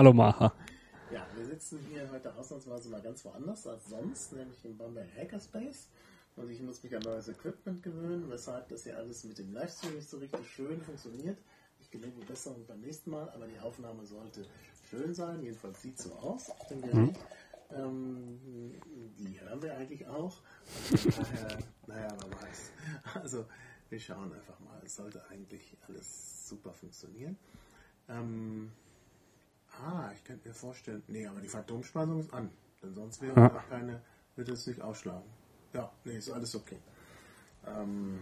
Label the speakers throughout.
Speaker 1: Hallo
Speaker 2: Maha.
Speaker 1: Ja, wir sitzen hier heute ausnahmsweise mal ganz woanders als sonst, nämlich im Bamberg Hackerspace. Und ich muss mich an neues Equipment gewöhnen, weshalb das hier alles mit dem Livestream nicht so richtig schön funktioniert. Ich gelinge besser beim nächsten Mal, aber die Aufnahme sollte schön sein. Jedenfalls sieht so aus. Mhm. ähm, die hören wir eigentlich auch. Daher, naja, wer weiß. Also, wir schauen einfach mal. Es sollte eigentlich alles super funktionieren. Ähm, ah, ich könnte mir vorstellen, nee, aber die Phantomspannung ist an. Denn sonst wäre ja. keine, würde es nicht ausschlagen. Ja, nee, ist alles okay. Ähm,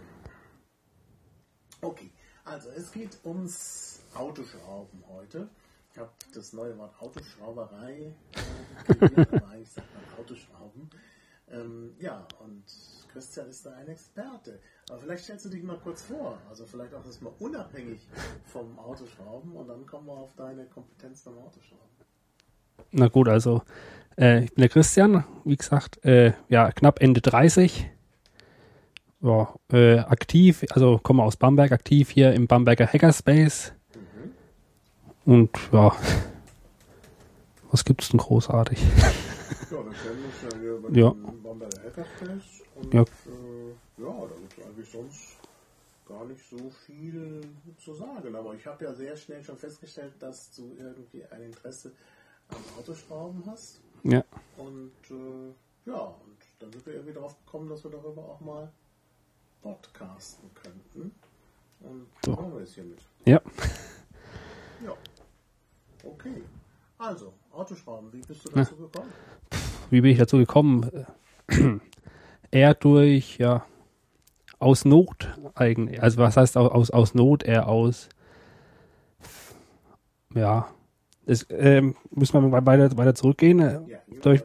Speaker 1: okay, also es geht ums Autoschrauben heute. Ich habe das neue Wort Autoschrauberei äh, kreiert, aber eigentlich sagt man Autoschrauben. Ähm, ja, und Christian ist da ein Experte. Aber vielleicht stellst du dich mal kurz vor. Also vielleicht auch das mal unabhängig vom Autoschrauben und dann kommen wir auf deine Kompetenz beim Autoschrauben.
Speaker 2: Na gut, also äh, ich bin der Christian, wie gesagt, äh, ja, knapp Ende 30. Ja, äh, aktiv, also komme aus Bamberg, aktiv hier im Bamberger Hackerspace. Mhm. Und ja, was gibt es denn großartig?
Speaker 1: Ja, wir kennen uns ja hier bei ja. Bamberger Hackerspace. Und ja, äh, ja eigentlich sonst gar nicht so viel zu sagen. Aber ich habe ja sehr schnell schon festgestellt, dass du irgendwie ein Interesse am Autoschrauben hast.
Speaker 2: Ja.
Speaker 1: Und äh, ja, und dann sind wir irgendwie darauf gekommen, dass wir darüber auch mal podcasten könnten. Und so. machen wir es hiermit.
Speaker 2: Ja.
Speaker 1: Ja. Okay. Also, Autoschrauben, wie bist du dazu gekommen?
Speaker 2: Wie bin ich dazu gekommen? Eher durch, ja, aus Not eigentlich. Also was heißt aus, aus Not? Eher aus, ja, es, ähm, müssen wir weiter, weiter zurückgehen? Ja, durch,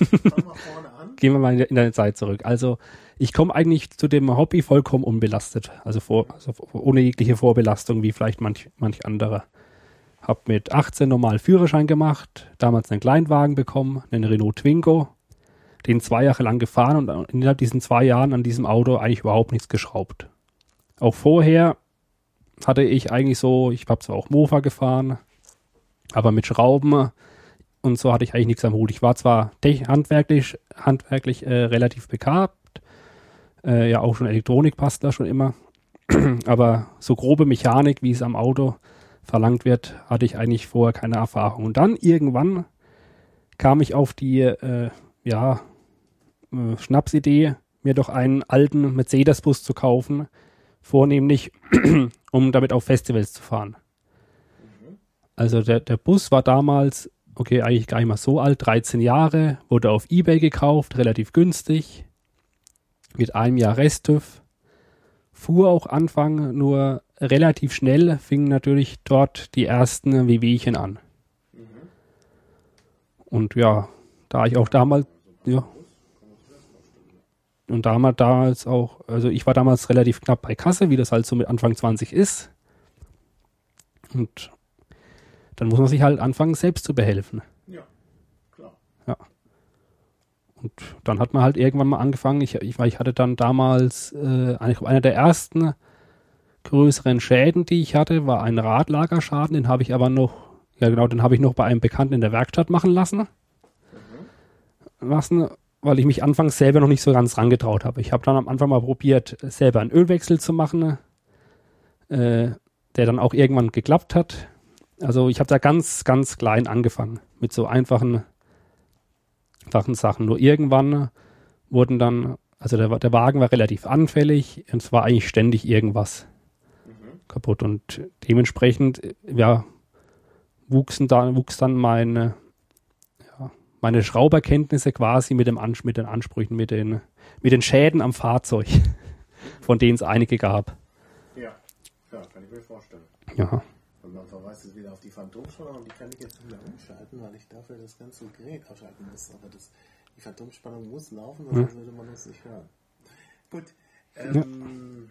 Speaker 2: Gehen wir mal in deine Zeit zurück. Also ich komme eigentlich zu dem Hobby vollkommen unbelastet, also, vor, also ohne jegliche Vorbelastung, wie vielleicht manch, manch anderer. Hab mit 18 normal Führerschein gemacht, damals einen Kleinwagen bekommen, einen Renault Twingo, den zwei Jahre lang gefahren und innerhalb diesen zwei Jahren an diesem Auto eigentlich überhaupt nichts geschraubt. Auch vorher hatte ich eigentlich so, ich habe zwar auch Mofa gefahren, aber mit Schrauben und so hatte ich eigentlich nichts am Hut. Ich war zwar handwerklich, handwerklich äh, relativ begabt, äh, ja auch schon Elektronik passt da schon immer, aber so grobe Mechanik, wie es am Auto verlangt wird, hatte ich eigentlich vorher keine Erfahrung. Und dann irgendwann kam ich auf die äh, ja, äh, Schnapsidee, mir doch einen alten Mercedes-Bus zu kaufen, vornehmlich um damit auf Festivals zu fahren. Also der, der Bus war damals, okay, eigentlich gar nicht mal so alt, 13 Jahre, wurde auf Ebay gekauft, relativ günstig, mit einem Jahr Resttüv, fuhr auch Anfang nur relativ schnell, fingen natürlich dort die ersten WWchen an. Mhm. Und ja, da ich auch damals, ja, und damals, damals auch, also ich war damals relativ knapp bei Kasse, wie das halt so mit Anfang 20 ist. Und dann muss man sich halt anfangen, selbst zu behelfen.
Speaker 1: Ja, klar.
Speaker 2: Ja. Und dann hat man halt irgendwann mal angefangen, ich, ich, ich hatte dann damals, äh, einer der ersten größeren Schäden, die ich hatte, war ein Radlagerschaden, den habe ich aber noch, ja genau, den habe ich noch bei einem Bekannten in der Werkstatt machen lassen. Mhm. Lassen, weil ich mich anfangs selber noch nicht so ganz rangetraut habe. Ich habe dann am Anfang mal probiert, selber einen Ölwechsel zu machen, äh, der dann auch irgendwann geklappt hat. Also ich habe da ganz, ganz klein angefangen mit so einfachen, einfachen Sachen. Nur irgendwann wurden dann, also der, der Wagen war relativ anfällig und es war eigentlich ständig irgendwas mhm. kaputt. Und dementsprechend, ja, wuchsen da, wuchs dann meine, meine Schrauberkenntnisse quasi mit, dem Ans mit den Ansprüchen, mit den, mit den Schäden am Fahrzeug, von denen es einige gab.
Speaker 1: Ja, ja, kann ich mir vorstellen.
Speaker 2: Ja.
Speaker 1: Und man verweist es wieder auf die Phantomspannung und die kann ich jetzt nicht mehr umschalten, weil ich dafür das ganze Gerät ausschalten muss. Aber das, die Phantomspannung muss laufen, sonst hm. würde man das nicht hören. Gut. Ähm,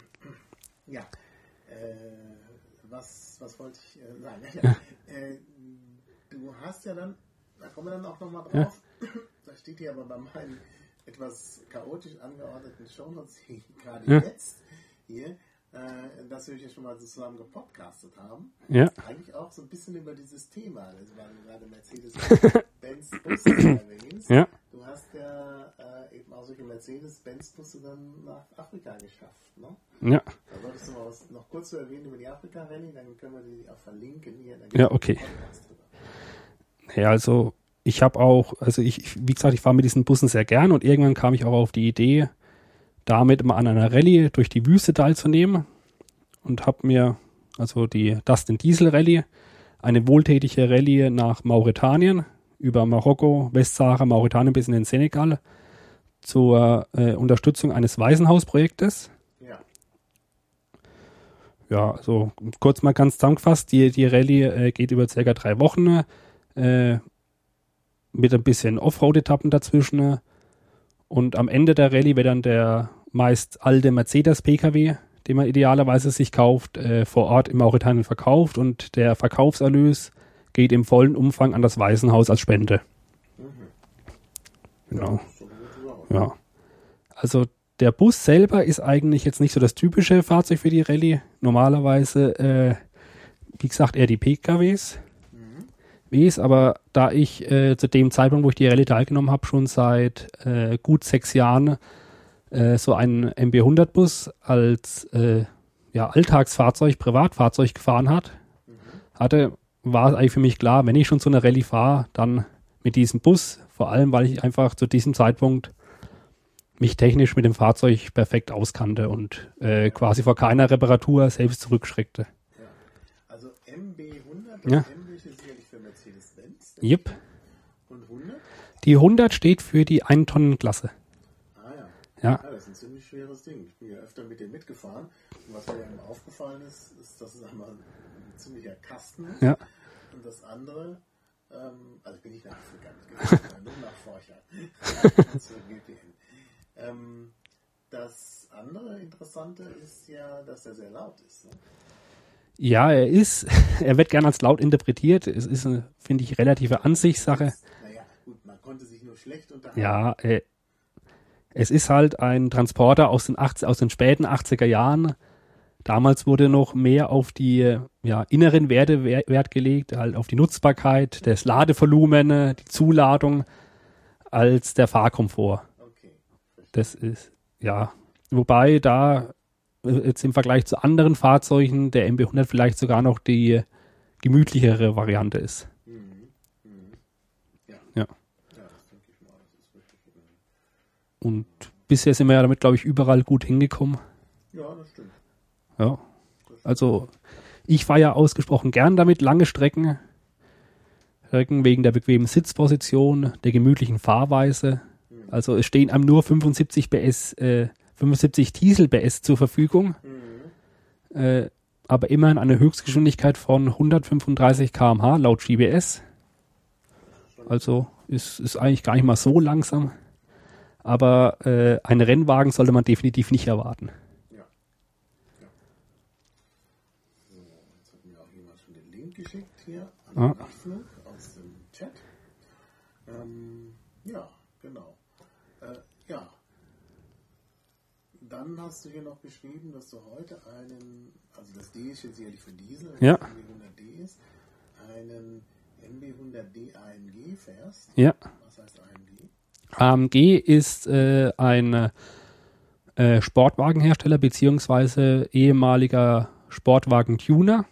Speaker 1: ja. ja. Äh, was, was wollte ich äh, sagen? Ja. Äh, du hast ja dann, da kommen wir dann auch nochmal drauf, ja. da steht hier aber bei meinen etwas chaotisch angeordneten Shownotes hier gerade
Speaker 2: Ja.
Speaker 1: jetzt hier, äh, dass wir hier schon mal zusammen gepodcastet haben.
Speaker 2: Ja.
Speaker 1: Eigentlich auch so ein bisschen über dieses Thema, also weil du gerade Mercedes-Benz Busse erwähnst.
Speaker 2: Ja.
Speaker 1: Du hast ja äh, eben auch solche Mercedes-Benz-Busse dann nach Afrika geschafft, ne?
Speaker 2: Ja.
Speaker 1: Da solltest du mal was noch kurz zu erwähnen über die Afrika-Rallye, dann können wir die auch verlinken hier.
Speaker 2: Ja, okay. Ja, also ich habe auch, also ich, ich, wie gesagt, ich fahre mit diesen Bussen sehr gern und irgendwann kam ich auch auf die Idee, damit mal an einer Rallye durch die Wüste teilzunehmen und habe mir also die Dustin Diesel Rallye, eine wohltätige Rallye nach Mauretanien über Marokko, Westsahara, Mauretanien bis in den Senegal zur äh, Unterstützung eines Waisenhausprojektes.
Speaker 1: Ja,
Speaker 2: Ja, also kurz mal ganz zusammengefasst, die, die Rallye äh, geht über circa drei Wochen äh, mit ein bisschen Offroad-Etappen dazwischen. Und am Ende der Rallye wird dann der meist alte Mercedes-Pkw, den man idealerweise sich kauft, äh, vor Ort in Mauretanien verkauft und der Verkaufserlös geht im vollen Umfang an das Waisenhaus als Spende. Genau.
Speaker 1: gut überhaupt.
Speaker 2: Ja. Also der Bus selber ist eigentlich jetzt nicht so das typische Fahrzeug für die Rallye. Normalerweise, äh, wie gesagt, eher die PKWs. Ws, aber da ich äh, zu dem Zeitpunkt, wo ich die Rallye teilgenommen habe, schon seit äh, gut sechs Jahren äh, so einen MB100-Bus als äh, ja, Alltagsfahrzeug, Privatfahrzeug gefahren hat, hatte, war es eigentlich für mich klar, wenn ich schon so eine Rallye fahre, dann mit diesem Bus, vor allem, weil ich einfach zu diesem Zeitpunkt mich technisch mit dem Fahrzeug perfekt auskannte und äh, quasi vor keiner Reparatur selbst zurückschreckte.
Speaker 1: Also MB100,
Speaker 2: Ja.
Speaker 1: MB ist sicherlich für Mercedes-Benz.
Speaker 2: Yep.
Speaker 1: Und 100?
Speaker 2: Die 100 steht für die 1-Tonnen-Klasse.
Speaker 1: Ah ja.
Speaker 2: Ja.
Speaker 1: ja. Das ist ein ziemlich schweres Ding. Ich bin ja öfter mit dem mitgefahren. Und was mir eben aufgefallen ist, ist, dass es einmal ein ziemlicher Kasten ist.
Speaker 2: Ja.
Speaker 1: Und das andere, ähm, also ich bin nicht nach Afrika mitgefahren, nur nach Forscher. GPN. Ähm, das andere Interessante ist ja, dass er sehr laut ist. Ne?
Speaker 2: Ja, er ist, er wird gern als laut interpretiert. Es ist, eine, finde ich, relative Ansichtssache.
Speaker 1: Naja, gut, man konnte sich nur schlecht unterhalten.
Speaker 2: Ja, äh, es ist halt ein Transporter aus den, 80, aus den späten 80er Jahren. Damals wurde noch mehr auf die ja, inneren Werte Wer- Wert gelegt, halt auf die Nutzbarkeit, das Ladevolumen, die Zuladung, als der Fahrkomfort.
Speaker 1: Okay.
Speaker 2: Das ist, ja, wobei da jetzt im Vergleich zu anderen Fahrzeugen der MB100 vielleicht sogar noch die gemütlichere Variante ist.
Speaker 1: Mhm. Mhm. Ja.
Speaker 2: Ja.
Speaker 1: Ja, das denke ich mal. Das ist richtig.
Speaker 2: Und bisher sind wir ja damit, glaube ich, überall gut hingekommen.
Speaker 1: Ja, das stimmt.
Speaker 2: Ja. Also ich fahre ja ausgesprochen gern damit lange Strecken. Strecken wegen der bequemen Sitzposition, der gemütlichen Fahrweise. Also es stehen einem nur 75 PS, äh, 75 Diesel PS zur Verfügung.
Speaker 1: Mhm.
Speaker 2: Äh, aber immerhin eine Höchstgeschwindigkeit von 135 km/h laut GPS. Also ist, ist eigentlich gar nicht mal so langsam. Aber äh, einen Rennwagen sollte man definitiv nicht erwarten.
Speaker 1: Ja. ja. So, jetzt hat mir auch jemand schon den Link geschickt hier an
Speaker 2: Ah.
Speaker 1: den Dann hast du hier noch geschrieben, dass du heute einen, also das D ist jetzt sicherlich für Diesel,
Speaker 2: Ja.
Speaker 1: MB100D ist, einen MB100D AMG fährst.
Speaker 2: Ja.
Speaker 1: Was heißt AMG?
Speaker 2: AMG ist äh, ein äh, Sportwagenhersteller beziehungsweise ehemaliger Sportwagen-Tuner,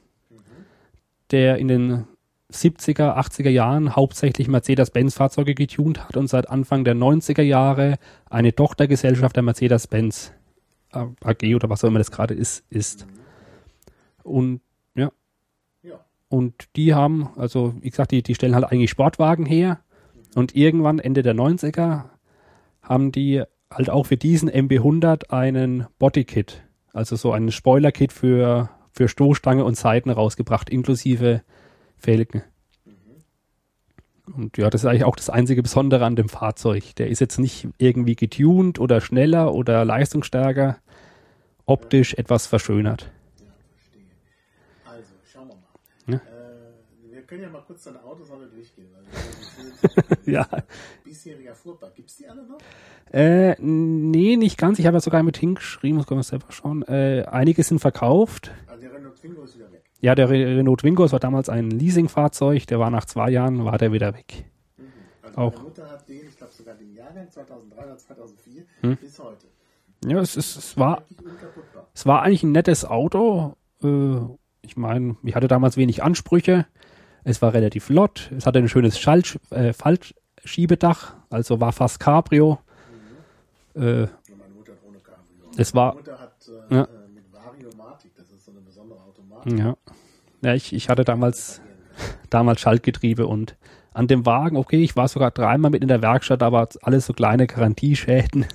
Speaker 2: der in den 70er, 80er Jahren hauptsächlich Mercedes-Benz-Fahrzeuge getunt hat und seit Anfang der 90er Jahre eine Tochtergesellschaft der Mercedes-Benz AG oder was auch immer das gerade ist, ist. Und ja,
Speaker 1: Ja.
Speaker 2: und die haben, also wie gesagt, die, die stellen halt eigentlich Sportwagen her. Und irgendwann, Ende der 90er, haben die halt auch für diesen MB100 einen Bodykit, also so ein Spoiler-Kit für, für Stoßstange und Seiten rausgebracht, inklusive Felgen. Und ja, das ist eigentlich auch das einzige Besondere an dem Fahrzeug. Der ist jetzt nicht irgendwie getuned oder schneller oder leistungsstärker, optisch etwas verschönert.
Speaker 1: Ja. Also, schauen wir mal.
Speaker 2: Ja.
Speaker 1: Äh, wir können ja mal kurz deine Autos alle durchgehen.
Speaker 2: Ja.
Speaker 1: Bisheriger Fuhrpark. Gibt es die alle noch?
Speaker 2: Äh, nee, nicht ganz. Ich habe ja sogar mit hingeschrieben, muss man selber schauen. Äh, einige sind verkauft.
Speaker 1: Also der Renault Twingo ist wieder weg.
Speaker 2: Ja, der Re Renault Twingo, das war damals ein Leasingfahrzeug, der war nach zwei Jahren, war der wieder weg.
Speaker 1: Also
Speaker 2: Auch.
Speaker 1: meine Mutter hat den, ich glaube sogar den Jahrgang 2003 oder 2004
Speaker 2: Hm.
Speaker 1: bis heute.
Speaker 2: Ja, es, ist, es, war, es war eigentlich ein nettes Auto. Äh, ich meine, ich hatte damals wenig Ansprüche. Es war relativ flott. Es hatte ein schönes Schalt, äh, Fallschiebedach, also war fast Cabrio. Äh,
Speaker 1: Und meine Mutter hat ohne Cabrio.
Speaker 2: Es war-
Speaker 1: Meine Mutter hat äh,
Speaker 2: Ja.
Speaker 1: äh, mit Variomatic, das ist so eine besondere Automatik.
Speaker 2: Ja. ja, ich, ich hatte damals, damals Schaltgetriebe und an dem Wagen, okay, ich war sogar dreimal mit in der Werkstatt, aber alles so kleine Garantieschäden.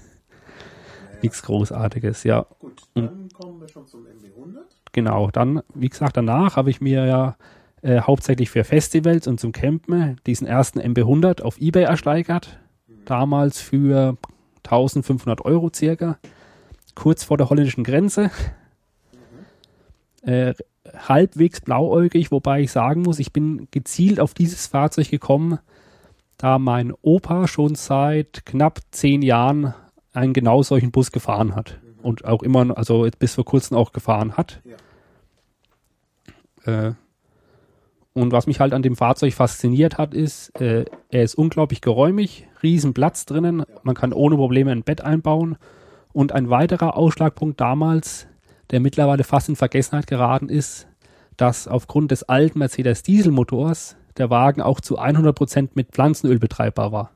Speaker 2: Nichts Großartiges, ja.
Speaker 1: Gut, dann kommen wir schon zum MB100.
Speaker 2: Genau, dann, wie gesagt, danach habe ich mir ja äh, hauptsächlich für Festivals und zum Campen diesen ersten MB100 auf Ebay ersteigert. Damals für 1500 Euro circa. Kurz vor der holländischen Grenze. Äh, halbwegs blauäugig, wobei ich sagen muss, ich bin gezielt auf dieses Fahrzeug gekommen, da mein Opa schon seit knapp zehn Jahren einen genau solchen Bus gefahren hat. Und auch immer, also bis vor kurzem auch gefahren hat.
Speaker 1: Ja.
Speaker 2: Äh, und was mich halt an dem Fahrzeug fasziniert hat, ist, äh, er ist unglaublich geräumig, riesen Platz drinnen, man kann ohne Probleme ein Bett einbauen. Und ein weiterer Ausschlagpunkt damals, der mittlerweile fast in Vergessenheit geraten ist, dass aufgrund des alten Mercedes Dieselmotors der Wagen auch zu 100% mit Pflanzenöl betreibbar war.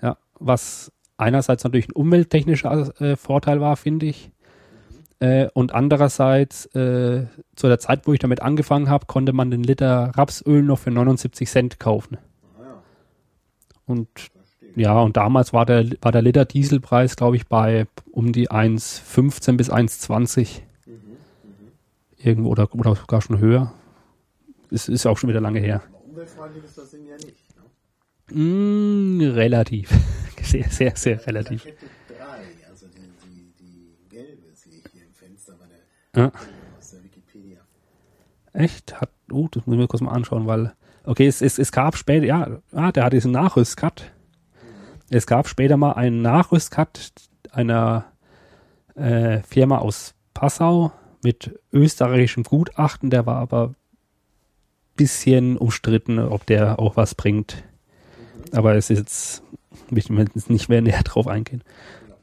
Speaker 2: Ja, was einerseits natürlich ein umwelttechnischer äh, Vorteil war, finde ich. Äh, und andererseits, äh, zu der Zeit, wo ich damit angefangen habe, konnte man den Liter Rapsöl noch für 79 Cent kaufen.
Speaker 1: Ah
Speaker 2: Und. Ja, und damals war der, war der Liter Dieselpreis, glaube ich, bei um die 1,15 bis 1,20
Speaker 1: Mhm, mhm.
Speaker 2: irgendwo oder, oder sogar schon höher. Es ist auch schon wieder lange her.
Speaker 1: Aber umweltfreundlich ist das Ding ja nicht. Ne?
Speaker 2: Mm, relativ. Sehr, sehr, sehr relativ.
Speaker 1: Plakette 3, also die, die, die gelbe sehe ich hier im Fenster bei der
Speaker 2: Ja.
Speaker 1: aus der Wikipedia.
Speaker 2: Echt? Hat, oh, das muss ich mir kurz mal anschauen, weil, okay, es, es, es gab später, ja, ah, der hat diesen Nachrüstcut. Es gab später mal einen Nachrüstcut einer äh, Firma aus Passau mit österreichischem Gutachten, der war aber bisschen umstritten, ob der auch was bringt. Aber es ist jetzt, ich nicht mehr näher drauf eingehen.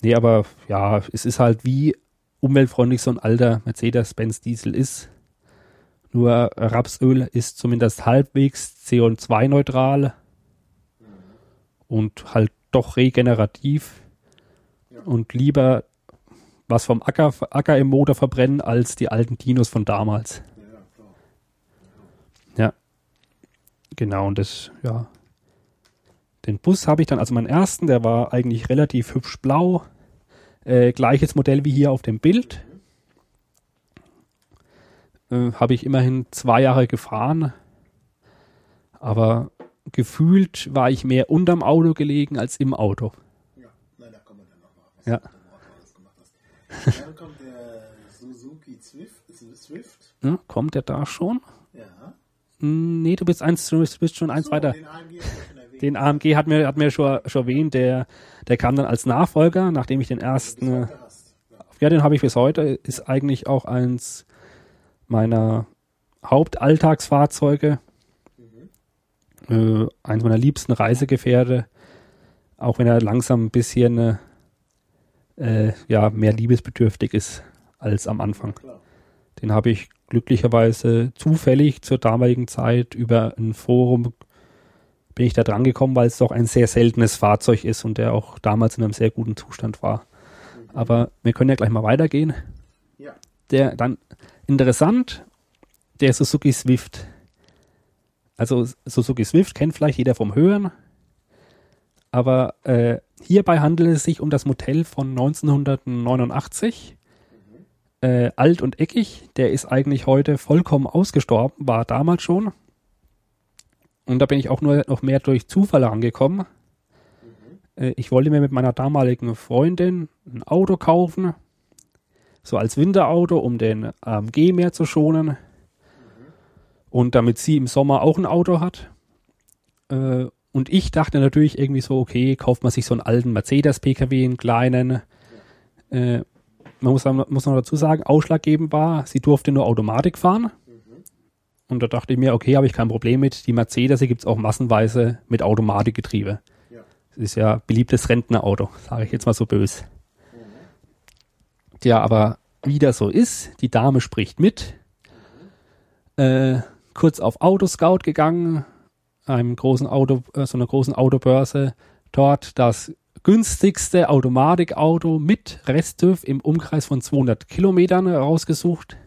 Speaker 2: Nee, aber ja, es ist halt wie umweltfreundlich so ein alter Mercedes-Benz Diesel ist. Nur Rapsöl ist zumindest halbwegs CO2-neutral und halt doch regenerativ
Speaker 1: Ja.
Speaker 2: und lieber was vom Acker, Acker im Motor verbrennen als die alten Dinos von damals.
Speaker 1: Ja, ja.
Speaker 2: Genau, und das, ja. Den Bus habe ich dann, also meinen ersten, der war eigentlich relativ hübsch blau. Äh, gleiches Modell wie hier auf dem Bild. Äh, habe ich immerhin zwei Jahre gefahren. Aber gefühlt war ich mehr unterm Auto gelegen als im Auto.
Speaker 1: Ja, nein, da kommen wir dann nochmal.
Speaker 2: Ja.
Speaker 1: gemacht. Dann kommt der Suzuki Swift. Swift.
Speaker 2: Ja, kommt der da schon?
Speaker 1: Ja.
Speaker 2: Hm, Nee, du bist eins, du bist schon eins
Speaker 1: So,
Speaker 2: weiter.
Speaker 1: Den AMG.
Speaker 2: Den AMG hat mir, hat mir schon, schon erwähnt, der, der kam dann als Nachfolger, nachdem ich den
Speaker 1: den du
Speaker 2: ersten,
Speaker 1: hast. Ja.
Speaker 2: den habe ich bis heute, ist eigentlich auch eins meiner Hauptalltagsfahrzeuge. Äh, eins meiner liebsten Reisegefährte, auch wenn er langsam ein bisschen, äh, äh, ja, mehr liebesbedürftig ist als am Anfang. Den habe ich glücklicherweise zufällig zur damaligen Zeit über ein Forum bin ich da dran gekommen, weil es doch ein sehr seltenes Fahrzeug ist und der auch damals in einem sehr guten Zustand war. Aber wir können ja gleich mal weitergehen.
Speaker 1: Ja.
Speaker 2: Der dann interessant, der Suzuki Swift. Also Suzuki Swift kennt vielleicht jeder vom Hören, aber äh, hierbei handelt es sich um das Modell von 1989 äh, alt und eckig. Der ist eigentlich heute vollkommen ausgestorben, war damals schon. Und da bin ich auch nur noch mehr durch Zufall rangekommen. Äh, ich wollte mir mit meiner damaligen Freundin ein Auto kaufen, so als Winterauto, um den AMG mehr zu schonen. Und damit sie im Sommer auch ein Auto hat. Äh, und ich dachte natürlich irgendwie so, okay, kauft man sich so einen alten Mercedes-Pkw, einen kleinen. Äh, man muss, muss noch dazu sagen, ausschlaggebend war, sie durfte nur Automatik fahren. Und da dachte ich mir, okay, habe ich kein Problem mit. Die Mercedes gibt es auch massenweise mit Automatikgetriebe.
Speaker 1: Ja.
Speaker 2: Das ist ja beliebtes Rentnerauto, sage ich jetzt mal so böse. Ja, aber wie das so ist, die Dame spricht mit. Äh, kurz auf Autoscout gegangen, einem großen Auto, äh, so einer großen Autobörse. Dort das günstigste Automatikauto mit Resttüv im Umkreis von 200 Kilometern rausgesucht.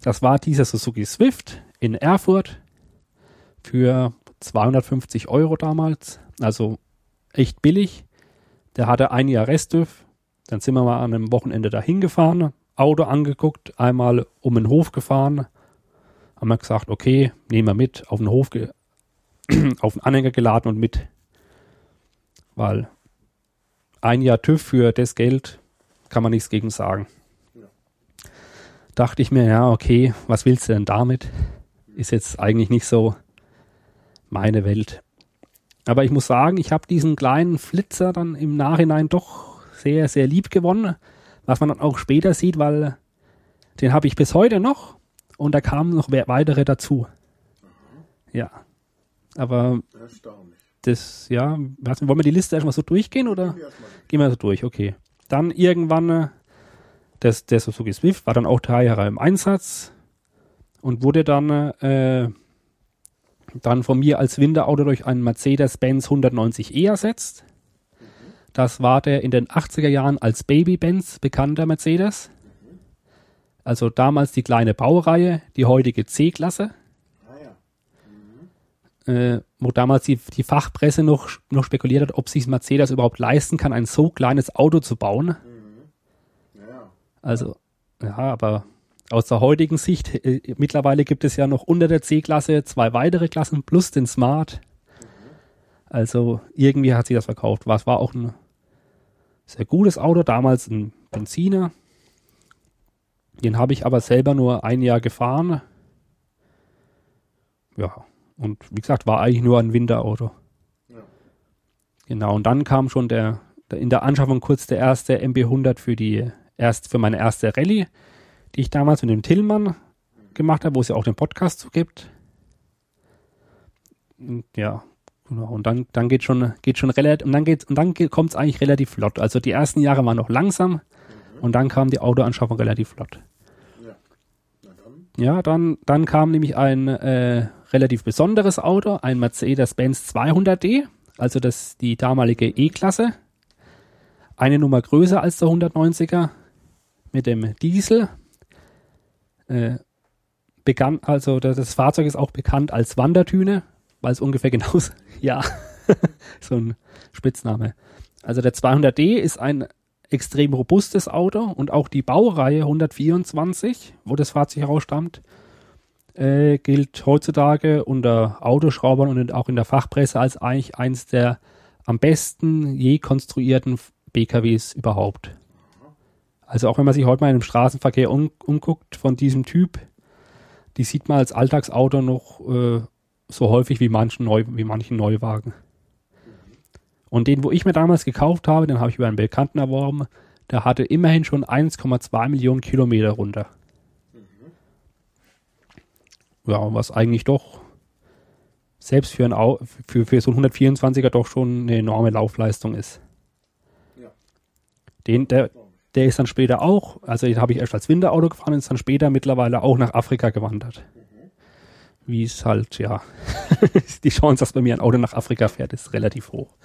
Speaker 2: Das war dieser Suzuki Swift in Erfurt für 250 Euro damals. Also echt billig. Der hatte ein Jahr Resttüv. Dann sind wir mal an einem Wochenende dahin gefahren, Auto angeguckt, einmal um den Hof gefahren. Haben wir gesagt, okay, nehmen wir mit, auf den Hof, auf den Anhänger geladen und mit. Weil ein Jahr TÜV für das Geld kann man nichts gegen sagen.
Speaker 1: Ja.
Speaker 2: Dachte ich mir, ja, okay, was willst du denn damit? Ist jetzt eigentlich nicht so meine Welt. Aber ich muss sagen, ich habe diesen kleinen Flitzer dann im Nachhinein doch sehr, sehr lieb gewonnen, was man dann auch später sieht, weil den habe ich bis heute noch und da kamen noch weitere dazu. Ja. Aber
Speaker 1: Erstaunlich.
Speaker 2: das, ja, nicht, wollen wir die Liste erstmal so durchgehen oder?
Speaker 1: Gehen wir.
Speaker 2: Gehen wir so durch, okay. Dann irgendwann, äh, das, der Suzuki Swift war dann auch drei Jahre im Einsatz und wurde dann, äh, dann von mir als Winterauto durch einen Mercedes-Benz 190e ersetzt. Das war der in den 80er Jahren als Baby-Benz bekannter Mercedes. Also damals die kleine Baureihe, die heutige C-Klasse
Speaker 1: Ah ja.
Speaker 2: äh, wo damals die, die Fachpresse noch, noch spekuliert hat, ob sich Mercedes überhaupt leisten kann, ein so kleines Auto zu bauen.
Speaker 1: Ja, ja.
Speaker 2: Also, ja, aber aus der heutigen Sicht, äh, mittlerweile gibt es ja noch unter der C-Klasse zwei weitere Klassen plus den Smart. Also irgendwie hat sich das verkauft. Was war auch ein sehr gutes Auto, damals ein Benziner. Den habe ich aber selber nur ein Jahr gefahren. Ja, und wie gesagt, war eigentlich nur ein Winterauto.
Speaker 1: Ja.
Speaker 2: Genau, und dann kam schon der, der in der Anschaffung kurz der erste MB100 für die erst für meine erste Rallye, die ich damals mit dem Tillmann gemacht habe, wo es ja auch den Podcast zu gibt. Und ja, genau. Und dann, dann geht schon, geht schon relativ, und dann und dann kommt es eigentlich relativ flott. Also die ersten Jahre waren noch langsam und dann kam die Autoanschaffung relativ flott.
Speaker 1: Ja. Dann.
Speaker 2: Dann, dann kam nämlich ein äh, relativ besonderes Auto, ein Mercedes-Benz 200D, also das die damalige E-Klasse. Eine Nummer größer als der 190er mit dem Diesel. Äh, begann, also das, das Fahrzeug ist auch bekannt als Wandertüne, weil es ungefähr genauso, ja, so ein Spitzname. Also der 200D ist ein extrem robustes Auto und auch die Baureihe 124, wo das Fahrzeug herausstammt, äh, gilt heutzutage unter Autoschraubern und auch in der Fachpresse als eigentlich eins der am besten je konstruierten BKWs überhaupt. Also auch wenn man sich heute mal im Straßenverkehr um, umguckt von diesem Typ, die sieht man als Alltagsauto noch äh, so häufig wie manchen, Neu, wie manchen Neuwagen. Und den, wo ich mir damals gekauft habe, den habe ich über einen Bekannten erworben, der hatte immerhin schon 1,2 Millionen Kilometer runter. Ja, was eigentlich doch selbst für, ein für, für so ein 124er doch schon eine enorme Laufleistung ist.
Speaker 1: Ja.
Speaker 2: Den, der, der ist dann später auch, also den habe ich erst als Winterauto gefahren und ist dann später mittlerweile auch nach Afrika gewandert. Wie es halt, ja, die Chance, dass bei mir ein Auto nach Afrika fährt, ist relativ hoch.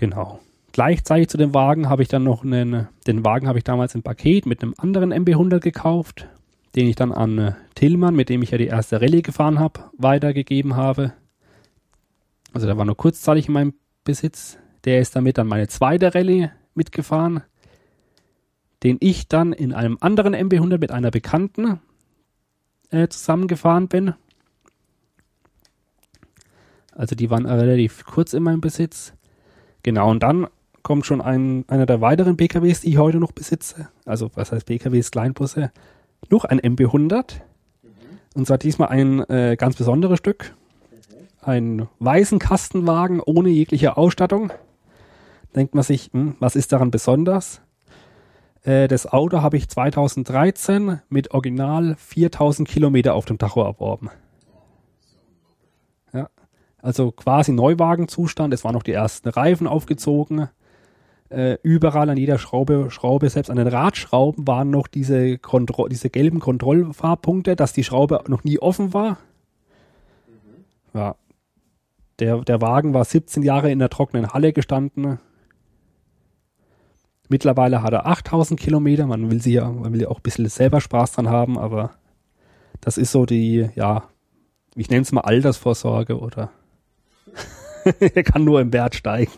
Speaker 2: Genau. Gleichzeitig zu dem Wagen habe ich dann noch einen, den Wagen habe ich damals im Paket mit einem anderen MB100 gekauft, den ich dann an äh, Tillmann, mit dem ich ja die erste Rallye gefahren habe, weitergegeben habe. Also der war nur kurzzeitig in meinem Besitz. Der ist damit dann meine zweite Rallye mitgefahren, den ich dann in einem anderen MB100 mit einer Bekannten äh, zusammengefahren bin. Also die waren relativ kurz in meinem Besitz. Genau, und dann kommt schon ein, einer der weiteren PKWs, die ich heute noch besitze. Also was heißt PKWs, Kleinbusse? Noch ein MB100. Und zwar diesmal ein äh, ganz besonderes Stück. Ein weißen Kastenwagen ohne jegliche Ausstattung. Denkt man sich, hm, was ist daran besonders? Äh, das Auto habe ich 2013 mit original 4000 Kilometer auf dem Tacho erworben. Also quasi Neuwagenzustand. Es waren noch die ersten Reifen aufgezogen. Äh, überall an jeder Schraube, Schraube, selbst an den Radschrauben waren noch diese, Kontro diese gelben Kontrollfahrpunkte, dass die Schraube noch nie offen war. Ja. Der, der Wagen war 17 Jahre in der trockenen Halle gestanden. Mittlerweile hat er 8000 Kilometer. Man will sie ja, man will ja auch ein bisschen selber Spaß dran haben, aber das ist so die, ja, ich nenne es mal Altersvorsorge oder er kann nur im Wert steigen.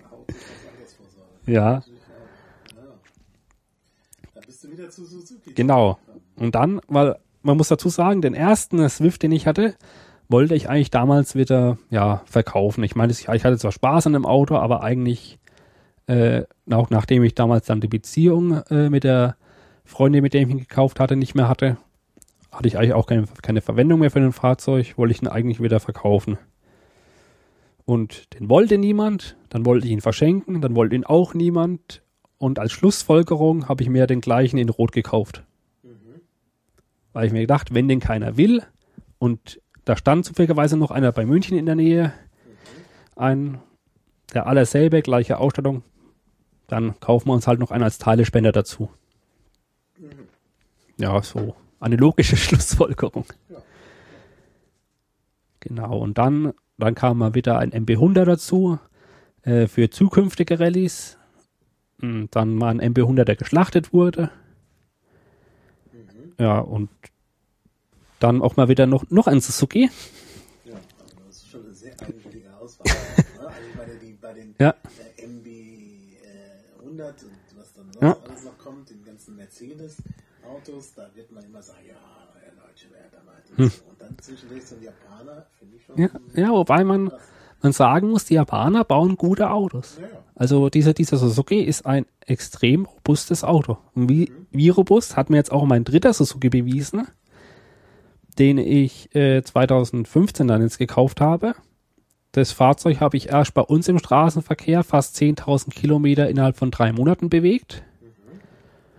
Speaker 2: Ja. Genau. Und dann, weil man muss dazu sagen, den ersten Swift, den ich hatte, wollte ich eigentlich damals wieder ja verkaufen. Ich meine, ich hatte zwar Spaß an dem Auto, aber eigentlich äh, auch nachdem ich damals dann die Beziehung äh, mit der Freundin, mit der ich ihn gekauft hatte, nicht mehr hatte, hatte ich eigentlich auch keine, keine Verwendung mehr für den Fahrzeug, wollte ich ihn eigentlich wieder verkaufen. Und den wollte niemand, dann wollte ich ihn verschenken, dann wollte ihn auch niemand. Und als Schlussfolgerung habe ich mir den gleichen in Rot gekauft. Weil ich mir gedacht, wenn den keiner will und da stand zufälligerweise noch einer bei München in der Nähe, ein, der allerselbe, gleiche Ausstattung, dann kaufen wir uns halt noch einen als Teilespender dazu. Ja, so eine logische Schlussfolgerung.
Speaker 1: Ja.
Speaker 2: Genau, und dann, dann kam mal wieder ein MB100 dazu äh, für zukünftige Rallyes. Und dann mal ein MB100, der geschlachtet wurde. Ja, und dann auch mal wieder noch, noch ein Suzuki.
Speaker 1: Ja, also das ist schon eine sehr eigenwillige Auswahl. ne? Also bei, der, bei den
Speaker 2: Ja.
Speaker 1: äh, MB äh, 100 und was dann sonst
Speaker 2: Ja.
Speaker 1: alles noch kommt, den ganzen Mercedes-Autos, da wird man immer sagen, ja, der Deutsche finde ich schon.
Speaker 2: Hm. Ja, ja, wobei man, man sagen muss, die Japaner bauen gute Autos.
Speaker 1: Ja, ja.
Speaker 2: Also dieser, dieser Suzuki ist ein extrem robustes Auto. Und wie, wie robust hat mir jetzt auch mein dritter Suzuki bewiesen, den ich äh, 2015 dann jetzt gekauft habe. Das Fahrzeug habe ich erst bei uns im Straßenverkehr fast 10.000 Kilometer innerhalb von drei Monaten bewegt.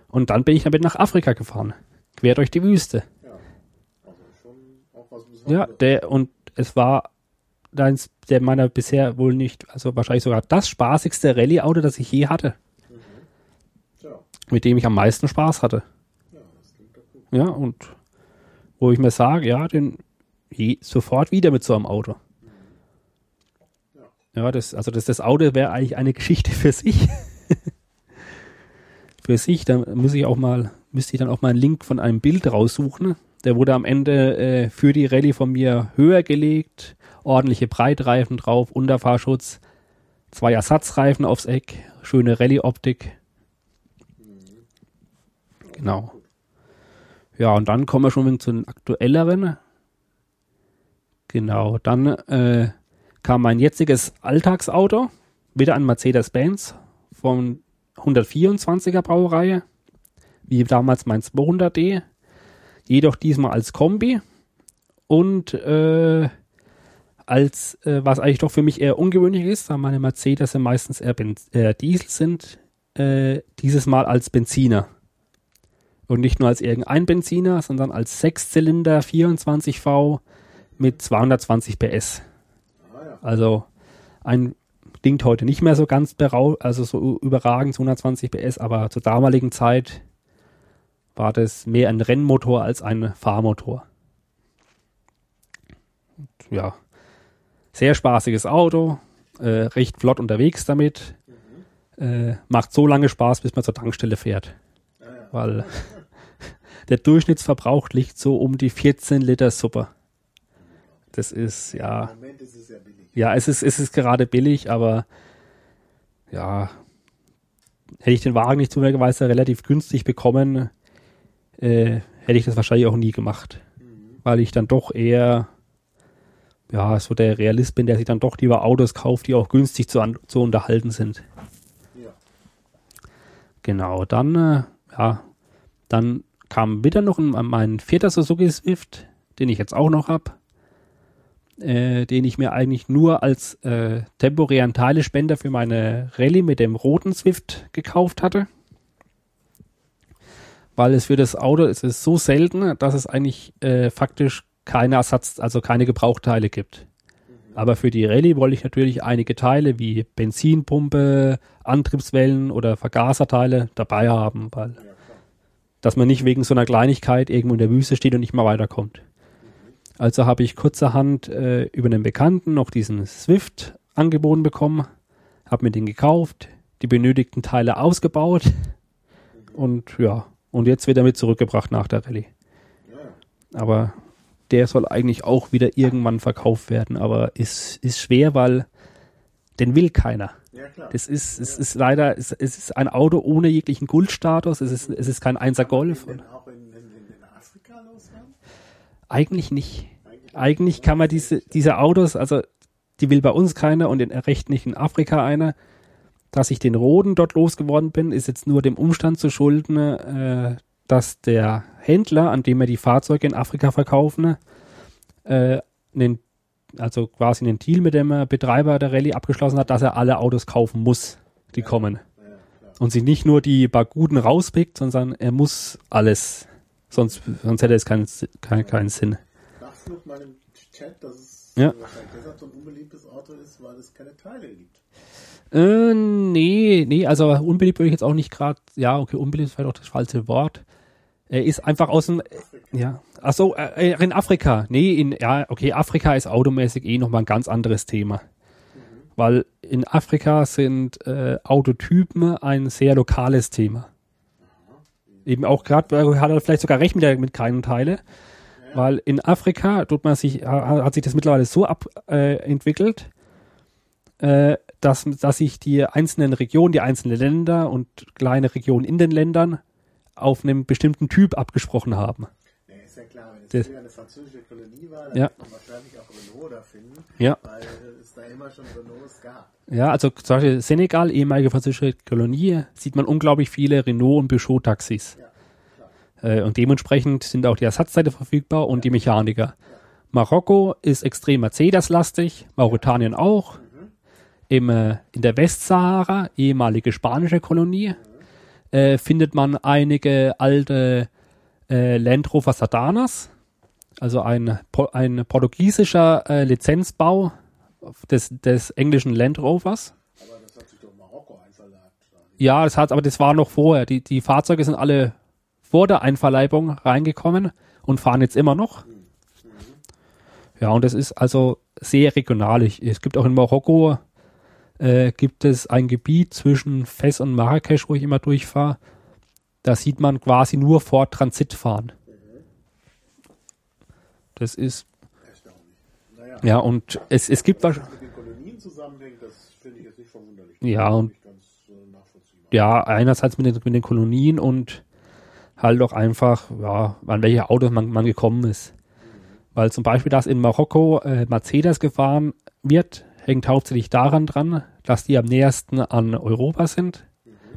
Speaker 2: Und dann bin ich damit nach Afrika gefahren. Quer durch die Wüste.
Speaker 1: ja. Also schon auch was
Speaker 2: Ja, der, und es war eins der meiner bisher wohl nicht, also wahrscheinlich sogar das spaßigste Rallye-Auto, das ich je hatte.
Speaker 1: Tja,
Speaker 2: Mit dem ich am meisten Spaß hatte.
Speaker 1: ja, das klingt doch gut.
Speaker 2: Ja, und wo ich mir sage, ja, den je, sofort wieder mit so einem Auto. Ja, das, also das, das Auto wäre eigentlich eine Geschichte für sich. für sich, da muss ich auch mal, müsste ich dann auch mal einen Link von einem Bild raussuchen. Der wurde am Ende äh, für die Rallye von mir höher gelegt, ordentliche Breitreifen drauf, Unterfahrschutz, zwei Ersatzreifen aufs Eck, schöne Rallye-Optik. Genau. Ja, und dann kommen wir schon zu den aktuelleren. Genau, dann äh, kam mein jetziges Alltagsauto, wieder ein Mercedes-Benz von 124er Baureihe, wie damals mein 200D, jedoch diesmal als Kombi und äh, als, äh, was eigentlich doch für mich eher ungewöhnlich ist, da meine Mercedes ja meistens eher Benz äh, Diesel sind, äh, dieses Mal als Benziner. Und nicht nur als irgendein Benziner, sondern als Sechszylinder 24V mit 220 PS. Also ein klingt heute nicht mehr so ganz berau also so überragend 220 PS, aber zur damaligen Zeit war das mehr ein Rennmotor als ein Fahrmotor. Und ja, sehr spaßiges Auto, äh, recht flott unterwegs damit. Äh, macht so lange Spaß, bis man zur Tankstelle fährt.
Speaker 1: ja.
Speaker 2: Weil der Durchschnittsverbrauch liegt so um die 14 Liter Suppe. Das ist, ja,
Speaker 1: Im Moment ist es ja billig.
Speaker 2: ja, es ist, es ist gerade billig, aber ja, hätte ich den Wagen nicht zufälligerweise relativ günstig bekommen, äh, hätte ich das wahrscheinlich auch nie gemacht. Weil ich dann doch eher, ja, so der Realist bin, der sich dann doch lieber Autos kauft, die auch günstig zu, an, zu unterhalten sind.
Speaker 1: Ja.
Speaker 2: Genau, dann, äh, ja, dann kam wieder noch ein, mein vierter Suzuki Swift den ich jetzt auch noch habe, äh, den ich mir eigentlich nur als äh, temporären Teilespender für meine Rallye mit dem roten Swift gekauft hatte. Weil es für das Auto es ist so selten, dass es eigentlich äh, faktisch keine Ersatz, also keine Gebrauchteile gibt. Aber für die Rallye wollte ich natürlich einige Teile wie Benzinpumpe, Antriebswellen oder Vergaserteile dabei haben, weil dass man nicht wegen so einer Kleinigkeit irgendwo in der Wüste steht und nicht mehr weiterkommt. Also habe ich kurzerhand äh, über einen Bekannten noch diesen Swift angeboten bekommen, habe mir den gekauft, die benötigten Teile ausgebaut und ja, und jetzt wird er mit zurückgebracht nach der Rallye.
Speaker 1: Ja, ja.
Speaker 2: Aber der soll eigentlich auch wieder irgendwann verkauft werden, aber ist, ist schwer, weil den will keiner.
Speaker 1: ja klar.
Speaker 2: Das ist, es ist leider, es, es ist ein Auto ohne jeglichen Kultstatus, es ist, es ist kein 1er Golf.
Speaker 1: Kann man auch in, in, in, Afrika loswerden?
Speaker 2: Eigentlich nicht.
Speaker 1: Eigentlich,
Speaker 2: Eigentlich kann man diese, diese Autos, also die will bei uns keiner und in, recht nicht in Afrika einer. Dass ich den Roden dort losgeworden bin, ist jetzt nur dem Umstand zu schulden, äh, dass der Händler, an dem wir die Fahrzeuge in Afrika verkaufen, äh, einen, also quasi einen Deal mit dem Betreiber der Rallye abgeschlossen hat, dass er alle Autos kaufen muss, die kommen.
Speaker 1: Ja, klar.
Speaker 2: Und sich nicht nur die paar guten rauspickt, sondern er muss alles. Sonst, sonst hätte es keinen, keinen, keinen Sinn.
Speaker 1: Nachflug mal im Chat, dass es
Speaker 2: Ja.
Speaker 1: wahrscheinlich deshalb so ein unbeliebtes Auto ist, weil es keine Teile gibt.
Speaker 2: Äh, nee, nee, also unbeliebt würde ich jetzt auch nicht gerade, ja, okay, unbeliebt ist vielleicht auch das falsche Wort. Er ist einfach aus dem, ja, ach so, äh, in Afrika, nee, in, ja, okay, Afrika ist automäßig eh nochmal ein ganz anderes Thema. Weil in Afrika sind äh, Autotypen ein sehr lokales Thema. Eben auch gerade, hat er vielleicht sogar recht mit, mit keinen Teile. Weil in Afrika tut man sich, ha- hat sich das mittlerweile so abentwickelt, äh, entwickelt, äh, dass, dass sich die einzelnen Regionen, die einzelnen Länder und kleine Regionen in den Ländern auf einem bestimmten Typ abgesprochen haben.
Speaker 1: Ja, ist ja klar, wenn es früher eine französische Kolonie war, dann
Speaker 2: Ja.
Speaker 1: wird man wahrscheinlich auch Renault da finden,
Speaker 2: Ja.
Speaker 1: weil es da immer schon Renaults gab.
Speaker 2: Ja, also zum Beispiel Senegal, ehemalige französische Kolonie, sieht man unglaublich viele Renault- und Peugeot-Taxis.
Speaker 1: Ja,
Speaker 2: Äh, und dementsprechend sind auch die Ersatzteile verfügbar und die Mechaniker. Marokko ist extrem Mercedes-lastig, Mauretanien auch. Im, äh, in der Westsahara, ehemalige spanische Kolonie, äh, findet man einige alte äh, Land Rover Sadanas, also ein, ein portugiesischer äh, Lizenzbau des, des englischen Land Rovers.
Speaker 1: aber das hat sich doch Marokko einverleibt.
Speaker 2: Ja, das hat, aber das war noch vorher. Die, die Fahrzeuge sind alle vor der Einverleibung reingekommen und fahren jetzt immer noch. Ja, und das ist also sehr regional. Es gibt auch in Marokko äh, gibt es ein Gebiet zwischen Fes und Marrakesch, wo ich immer durchfahre. Da sieht man quasi nur vor Transit fahren. Das ist.
Speaker 1: Naja,
Speaker 2: ja, und es, es gibt wahrscheinlich. Ja, und-
Speaker 1: äh,
Speaker 2: ja, einerseits mit den, mit den Kolonien und halt auch einfach, ja, an welche Autos man, man gekommen ist. Weil zum Beispiel, dass in Marokko äh, Mercedes gefahren wird, hängt hauptsächlich daran dran, dass die am nähersten an Europa sind.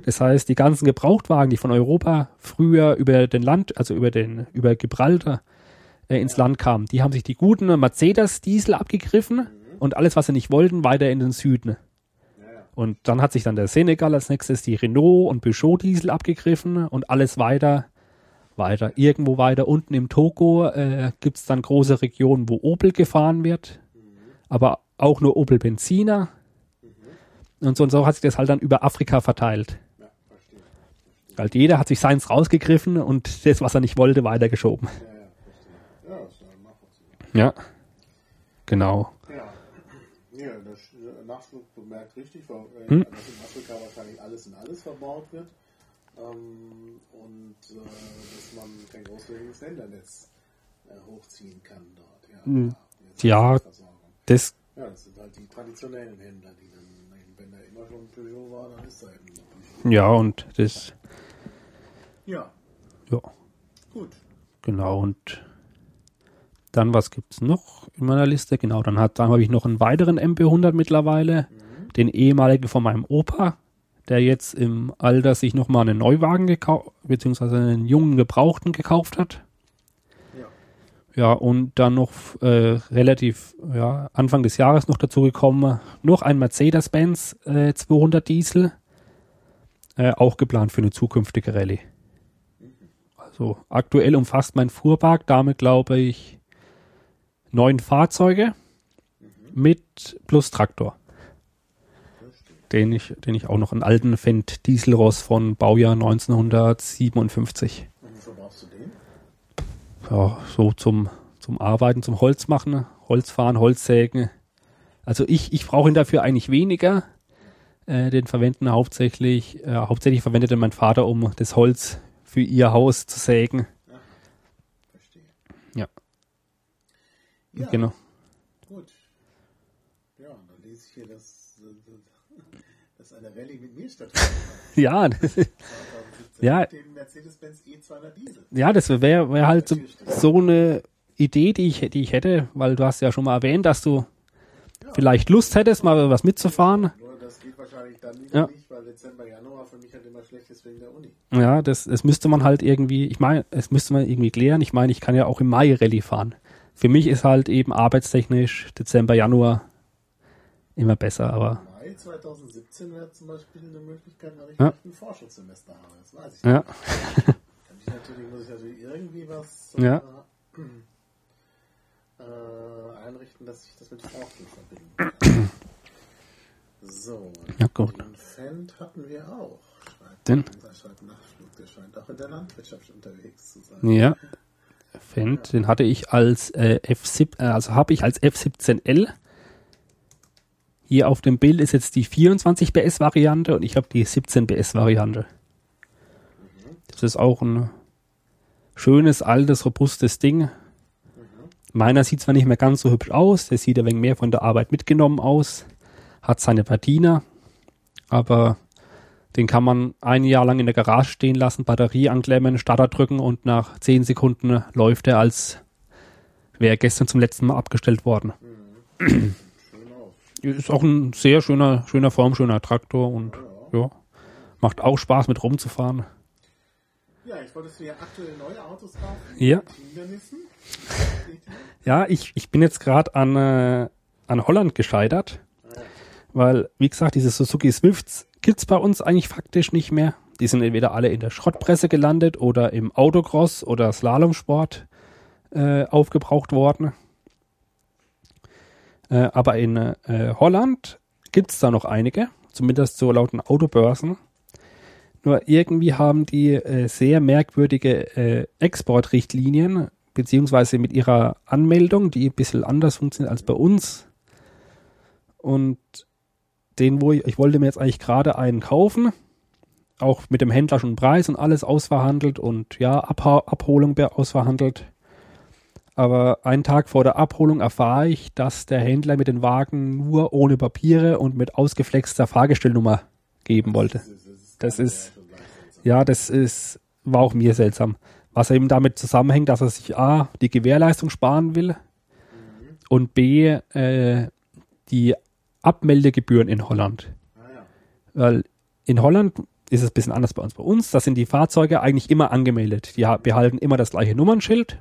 Speaker 2: Das heißt, die ganzen Gebrauchtwagen, die von Europa früher über den Land, also über den, über Gibraltar äh, ins Land kamen, die haben sich die guten Mercedes-Diesel abgegriffen und alles, was sie nicht wollten, weiter in den Süden. Und dann hat sich dann der Senegal als nächstes die Renault und Peugeot Diesel abgegriffen und alles weiter, weiter. Irgendwo weiter unten im Togo äh, gibt es dann große Regionen, wo Opel gefahren wird, aber auch nur Opel Benziner. Und so und so hat sich das halt dann über Afrika verteilt.
Speaker 1: ja, verstehe.
Speaker 2: Halt jeder hat sich seins rausgegriffen und das, was er nicht wollte, weitergeschoben.
Speaker 1: Ja, ja. Ja, das ja
Speaker 2: genau.
Speaker 1: Ja, der Sch- der Nachflug bemerkt richtig, weil äh,
Speaker 2: Hm.
Speaker 1: dass in Afrika wahrscheinlich alles in alles verbaut wird ähm, und äh, dass man kein großflächiges Händlernetz äh, hochziehen kann dort. Ja,
Speaker 2: Hm.
Speaker 1: Jetzt
Speaker 2: Ja. Das,
Speaker 1: ja, das sind halt die traditionellen Händler, die dann, wenn da immer schon ein Peugeot war, dann ist da eben noch ein
Speaker 2: ja, und das,
Speaker 1: Ja,
Speaker 2: ja,
Speaker 1: gut.
Speaker 2: Genau, und dann, was gibt's noch in meiner Liste? Genau, dann, hat- dann habe ich noch einen weiteren MP100 mittlerweile, den ehemaligen von meinem Opa, der jetzt im Alter sich nochmal einen Neuwagen gekauft, beziehungsweise einen jungen Gebrauchten gekauft hat.
Speaker 1: Ja.
Speaker 2: Ja, und dann noch äh, relativ, ja, Anfang des Jahres noch dazu gekommen, noch ein Mercedes-Benz äh, 200 Diesel, äh, auch geplant für eine zukünftige Rallye. Also aktuell umfasst mein Fuhrpark damit, glaube ich, neun Fahrzeuge mit plus Traktor. Den ich, den ich auch noch einen alten Fendt Dieselross von Baujahr 1957
Speaker 1: Und wofür brauchst du den?
Speaker 2: ja, so zum, zum Arbeiten, zum Holz machen, Holz fahren, Holz sägen. Also ich, ich brauche ihn dafür eigentlich weniger. Äh, den verwenden hauptsächlich, äh, hauptsächlich verwendete mein Vater, um das Holz für ihr Haus zu sägen.
Speaker 1: Verstehe.
Speaker 2: Ja.
Speaker 1: Ja,
Speaker 2: Genau.
Speaker 1: gut. Ja, und dann lese ich hier, dass, äh, dass eine Rallye mit mir stattfindet.
Speaker 2: Ja, das,
Speaker 1: 2017
Speaker 2: Ja.
Speaker 1: Mit dem Mercedes-Benz E200 Diesel.
Speaker 2: ja, das wäre wär halt so, so eine Idee, die ich, die ich hätte, weil du hast ja schon mal erwähnt, dass du vielleicht Lust hättest, mal was mitzufahren.
Speaker 1: Nur das geht wahrscheinlich dann
Speaker 2: Ja.
Speaker 1: nicht weil Dezember, Januar für mich halt immer schlecht ist wegen der Uni.
Speaker 2: Ja, das, das müsste man halt irgendwie, ich meine, es müsste man irgendwie klären. Ich meine, ich kann ja auch im Mai Rallye fahren. Für mich ist halt eben arbeitstechnisch Dezember, Januar immer besser, aber
Speaker 1: 2017 wäre zum Beispiel eine Möglichkeit, weil ich
Speaker 2: Ja.
Speaker 1: ein Forschungssemester habe. Das weiß ich
Speaker 2: ja,
Speaker 1: ich natürlich, muss ich natürlich irgendwie was äh,
Speaker 2: Ja.
Speaker 1: äh, einrichten, dass ich das mit Forschung verbinden kann. So,
Speaker 2: Ja, gut.
Speaker 1: den Fendt hatten wir auch. Schreibt,
Speaker 2: Den?
Speaker 1: Unser schreibt Nachflug, der scheint auch in der Landwirtschaft unterwegs zu sein.
Speaker 2: ja. Fendt, den hatte ich als äh, F7, äh, also habe ich als F17L. Hier auf dem Bild ist jetzt die 24 PS Variante und ich habe die 17 PS Variante. Das ist auch ein schönes, altes, robustes Ding. Meiner sieht zwar nicht mehr ganz so hübsch aus, der sieht ein wenig mehr von der Arbeit mitgenommen aus, hat seine Patina, aber den kann man ein Jahr lang in der Garage stehen lassen, Batterie anklemmen, Starter drücken und nach 10 Sekunden läuft er, als wäre er gestern zum letzten Mal abgestellt worden.
Speaker 1: Aus.
Speaker 2: Ist auch ein sehr schöner, schöner Form, schöner Traktor und ja, macht auch Spaß mit rumzufahren.
Speaker 1: Ja, ich wollte dir aktuell neue Autos kaufen.
Speaker 2: Ja. Ja, ich, ich bin jetzt gerade an, äh, an Holland gescheitert, weil, wie gesagt, diese Suzuki Swifts gibt's bei uns eigentlich faktisch nicht mehr. Die sind entweder alle in der Schrottpresse gelandet oder im Autocross oder Slalomsport äh, aufgebraucht worden. Äh, aber in äh, Holland gibt's da noch einige, zumindest so laut den Autobörsen. Nur irgendwie haben die äh, sehr merkwürdige äh, Exportrichtlinien, beziehungsweise mit ihrer Anmeldung, die ein bisschen anders funktioniert als bei uns. Und den, wo ich, ich wollte mir jetzt eigentlich gerade einen kaufen, auch mit dem Händler schon Preis und alles ausverhandelt und ja, Abha Abholung ausverhandelt. Aber einen Tag vor der Abholung erfahre ich, dass der Händler mit den Wagen nur ohne Papiere und mit ausgeflexter Fahrgestellnummer geben wollte. Das ist, ja, das ist, war auch mir seltsam. Was eben damit zusammenhängt, dass er sich A, die Gewährleistung sparen will und B, äh, die Abmeldegebühren in Holland. Weil in Holland ist es ein bisschen anders bei uns. Bei uns, da sind die Fahrzeuge eigentlich immer angemeldet. Die ha- behalten immer das gleiche Nummernschild.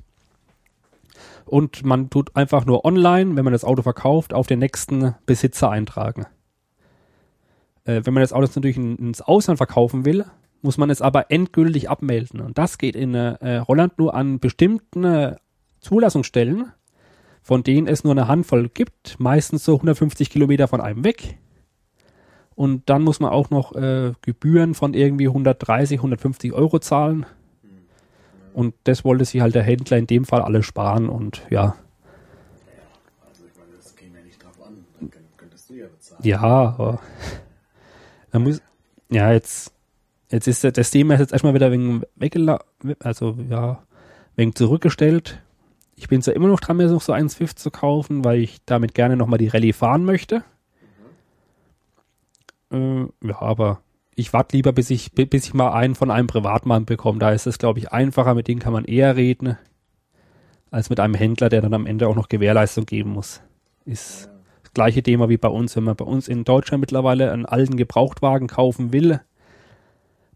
Speaker 2: Und man tut einfach nur online, wenn man das Auto verkauft, auf den nächsten Besitzer eintragen. Äh, wenn man das Auto natürlich in, ins Ausland verkaufen will, muss man es aber endgültig abmelden. Und das geht in äh, Holland nur an bestimmten äh, Zulassungsstellen, von denen es nur eine Handvoll gibt, meistens so 150 Kilometer von einem weg. Und dann muss man auch noch äh, Gebühren von irgendwie 130, 150 Euro zahlen. Und das wollte sich halt der Händler in dem Fall alles sparen und ja,
Speaker 1: ja
Speaker 2: aber man muss, ja, jetzt, jetzt ist das Thema jetzt erstmal wieder wegen weggela also ja, wegen zurückgestellt. Ich bin zwar immer noch dran, mir noch so einen Swift zu kaufen, weil ich damit gerne nochmal die Rallye fahren möchte. Äh, ja, aber ich warte lieber, bis ich, bi- bis ich mal einen von einem Privatmann bekomme. Da ist es, glaube ich, einfacher, mit denen kann man eher reden, als mit einem Händler, der dann am Ende auch noch Gewährleistung geben muss. Ist das gleiche Thema wie bei uns, wenn man bei uns in Deutschland mittlerweile einen alten Gebrauchtwagen kaufen will.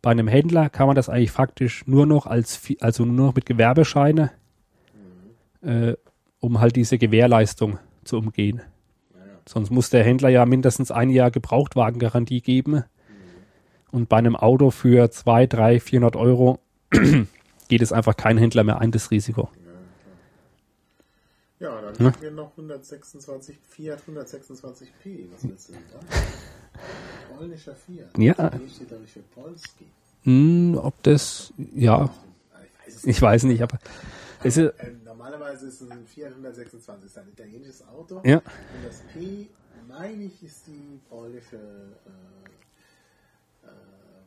Speaker 2: Bei einem Händler kann man das eigentlich faktisch nur noch als, also nur noch mit Gewerbescheine äh, um halt diese Gewährleistung zu umgehen. Sonst muss der Händler ja mindestens ein Jahr Gebrauchtwagengarantie geben. Und bei einem Auto für 2, 3, 400 Euro geht es einfach kein Händler mehr ein, das Risiko.
Speaker 1: Ja, dann
Speaker 2: Ja.
Speaker 1: haben wir noch 126 Fiat 126p. Was willst du denn da? Polnischer Fiat.
Speaker 2: Ja.
Speaker 1: Für Polski.
Speaker 2: Hm, ob das, ja,
Speaker 1: Ich weiß es nicht.
Speaker 2: ich weiß nicht, aber es ist,
Speaker 1: Äh, normalerweise ist ein Fiat 126 ist ein italienisches Auto.
Speaker 2: ja,
Speaker 1: Und das P, meine ich, ist die polnische äh,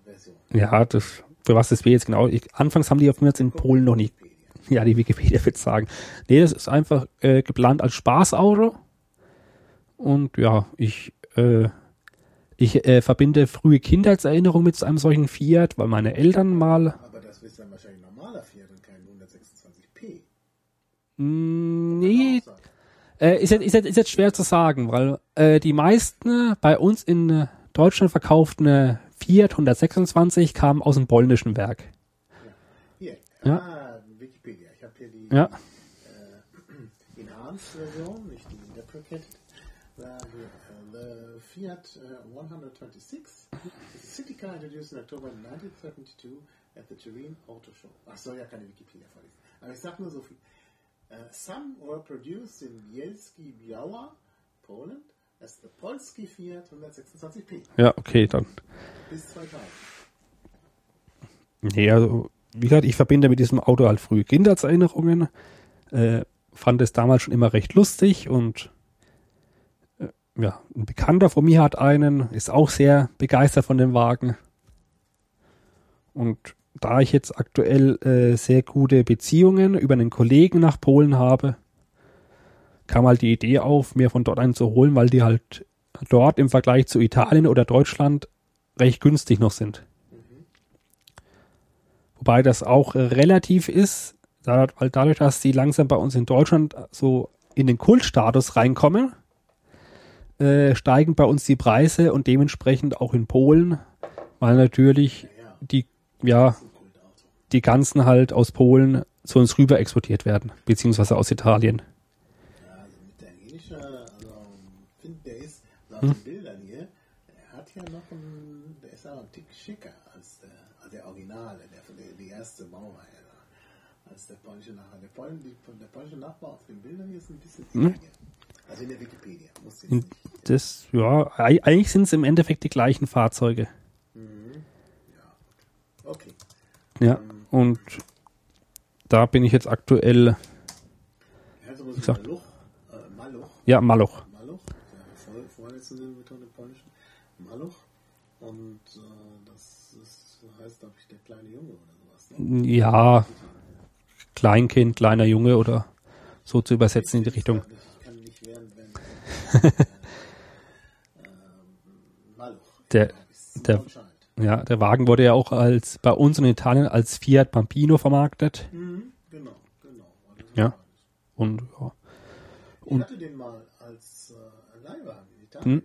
Speaker 1: Version.
Speaker 2: ja, das, für was das wir jetzt genau, ich, anfangs haben die auf mir jetzt in Polen noch nicht, ja, die Wikipedia wird sagen. Nee, das ist einfach äh, geplant als Spaßauto. Und ja, ich, äh, ich äh, verbinde frühe Kindheitserinnerungen mit einem solchen Fiat, weil meine Eltern mal,
Speaker 1: Aber das ist dann wahrscheinlich ein normaler Fiat und kein 126p.
Speaker 2: mh, nee. Äh, ist, jetzt, ist, jetzt, ist jetzt schwer zu sagen, weil äh, die meisten bei uns in Deutschland verkauften äh, Fiat 126 kamen aus dem polnischen Werk.
Speaker 1: Hier,
Speaker 2: Ja.
Speaker 1: ah, Wikipedia. Ich habe hier die
Speaker 2: Ja,
Speaker 1: äh, Enhanced-Version, nicht die Deprecated. Da hier, äh, the Fiat äh, 126 is a city car introduced in October 1932 at the Turin Auto Show. Ach, soll ja keine Wikipedia vorlesen. Aber ich sag nur so viel. Uh, some were produced in Bielski Biała, Poland, as the Polski Fiat 126p
Speaker 2: ja, okay, dann.
Speaker 1: bis 2000.
Speaker 2: Nee, also, wie gesagt, ich verbinde mit diesem Auto halt frühe Kindheitserinnerungen. Äh, fand es damals schon immer recht lustig und äh, ja, ein Bekannter von mir hat einen, ist auch sehr begeistert von dem Wagen. Und da ich jetzt aktuell äh, sehr gute Beziehungen über einen Kollegen nach Polen habe, kam halt die Idee auf, mir von dort einen zu holen, weil die halt dort im Vergleich zu Italien oder Deutschland recht günstig noch sind. Wobei das auch relativ ist, weil dadurch, dass die langsam bei uns in Deutschland so in den Kultstatus reinkommen, äh, steigen bei uns die Preise und dementsprechend auch in Polen, weil natürlich die, ja, die ganzen halt aus Polen zu uns rüber exportiert werden, beziehungsweise aus Italien.
Speaker 1: Ist laut
Speaker 2: Hm?
Speaker 1: den Bildern hier, er hat ja noch ein, der ist ja ein Tick schicker als der, als der Originale, der, der die erste Baureihe da, als der polnische Nachbar. Der, Pol, die, der polnische Nachbar auf den Bildern hier ist ein bisschen
Speaker 2: Hm?
Speaker 1: kleiner. Also in der Wikipedia, muss
Speaker 2: In-
Speaker 1: nicht.
Speaker 2: Das, ja, ei- eigentlich sind es im Endeffekt die gleichen Fahrzeuge.
Speaker 1: Okay.
Speaker 2: Ja, und da bin ich jetzt aktuell,
Speaker 1: Also muss ich
Speaker 2: gesagt.
Speaker 1: Maluch, äh, Maluch,
Speaker 2: ja, Maloch.
Speaker 1: Maluch,
Speaker 2: Ja, Kleinkind, kleiner Junge oder so zu übersetzen in die Richtung.
Speaker 1: Ich.
Speaker 2: Der-
Speaker 1: Ja,
Speaker 2: der-. Ja, der Wagen wurde ja auch als bei uns in Italien als Fiat Bambino vermarktet.
Speaker 1: Mhm, genau, genau.
Speaker 2: Ja. Und ja,
Speaker 1: Ich
Speaker 2: Und-
Speaker 1: hatte den mal als äh, Leihwagen in Italien.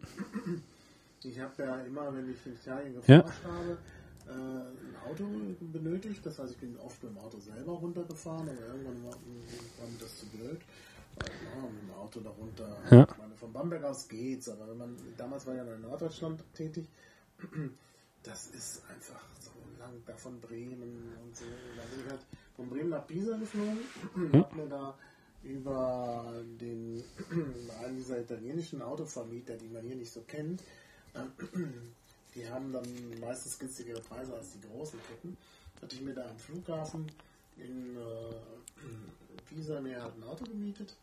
Speaker 1: Ich habe ja immer, wenn ich in Italien
Speaker 2: Ja.
Speaker 1: geforscht habe, äh, Auto benötigt. Das heißt, ich bin oft mit dem Auto selber runtergefahren, aber irgendwann war, war mir das zu blöd. Ja, mit dem Auto da runter.
Speaker 2: Ja.
Speaker 1: Ich meine, von Bamberg aus geht's, aber wenn man, damals war ja in Norddeutschland tätig, das ist einfach so lang da von Bremen und so. Da bin ich halt von Bremen nach Pisa geflogen, hab mir da über den einen dieser italienischen Autovermieter, die man hier nicht so kennt, die haben dann meistens günstigere Preise als die großen Ketten. Hatte ich mir da am Flughafen in äh, Pisa mir halt ein Auto gemietet.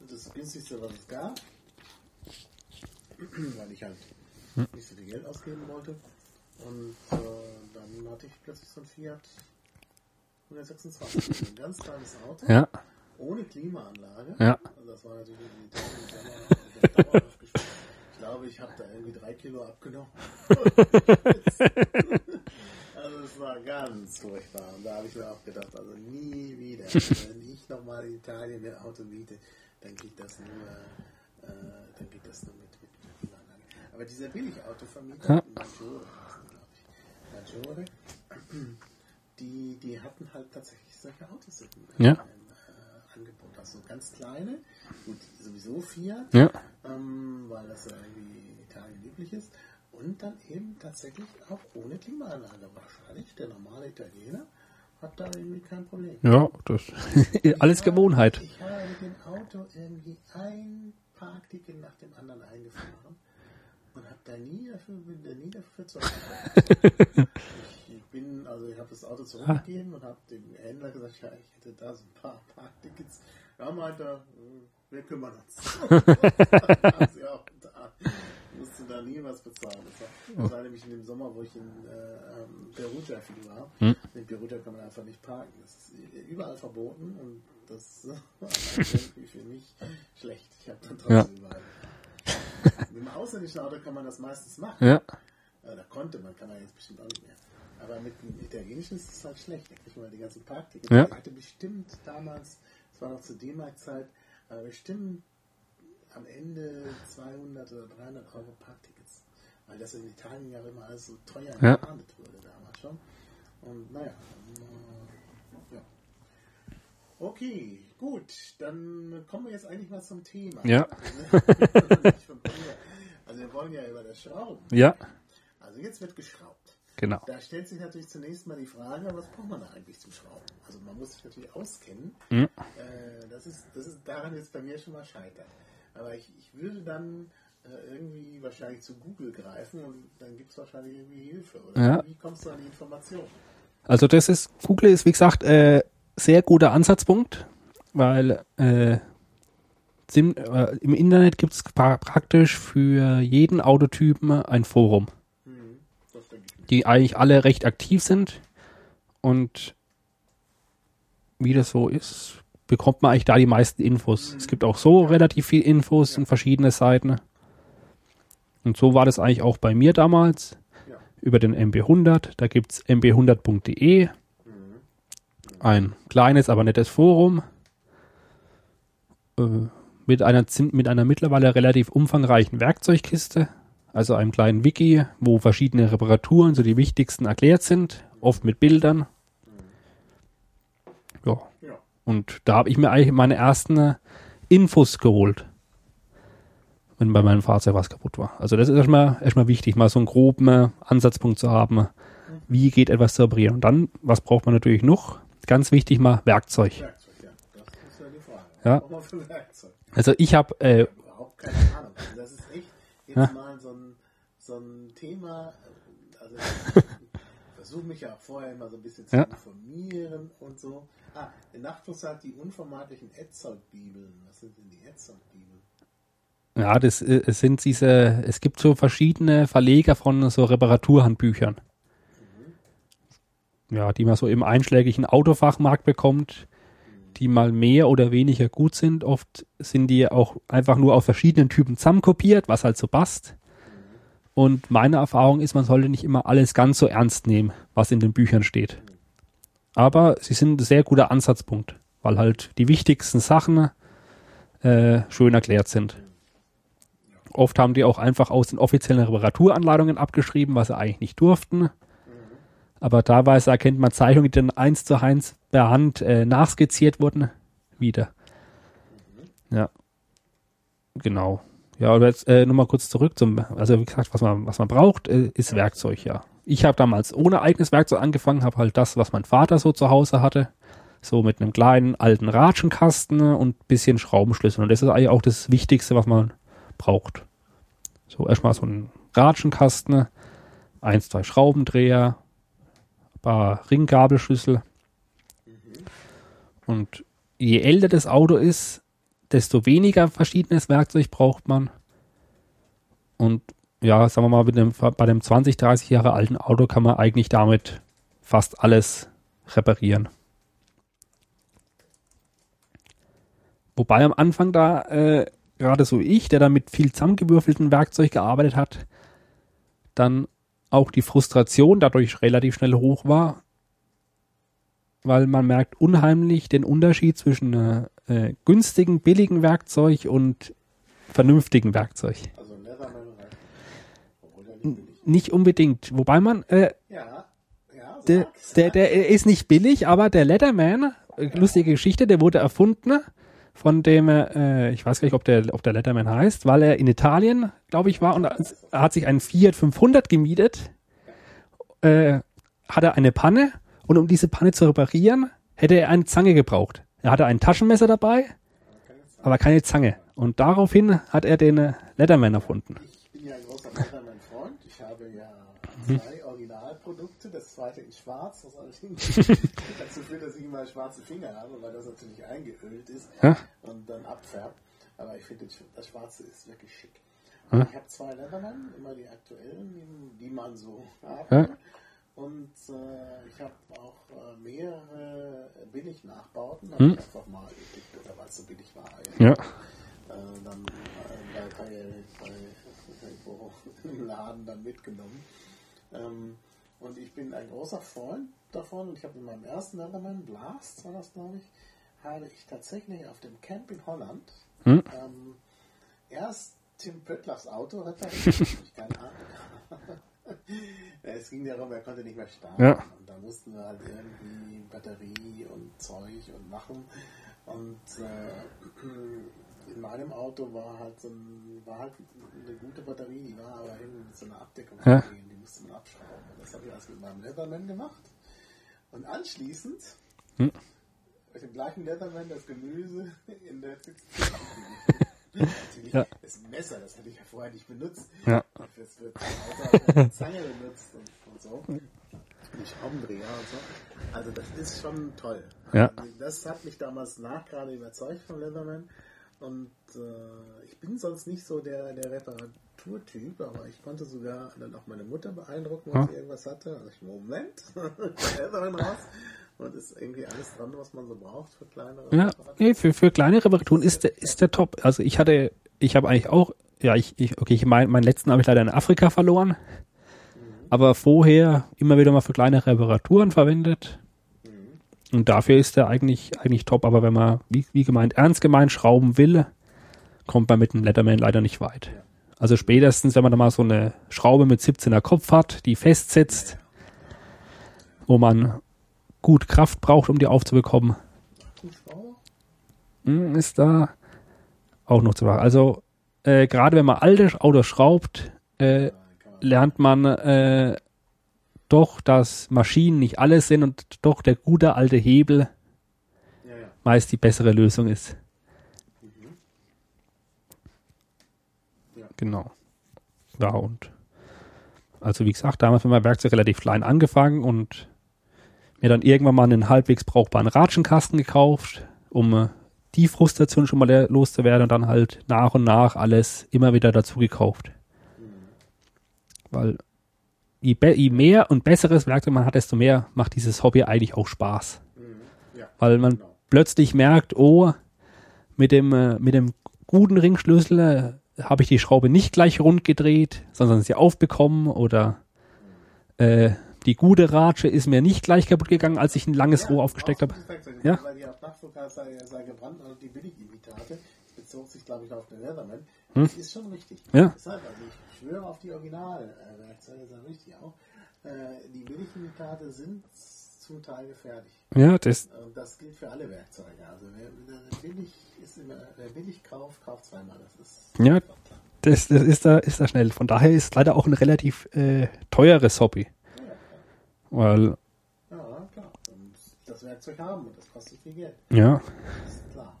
Speaker 1: Das ist das günstigste, was es gab. Weil ich halt nicht so viel Geld ausgeben wollte. Und äh, dann hatte ich plötzlich so ein Fiat 126. Ein ganz kleines Auto.
Speaker 2: ja,
Speaker 1: Ohne Klimaanlage.
Speaker 2: Ja.
Speaker 1: Also das war natürlich in Italien im Sommer sehr dauerhaft gespielt. Ich glaube, ich habe da irgendwie drei Kilo abgenommen. also es war ganz furchtbar. Und da habe ich mir auch gedacht, also nie wieder. Also wenn ich nochmal in Italien ein Auto miete, dann geht das nur, äh, dann geht das nur mit, mit Klimaanlage. Aber dieser Billigautovermieter,
Speaker 2: Ja.
Speaker 1: Maggiore, Maggiore, die, die hatten halt tatsächlich solche Autos in,
Speaker 2: Ja.
Speaker 1: äh, Angebot hast. So ganz kleine, gut, sowieso Fiat,
Speaker 2: Ja.
Speaker 1: ähm, weil das ja irgendwie in Italien üblich ist. Und dann eben tatsächlich auch ohne Klimaanlage. Wahrscheinlich der normale Italiener hat da irgendwie kein Problem.
Speaker 2: Ja, das alles Gewohnheit.
Speaker 1: Ich habe mit dem Auto irgendwie ein Parkticket nach dem anderen eingefahren und habe da nie dafür, bin da nie dafür zurückgekommen. ich, bin, also ich habe das Auto zurückgegeben und habe dem Händler gesagt, ja, ich hätte da so ein paar Parktickets. Ja, meinte er, äh, wir kümmern uns. also, da musste da nie was bezahlen. Das war, das war nämlich in dem Sommer, wo ich in äh, ähm, Perugia viel war. In Perugia kann man einfach nicht parken. Das ist überall verboten und das war für mich schlecht. Ich habe dann trotzdem
Speaker 2: Ja.
Speaker 1: überall. Mit dem ausländischen Auto kann man das meistens machen.
Speaker 2: Ja.
Speaker 1: Ja, da konnte man, kann man jetzt bestimmt auch nicht mehr. Aber mit dem italienischen ist es halt schlecht. Da kriegt man die ganzen Parktickets.
Speaker 2: Ja.
Speaker 1: Ich hatte bestimmt damals, das war noch zur D-Mark-Zeit, aber bestimmt am Ende 200 oder 300 Euro Parktickets. Weil das in Italien ja immer alles so teuer
Speaker 2: Ja.
Speaker 1: geahndet wurde damals schon. Und naja, äh, ja. Okay, gut, dann kommen wir jetzt eigentlich mal zum Thema.
Speaker 2: Ja.
Speaker 1: Also wir wollen ja über das Schrauben.
Speaker 2: Ja,
Speaker 1: Also jetzt wird geschraubt.
Speaker 2: Genau.
Speaker 1: Da stellt sich natürlich zunächst mal die Frage, was braucht man da eigentlich zum Schrauben? Also man muss sich natürlich auskennen.
Speaker 2: Mhm.
Speaker 1: Äh, das, ist, das ist daran jetzt bei mir schon mal scheitern. Aber ich, ich würde dann äh, irgendwie wahrscheinlich zu Google greifen und dann gibt es wahrscheinlich irgendwie Hilfe. Oder
Speaker 2: Ja.
Speaker 1: wie kommst du an die Information?
Speaker 2: Also das ist, Google ist wie gesagt äh, sehr guter Ansatzpunkt, weil äh, äh, im Internet gibt es praktisch für jeden Autotypen ein Forum,
Speaker 1: Hm, das denke ich mir.
Speaker 2: Die eigentlich alle recht aktiv sind und wie das so ist, bekommt man eigentlich da die meisten Infos. Es gibt auch so relativ viel Infos und verschiedene Seiten. Und so war das eigentlich auch bei mir damals
Speaker 1: Ja.
Speaker 2: über den MB100. Da gibt es mb100.de, ein kleines, aber nettes Forum äh, mit, einer, mit einer mittlerweile relativ umfangreichen Werkzeugkiste, also einem kleinen Wiki, wo verschiedene Reparaturen, so die wichtigsten, erklärt sind, oft mit Bildern. Ja, und da habe ich mir eigentlich meine ersten Infos geholt, wenn bei meinem Fahrzeug was kaputt war. Also das ist erstmal, erstmal wichtig, mal so einen groben äh, Ansatzpunkt zu haben, wie geht etwas zu reparieren. Und dann, was braucht man natürlich noch? Ganz wichtig mal Werkzeug.
Speaker 1: Werkzeug, ja. Das ist ja die Frage.
Speaker 2: Ja. Also ich habe, äh,
Speaker 1: überhaupt keine Ahnung. Also das ist echt jetzt
Speaker 2: Ja.
Speaker 1: mal so ein, so ein Thema. Also ich versuche mich ja vorher immer so ein bisschen zu
Speaker 2: Ja.
Speaker 1: informieren und so. Ah, der Nachtfuß hat die unvermeidlichen Edzold-Bibeln. Was sind denn die Edzold-Bibeln?
Speaker 2: ja, das äh, es sind diese, es gibt so verschiedene Verleger von so Reparaturhandbüchern. Ja, die man so im einschlägigen Autofachmarkt bekommt, die mal mehr oder weniger gut sind. Oft sind die auch einfach nur aus verschiedenen Typen zusammenkopiert, was halt so passt. Und meine Erfahrung ist, man sollte nicht immer alles ganz so ernst nehmen, was in den Büchern steht. Aber sie sind ein sehr guter Ansatzpunkt, weil halt die wichtigsten Sachen äh, schön erklärt sind. Oft haben die auch einfach aus den offiziellen Reparaturanleitungen abgeschrieben, was sie eigentlich nicht durften. Aber teilweise erkennt man Zeichnungen, die dann eins zu eins per Hand äh, nachskizziert wurden, wieder. Ja. Genau. Ja, aber jetzt äh, nochmal kurz zurück zum, also wie gesagt, was man, was man braucht, äh, ist Werkzeug, ja. Ich habe damals ohne eigenes Werkzeug angefangen, habe halt das, was mein Vater so zu Hause hatte, so mit einem kleinen alten Ratschenkasten und bisschen Schraubenschlüssel. Und das ist eigentlich auch das Wichtigste, was man braucht. So erstmal so ein Ratschenkasten, eins, zwei Schraubendreher, ein paar Ringgabelschlüssel. Und je älter das Auto ist, desto weniger verschiedenes Werkzeug braucht man. Und ja, sagen wir mal, dem, bei dem 20, 30 Jahre alten Auto kann man eigentlich damit fast alles reparieren. Wobei am Anfang da, äh, gerade so ich, der da mit viel zusammengewürfelten Werkzeug gearbeitet hat, dann auch die Frustration dadurch relativ schnell hoch war, weil man merkt unheimlich den Unterschied zwischen äh, äh, günstigen, billigen Werkzeug und vernünftigen Werkzeug.
Speaker 1: Also der nicht
Speaker 2: unbedingt. Wobei man, äh,
Speaker 1: Ja, ja,
Speaker 2: der, der, der ist nicht billig, aber der Letterman äh, lustige Geschichte, der wurde erfunden von dem, äh, ich weiß gar nicht, ob der, ob der Letterman heißt, weil er in Italien, glaube ich, war und er hat sich einen Fiat 500 gemietet, äh, hat er eine Panne und um diese Panne zu reparieren, hätte er eine Zange gebraucht. Er hatte ein Taschenmesser dabei, aber keine Zange. Und daraufhin hat er den Letterman erfunden.
Speaker 1: Ich bin ja ein großer Letterman-Freund. Ich habe ja zwei Originalprodukte. Das zweite in schwarz, was allerdings dazu führt, dass ich immer schwarze Finger habe, weil das natürlich eingeölt ist
Speaker 2: Ja?
Speaker 1: und dann abfärbt. Aber ich finde, das Schwarze ist wirklich schick.
Speaker 2: Ja.
Speaker 1: Ich habe zwei Letterman, immer die aktuellen, die, man so haben.
Speaker 2: Ja.
Speaker 1: Und äh, ich habe auch äh, mehrere Billig-Nachbauten.
Speaker 2: Hm.
Speaker 1: ich einfach mal geklickt, oder weil es so billig war.
Speaker 2: Ja.
Speaker 1: Äh, dann äh, bei, bei, irgendwo im Laden dann mitgenommen. Ähm, und ich bin ein großer Freund davon. Ich habe in meinem ersten Letterman, Blast war das glaube ich, habe ich tatsächlich auf dem Camp in Holland
Speaker 2: Hm.
Speaker 1: ähm, erst Tim Pöttlers Auto repariert. ich keine Ahnung. Es ging darum, er konnte nicht mehr starten.
Speaker 2: Ja.
Speaker 1: Und da mussten wir halt irgendwie Batterie und Zeug und machen. Und äh, in meinem Auto war halt so ein, war halt eine gute Batterie, die war aber irgendwie mit so einer Abdeckung
Speaker 2: Ja.
Speaker 1: die musste man abschrauben. Und das habe ich also mit meinem Leatherman gemacht. Und anschließend
Speaker 2: Hm.
Speaker 1: mit dem gleichen Leatherman das Gemüse in der Natürlich,
Speaker 2: Ja.
Speaker 1: das Messer, das hätte ich ja vorher nicht benutzt.
Speaker 2: Ja.
Speaker 1: Wird das Auto eine Zange benutzt und, und so. Die Schraubendreher und so. Also das ist schon toll.
Speaker 2: Ja.
Speaker 1: Also Das hat mich damals nach gerade überzeugt von Leatherman. Und äh, ich bin sonst nicht so der, der Reparaturtyp, aber ich konnte sogar dann auch meine Mutter beeindrucken, wenn
Speaker 2: Ja.
Speaker 1: sie irgendwas hatte. Also ich, Moment, Leatherman raus. Und ist irgendwie alles dran, was man so braucht für kleinere
Speaker 2: Ja,
Speaker 1: Reparaturen.
Speaker 2: nee, für, für kleine Reparaturen ist der, ist der top. Also ich hatte, ich habe eigentlich auch, ja, ich, ich okay, ich mein, meinen letzten habe ich leider in Afrika verloren. Aber vorher immer wieder mal für kleine Reparaturen verwendet. Und dafür ist der eigentlich, eigentlich top. Aber wenn man, wie, wie gemeint, ernst gemeint schrauben will, kommt man mit dem Letterman leider nicht weit. Also spätestens, wenn man da mal so eine Schraube mit 17er Kopf hat, die festsetzt, wo man gut Kraft braucht, um die aufzubekommen, hm, ist da auch noch zu machen. Also äh, gerade wenn man alte Autos schraubt, äh, lernt man äh, doch, dass Maschinen nicht alles sind und doch der gute alte Hebel
Speaker 1: Ja, ja.
Speaker 2: meist die bessere Lösung ist.
Speaker 1: Ja.
Speaker 2: Genau. Ja, und also wie gesagt, damals mit meinem Werkzeug relativ klein angefangen und mir dann irgendwann mal einen halbwegs brauchbaren Ratschenkasten gekauft, um äh, die Frustration schon mal loszuwerden und dann halt nach und nach alles immer wieder dazu gekauft. Weil je, je mehr und besseres Werkzeug man hat, desto mehr macht dieses Hobby eigentlich auch Spaß.
Speaker 1: Mhm. Ja.
Speaker 2: Weil man
Speaker 1: Genau.
Speaker 2: plötzlich merkt, oh, mit dem, äh, mit dem guten Ringschlüssel äh, habe ich die Schraube nicht gleich rund gedreht, sondern sie aufbekommen oder äh, die gute Ratsche ist mir nicht gleich kaputt gegangen, als ich ein langes Rohr aufgesteckt habe. Ja.
Speaker 1: Ja. Weil die auf Nachtflughafen sei, sei gebrannt, also die Billigimitate, das bezog sich glaube ich auf den Leatherman, das ist schon richtig.
Speaker 2: Hm. Ja.
Speaker 1: Deshalb, also ich schwöre auf die Originalwerkzeuge, das ist richtig auch. Äh, die Billigimitate sind zum Teil gefährlich.
Speaker 2: Ja, das,
Speaker 1: Und das gilt für alle Werkzeuge. Also wer, wer billig ist immer, wer billig kauft, kauft zweimal. Das ist
Speaker 2: Ja. das, das ist da, ist da schnell. Von daher ist leider auch ein relativ äh, teures Hobby.
Speaker 1: Ja, klar.
Speaker 2: Weil,
Speaker 1: Ja, klar. Und das Werkzeug haben und das kostet viel Geld.
Speaker 2: ja,
Speaker 1: Das ist klar.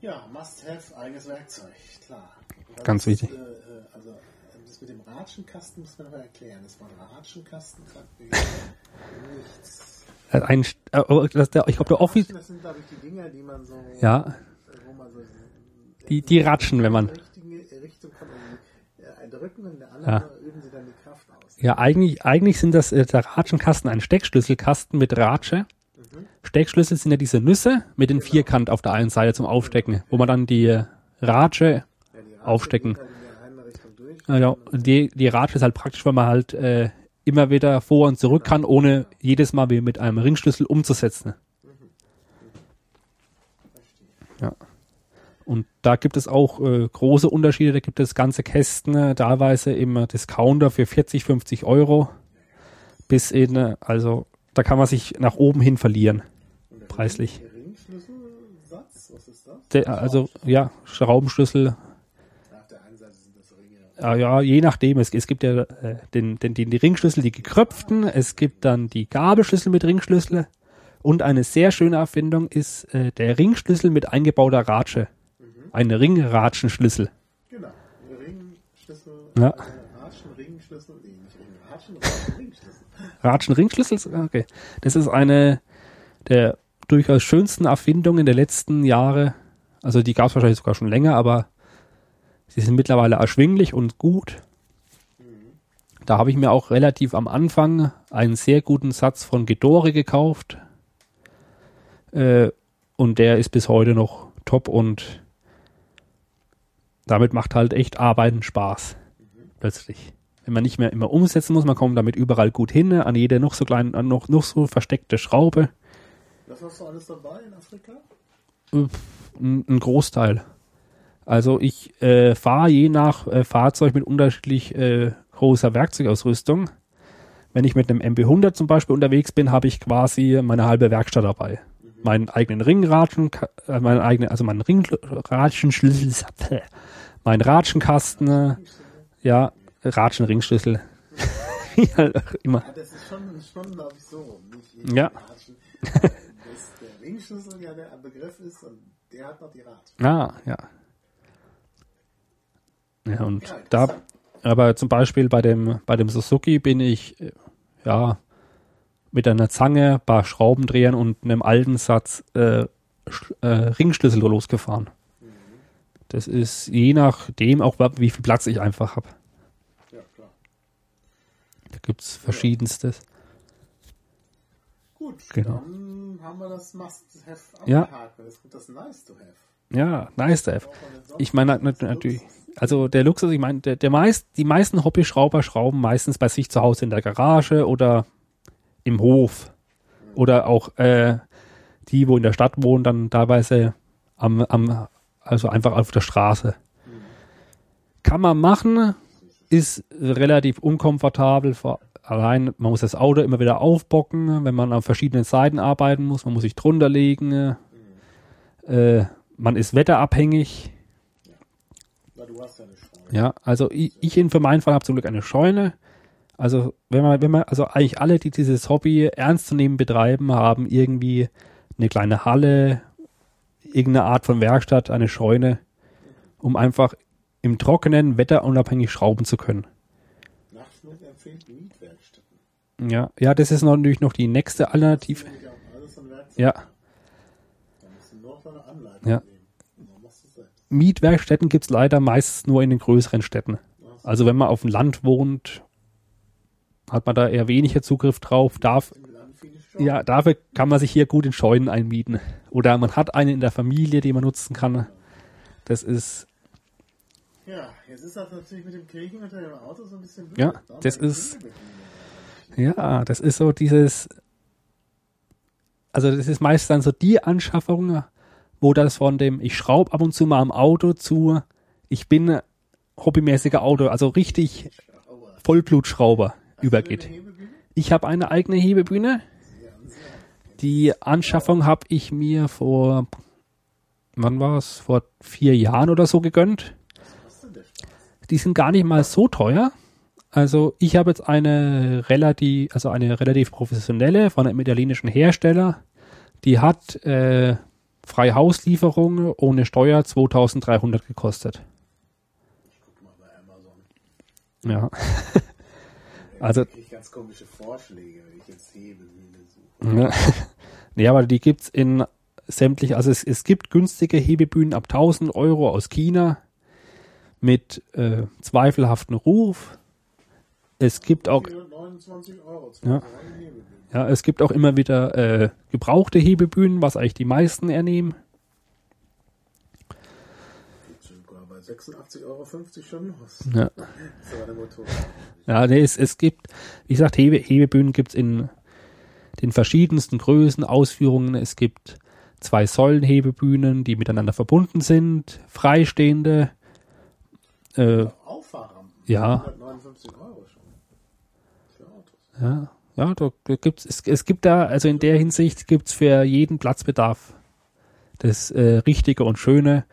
Speaker 1: Ja, ja must have, eigenes Werkzeug, klar. Was
Speaker 2: Ganz wichtig.
Speaker 1: Äh, äh, also das mit dem Ratschenkasten muss man aber erklären. Das war ein Ratschenkasten, nichts.
Speaker 2: ein, äh, oh, das, der, ich glaube, der Office,
Speaker 1: Das sind, glaube ich, die Dinger, die man so,
Speaker 2: ja,
Speaker 1: man so
Speaker 2: die, die ratschen, wenn man,
Speaker 1: in die richtige Richtung kommt. Und, äh, ein Drücken und der andere üben sie dann die.
Speaker 2: Ja, eigentlich, eigentlich sind das äh, der Ratschenkasten ein Steckschlüsselkasten mit Ratsche. Steckschlüssel sind ja diese Nüsse mit den Vierkant auf der einen Seite zum Aufstecken, wo man dann die äh, Ratsche,
Speaker 1: Ja, die
Speaker 2: Aufstecken.
Speaker 1: Richtung durch.
Speaker 2: also die, die Ratsche ist halt praktisch, weil man halt äh, immer wieder vor und zurück kann, ohne jedes Mal wie mit einem Ringschlüssel umzusetzen.
Speaker 1: Verstehe.
Speaker 2: Ja. Und da gibt es auch äh, große Unterschiede. Da gibt es ganze Kästen, äh, teilweise im Discounter für 40, 50 Euro. Bis in, äh, also da kann man sich nach oben hin verlieren. preislich.
Speaker 1: Ringschlüsselsatz, was ist das?
Speaker 2: Der, also ja, Schraubenschlüssel,
Speaker 1: Auf der einen Seite sind das Ringe.
Speaker 2: ja, ja je nachdem. Es, es gibt ja äh, den, den, den, die Ringschlüssel, die gekröpften, es gibt dann die Gabelschlüssel mit Ringschlüssel und eine sehr schöne Erfindung ist äh, der Ringschlüssel mit eingebauter Ratsche. Ein Ringratschenschlüssel.
Speaker 1: Genau. Ringschlüssel,
Speaker 2: Ja.
Speaker 1: äh, Ratschen, Ringschlüssel, nee, nicht Ring, Ratschen, Ratschen, Ringschlüssel.
Speaker 2: Ratschen-Ringschlüssel? Okay. Das ist eine der durchaus schönsten Erfindungen der letzten Jahre. Also die gab es wahrscheinlich sogar schon länger, aber sie sind mittlerweile erschwinglich und gut. Da habe ich mir auch relativ am Anfang einen sehr guten Satz von Gedore gekauft. Äh, und der ist bis heute noch top und damit macht halt echt Arbeiten Spaß. Plötzlich wenn man nicht mehr immer umsetzen muss, man kommt damit überall gut hin, an jede noch so kleinen, an noch, noch so versteckte Schraube,
Speaker 1: Was hast du alles dabei in Afrika?
Speaker 2: ein, ein Großteil. Also ich äh, fahre je nach äh, Fahrzeug mit unterschiedlich äh, großer Werkzeugausrüstung. Wenn ich mit einem MB100 zum Beispiel unterwegs bin, habe ich quasi meine halbe Werkstatt dabei. Meinen eigenen Ringratschen, äh, meinen eigenen, also meinen Ringratschenschlüssel, meinen Ratschenkasten, äh, ja, Ratschen-Ringschlüssel. Wie halt immer.
Speaker 1: Ah, das ist schon, schon glaube ich, so rum. Nicht
Speaker 2: Ja.
Speaker 1: Ratschen. Dass der Ringschlüssel ja der Begriff ist und der hat noch die Ratschen.
Speaker 2: Ah, ja. Ja, und
Speaker 1: Ja,
Speaker 2: da, aber zum Beispiel bei dem, bei dem Suzuki bin ich, äh, ja, mit einer Zange, paar Schraubendrehern und einem alten Satz äh, äh, Ringschlüssel losgefahren. Das ist je nachdem auch, wie viel Platz ich einfach habe.
Speaker 1: Ja, klar.
Speaker 2: Da gibt's verschiedenstes.
Speaker 1: Gut,
Speaker 2: Genau.
Speaker 1: dann haben wir das Must-Have
Speaker 2: Ja.
Speaker 1: abgehakt. Jetzt kommt das Nice-to-Have.
Speaker 2: Ja, nice, Dave.
Speaker 1: Braucht man denn sonst
Speaker 2: Ich meine natürlich, also der Luxus, ich meine, der, der meist, die meisten Hobbyschrauber schrauben meistens bei sich zu Hause in der Garage oder im Hof. Oder auch äh, die, wo in der Stadt wohnen, dann teilweise am, am, also einfach auf der Straße. Kann man machen, ist relativ unkomfortabel. Vor, allein, man muss das Auto immer wieder aufbocken, wenn man an verschiedenen Seiten arbeiten muss. Man muss sich drunter legen. Äh, man ist wetterabhängig.
Speaker 1: Ja.
Speaker 2: Ja, also ich, ich in für meinen Fall habe zum Glück eine Scheune. Also wenn man, wenn man, also eigentlich alle, die dieses Hobby ernst zu nehmen betreiben, haben irgendwie eine kleine Halle, irgendeine Art von Werkstatt, eine Scheune, um einfach im Trockenen wetterunabhängig schrauben zu können.
Speaker 1: Nachtflug empfiehlt Mietwerkstätten.
Speaker 2: Ja, ja, das ist natürlich noch die nächste Alternative. Ja, Ja.
Speaker 1: machst du es.
Speaker 2: Mietwerkstätten leider meistens nur in den größeren Städten. Also wenn man auf dem Land wohnt, hat man da eher weniger Zugriff drauf, darf. Ja, dafür kann man sich hier gut in Scheunen einmieten. Oder man hat eine in der Familie, die man nutzen kann. Das ist,
Speaker 1: Ja, jetzt ist das natürlich mit dem Kriegen unter dem Auto so ein bisschen blöd.
Speaker 2: Ja,
Speaker 1: haben
Speaker 2: das ist- ja, das ist so dieses, also das ist meist dann so die Anschaffung, wo das von dem, ich schraube ab und zu mal am Auto zu, ich bin hobbymäßiger Auto, also richtig. Vollblutschrauber übergeht.
Speaker 1: eine Hebebühne?
Speaker 2: Ich habe eine eigene Hebebühne. Die Anschaffung habe ich mir vor, wann war es, vor vier Jahren oder so gegönnt. Die sind gar nicht mal so teuer. Also ich habe jetzt eine relativ, also eine relativ professionelle von einem italienischen Hersteller. Die hat äh, freie Hauslieferung ohne Steuer 2300 gekostet.
Speaker 1: Guck mal bei Amazon.
Speaker 2: Ja. also
Speaker 1: ganz komische Vorschläge, wenn ich jetzt Hebebühne suche.
Speaker 2: Ja. nee, aber die gibt's in sämtlich, also es, es gibt günstige Hebebühnen ab 1000 Euro aus China mit äh, zweifelhaftem Ruf. Es gibt auch,
Speaker 1: 429 Euro.
Speaker 2: Ja. ja, es gibt auch immer wieder äh, gebrauchte Hebebühnen, was eigentlich die meisten ernehmen.
Speaker 1: Geht sogar bei 86,50 Euro schon los.
Speaker 2: Ja, ja nee, es, es gibt, wie gesagt, Hebe, Hebebühnen gibt's in den verschiedensten Größen, Ausführungen. Es gibt zwei Säulenhebebühnen, die miteinander verbunden sind, freistehende, äh,
Speaker 1: Auffahrrampen.
Speaker 2: Ja.
Speaker 1: 159 Euro schon. Für Autos.
Speaker 2: Ja, Ja, da gibt's, es, es gibt da, also in der Hinsicht gibt's für jeden Platzbedarf das äh, Richtige und Schöne.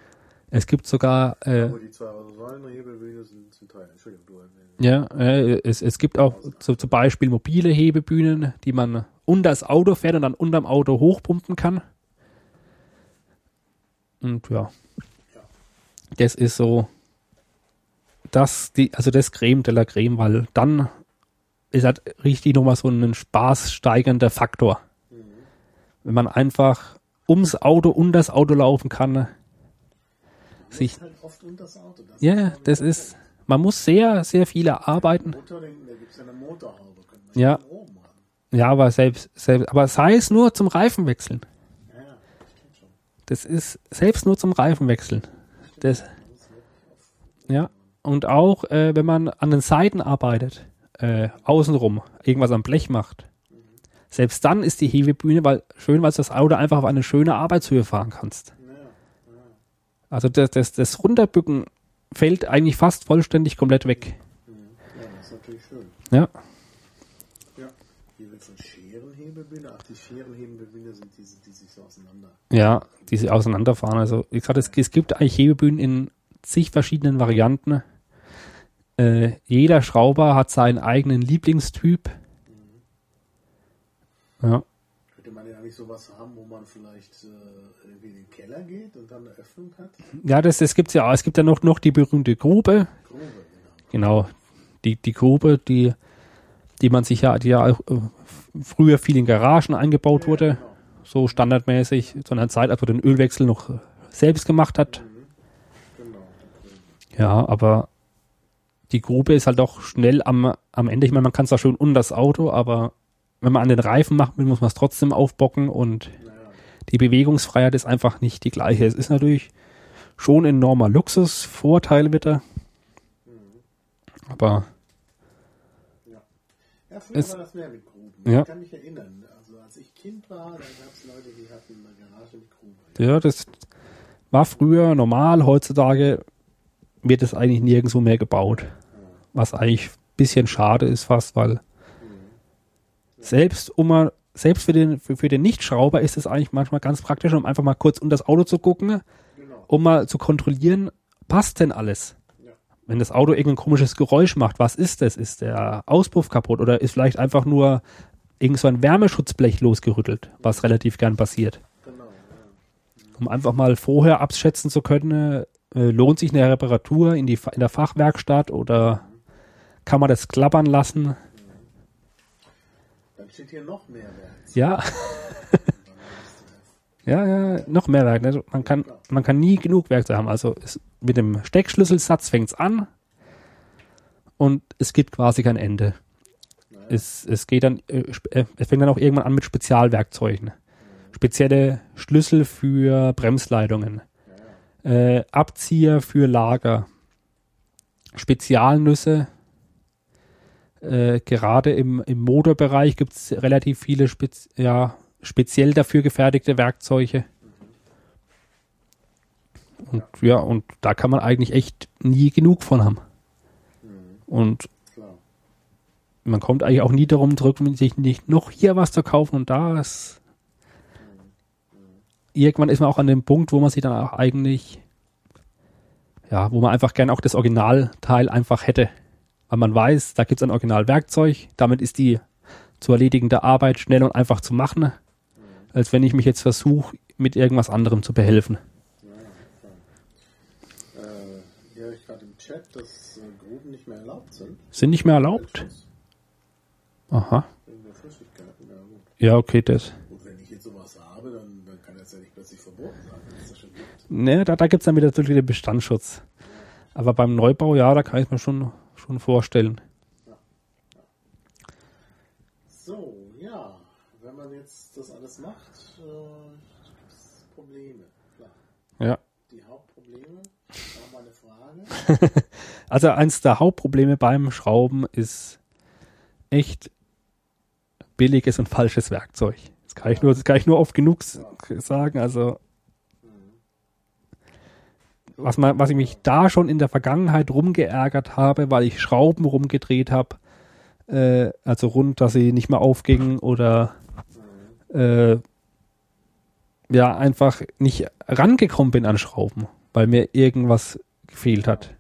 Speaker 2: Es gibt sogar, äh,
Speaker 1: Aber die zwei Säulenhebelbühne sind, sind teuer. Entschuldigung, du.
Speaker 2: ja, äh, es, es gibt auch so, zum Beispiel mobile Hebebühnen, die man unter das Auto fährt und dann unterm Auto hochpumpen kann. Und ja, das ist so, das, die, also das Creme de la Creme, weil dann ist halt richtig nochmal so ein spaßsteigernder Faktor. Wenn man einfach ums Auto und das Auto laufen kann, sich,
Speaker 1: halt
Speaker 2: ja, yeah, das ist, man muss sehr, sehr viele arbeiten.
Speaker 1: Ja
Speaker 2: ja. Aber selbst, selbst, aber sei es nur zum Reifenwechseln.
Speaker 1: Das
Speaker 2: ist selbst nur zum Reifenwechseln. Das, ja, und auch äh, wenn man an den Seiten arbeitet, äh, außenrum irgendwas am Blech macht. Selbst dann ist die Hebebühne weil, schön, weil du das Auto einfach auf eine schöne Arbeitshöhe fahren kannst. Also das, das, das Runterbücken fällt eigentlich fast vollständig komplett weg.
Speaker 1: Ja, das ist natürlich schön.
Speaker 2: Ja.
Speaker 1: Ja. Hier wird von Scherenhebebühne. Ach, die Scherenhebebühne sind diese, die sich so auseinander.
Speaker 2: Ja, die sie auseinanderfahren. Also wie gesagt, es, es gibt eigentlich Hebebühnen in zig verschiedenen Varianten. Äh, jeder Schrauber hat seinen eigenen Lieblingstyp. Ja.
Speaker 1: Ja eigentlich sowas haben, wo man vielleicht äh, irgendwie in den Keller geht und dann eine Öffnung hat?
Speaker 2: Ja, das, das gibt's ja auch. Es gibt ja noch, noch die berühmte Grube.
Speaker 1: Grube, genau.
Speaker 2: Genau. Die, die Grube, die, die man sich ja, die ja auch, äh, früher viel in Garagen eingebaut wurde.
Speaker 1: Genau.
Speaker 2: So standardmäßig zu einer Zeit, als man den Ölwechsel noch äh, selbst gemacht hat.
Speaker 1: Genau.
Speaker 2: Ja, aber die Grube ist halt doch schnell am, am Ende. Ich meine, man kann es da schön unter das Auto, aber wenn man an den Reifen machen will, muss man es trotzdem aufbocken und die Bewegungsfreiheit ist einfach nicht die gleiche. Es ist natürlich schon ein enormer Luxus, Vorteil bitte. Aber
Speaker 1: ja, früher
Speaker 2: Es-
Speaker 1: war das mehr mit Gruben.
Speaker 2: Ja.
Speaker 1: Ich kann mich erinnern. Also als ich Kind war, da gab es Leute, die hatten eine Garage mit Grube.
Speaker 2: ja, das war früher normal. Heutzutage wird es eigentlich nirgendwo mehr gebaut. Was eigentlich ein bisschen schade ist fast, weil selbst um mal, selbst für den, für, für den Nichtschrauber ist es eigentlich manchmal ganz praktisch, um einfach mal kurz unter das Auto zu gucken,
Speaker 1: Genau.
Speaker 2: um mal zu kontrollieren, passt denn alles?
Speaker 1: Ja.
Speaker 2: Wenn das Auto irgendein komisches Geräusch macht, was ist das? Ist der Auspuff kaputt oder ist vielleicht einfach nur irgend so ein Wärmeschutzblech losgerüttelt, was relativ gern passiert?
Speaker 1: Genau. Ja.
Speaker 2: Um einfach mal vorher abschätzen zu können, äh, lohnt sich eine Reparatur in, die, in der Fachwerkstatt oder kann man das klappern lassen?
Speaker 1: Steht hier noch mehr Werk.
Speaker 2: Ja, ja, ja, noch mehr Werk. Ne? Man, kann, man kann nie genug Werkzeug haben. Also es, mit dem Steckschlüsselsatz fängt's an und es gibt quasi kein Ende. Es, es geht dann, äh, äh, es fängt dann auch irgendwann an mit Spezialwerkzeugen. Spezielle Schlüssel für Bremsleitungen, äh, Abzieher für Lager, Spezialnüsse. Äh, gerade im, im Motorbereich gibt's relativ viele Spez ja, speziell dafür gefertigte Werkzeuge. Und ja, und da kann man eigentlich echt nie genug von haben. Und
Speaker 1: Klar.
Speaker 2: man kommt eigentlich auch nie darum zurück, sich nicht noch hier was zu kaufen und da ist. Irgendwann ist man auch an dem Punkt, wo man sich dann auch eigentlich, ja, wo man einfach gern auch das Originalteil einfach hätte. Weil man weiß, da gibt es ein Originalwerkzeug, damit ist die zu erledigende Arbeit schnell und einfach zu machen, als wenn ich mich jetzt versuche, mit irgendwas anderem zu behelfen.
Speaker 1: Äh, hier habe ich gerade im Chat, dass äh, Gruben nicht mehr erlaubt sind.
Speaker 2: Sind nicht mehr erlaubt? Aha.
Speaker 1: Der Flüssigkeiten. Ja.
Speaker 2: Ja, okay, das.
Speaker 1: gut, wenn ich jetzt sowas habe, dann, dann kann das ja nicht plötzlich verboten sein.
Speaker 2: Ne, da, da gibt es dann wieder natürlich den Bestandsschutz. Aber beim Neubau, ja, da kann ich mir schon, schon vorstellen.
Speaker 1: So, ja, wenn man jetzt das alles macht, äh, gibt es Probleme. Klar.
Speaker 2: Ja.
Speaker 1: Die Hauptprobleme, da mal eine Frage.
Speaker 2: Also eins der Hauptprobleme beim Schrauben ist echt billiges und falsches Werkzeug. Das kann ich nur, das kann ich nur oft genug s- sagen. Also was, man, was ich mich da schon in der Vergangenheit rumgeärgert habe, weil ich Schrauben rumgedreht habe, äh, also rund, dass sie nicht mehr aufgingen oder äh, ja, einfach nicht rangekommen bin an Schrauben, weil mir irgendwas gefehlt hat.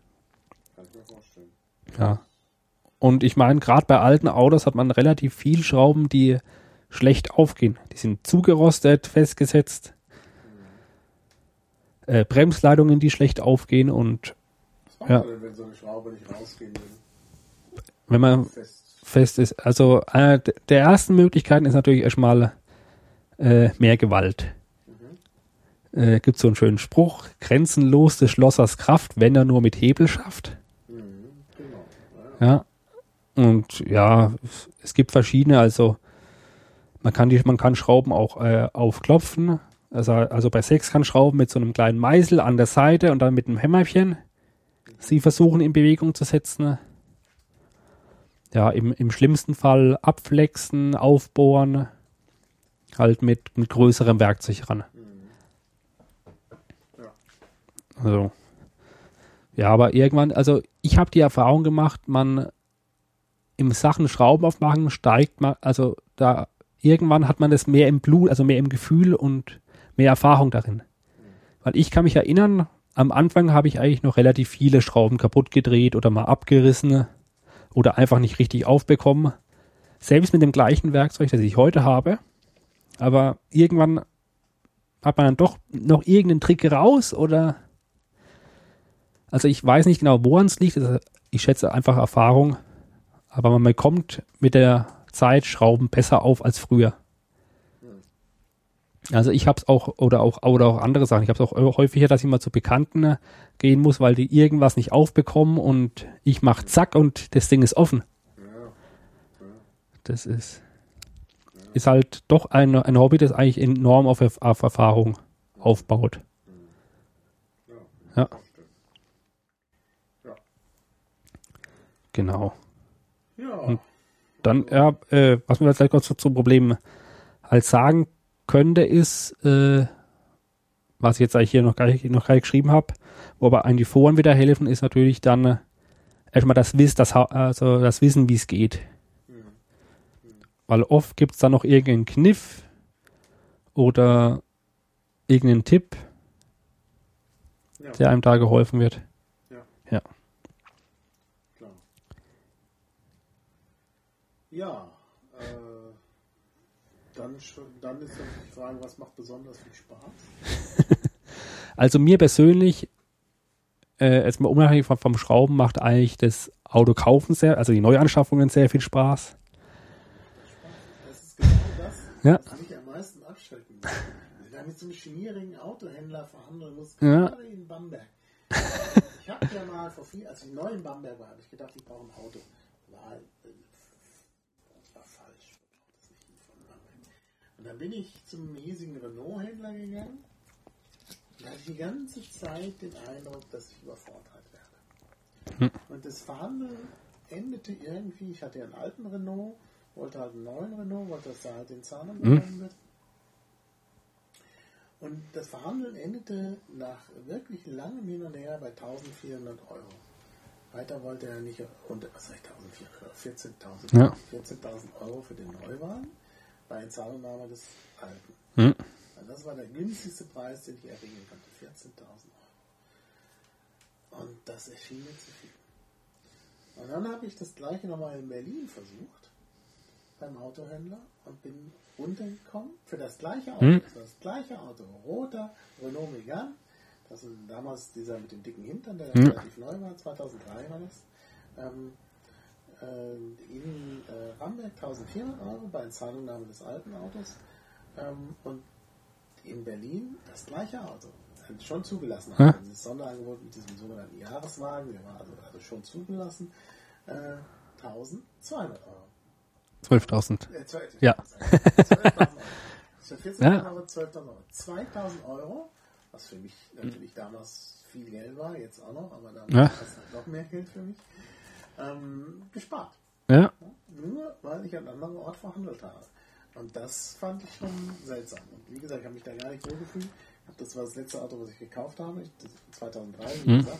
Speaker 2: Ja. Und ich meine, gerade bei alten Autos hat man relativ viel Schrauben, die schlecht aufgehen. Die sind zugerostet, festgesetzt. Äh, Bremsleitungen, die schlecht aufgehen und Ja.
Speaker 1: denn, wenn so eine Schraube nicht rausgehen will?
Speaker 2: wenn man
Speaker 1: Fest.
Speaker 2: fest ist, also eine d- der ersten Möglichkeiten ist natürlich erstmal äh, mehr Gewalt. Äh, gibt so einen schönen Spruch, grenzenlos des Schlossers Kraft, wenn er nur mit Hebel schafft.
Speaker 1: Mhm, genau. Ja.
Speaker 2: Ja. Und ja, es- es gibt verschiedene, also man kann die, man kann Schrauben auch äh, aufklopfen. Also, also bei Sechskantschrauben mit so einem kleinen Meißel an der Seite und dann mit einem Hämmerchen sie versuchen in Bewegung zu setzen. Ja, im, im schlimmsten Fall abflexen, aufbohren, halt mit, mit größerem Werkzeug ran. Also, ja, aber irgendwann, also ich habe die Erfahrung gemacht, man im Sachen Schrauben aufmachen steigt man, also da irgendwann hat man das mehr im Blut, also mehr im Gefühl und mehr Erfahrung darin. Weil ich kann mich erinnern, am Anfang habe ich eigentlich noch relativ viele Schrauben kaputt gedreht oder mal abgerissen oder einfach nicht richtig aufbekommen. Selbst mit dem gleichen Werkzeug, das ich heute habe. Aber irgendwann hat man dann doch noch irgendeinen Trick raus oder also ich weiß nicht genau, woran es liegt. Also Ich schätze einfach Erfahrung. Aber man bekommt mit der Zeit Schrauben besser auf als früher. Also ich habe es auch, oder auch, oder auch andere Sachen. Ich habe es auch häufiger, dass ich mal zu Bekannten äh, gehen muss, weil die irgendwas nicht aufbekommen und ich mache zack und das Ding ist offen. Das ist, ist halt doch ein, ein Hobby, das eigentlich enorm auf, auf Erfahrung aufbaut. Ja. Genau.
Speaker 1: Ja.
Speaker 2: Dann, ja, äh, was wir vielleicht kurz zum Problem halt sagen könnte, ist, äh, was ich jetzt eigentlich hier noch gar nicht, noch gar nicht geschrieben habe, wo aber an die Foren wieder helfen, ist natürlich dann äh, erstmal das Wissen, das, also das Wissen, wie es geht. Weil oft gibt es dann noch irgendeinen Kniff oder irgendeinen Tipp,
Speaker 1: Ja.
Speaker 2: der einem da geholfen wird.
Speaker 1: Klar. Ja, äh, dann, schon, dann ist natürlich die Frage, was macht besonders viel Spaß?
Speaker 2: Also mir persönlich, äh, jetzt mal unabhängig vom, vom Schrauben, macht eigentlich das Auto kaufen sehr, also die Neuanschaffungen sehr viel Spaß.
Speaker 1: Das ist genau das,
Speaker 2: Ja.
Speaker 1: was mich am meisten abschrecken muss. Wenn ich mit so einem schmierigen Autohändler verhandeln muss,
Speaker 2: Ja.
Speaker 1: gerade in Bamberg. Ich habe ja mal vor viel, als ich neu in Bamberg war, habe ich gedacht, ich brauche ein Auto. War, äh, das war falsch. Ich brauche das nicht von Bamberg. Und dann bin ich zum hiesigen Renault-Händler gegangen. Und hatte die ganze Zeit den Eindruck, dass ich überfordert werde. Und das Verhandeln endete irgendwie, ich hatte ja einen alten Renault, wollte halt einen neuen Renault, wollte, dass da halt den Zahn umgegangen wird. Und das Verhandeln endete nach wirklich langem Hin und Her bei 1400 Euro. Weiter wollte er nicht runter, was sag ich, 1400, 14.000
Speaker 2: Ja.
Speaker 1: 14.000 Euro für den Neuwagen bei Zahlungnahme des alten.
Speaker 2: Hm.
Speaker 1: Also das war der günstigste Preis, den ich erringen konnte, 14.000 Euro. Und das erschien mir zu viel. Und dann habe ich das gleiche nochmal in Berlin versucht, beim Autohändler, und bin runtergekommen für das gleiche Auto.
Speaker 2: Hm.
Speaker 1: Das gleiche Auto, roter Renault Megane. Das ist damals dieser mit dem dicken Hintern, der
Speaker 2: Hm.
Speaker 1: relativ neu war, 2003 war das. Ähm, äh, in äh, Bamberg 1400 Euro bei Zahlungnahme des alten Autos. Ähm, und in Berlin das gleiche Auto. Schon zugelassen. Also dieses Sonderangebot mit diesem sogenannten Jahreswagen, der war also, also schon zugelassen. Äh, 1200 Euro.
Speaker 2: 12.000.
Speaker 1: Äh, zwei-
Speaker 2: Ja.
Speaker 1: 12.000 Euro. Für 14
Speaker 2: Ja.
Speaker 1: Euro 12.000 Euro. 2000 Euro, was für mich natürlich damals viel Geld war, jetzt auch noch, aber damals
Speaker 2: Ja.
Speaker 1: war es halt noch mehr Geld für mich, ähm, gespart.
Speaker 2: Ja,
Speaker 1: Nur weil ich an einem anderen Ort verhandelt habe. Und das fand ich schon seltsam. Und wie gesagt, ich habe mich da gar nicht wohl gefühlt. Das war das letzte Auto, was ich gekauft habe. Ich, das 2003, wie
Speaker 2: Mhm.
Speaker 1: gesagt.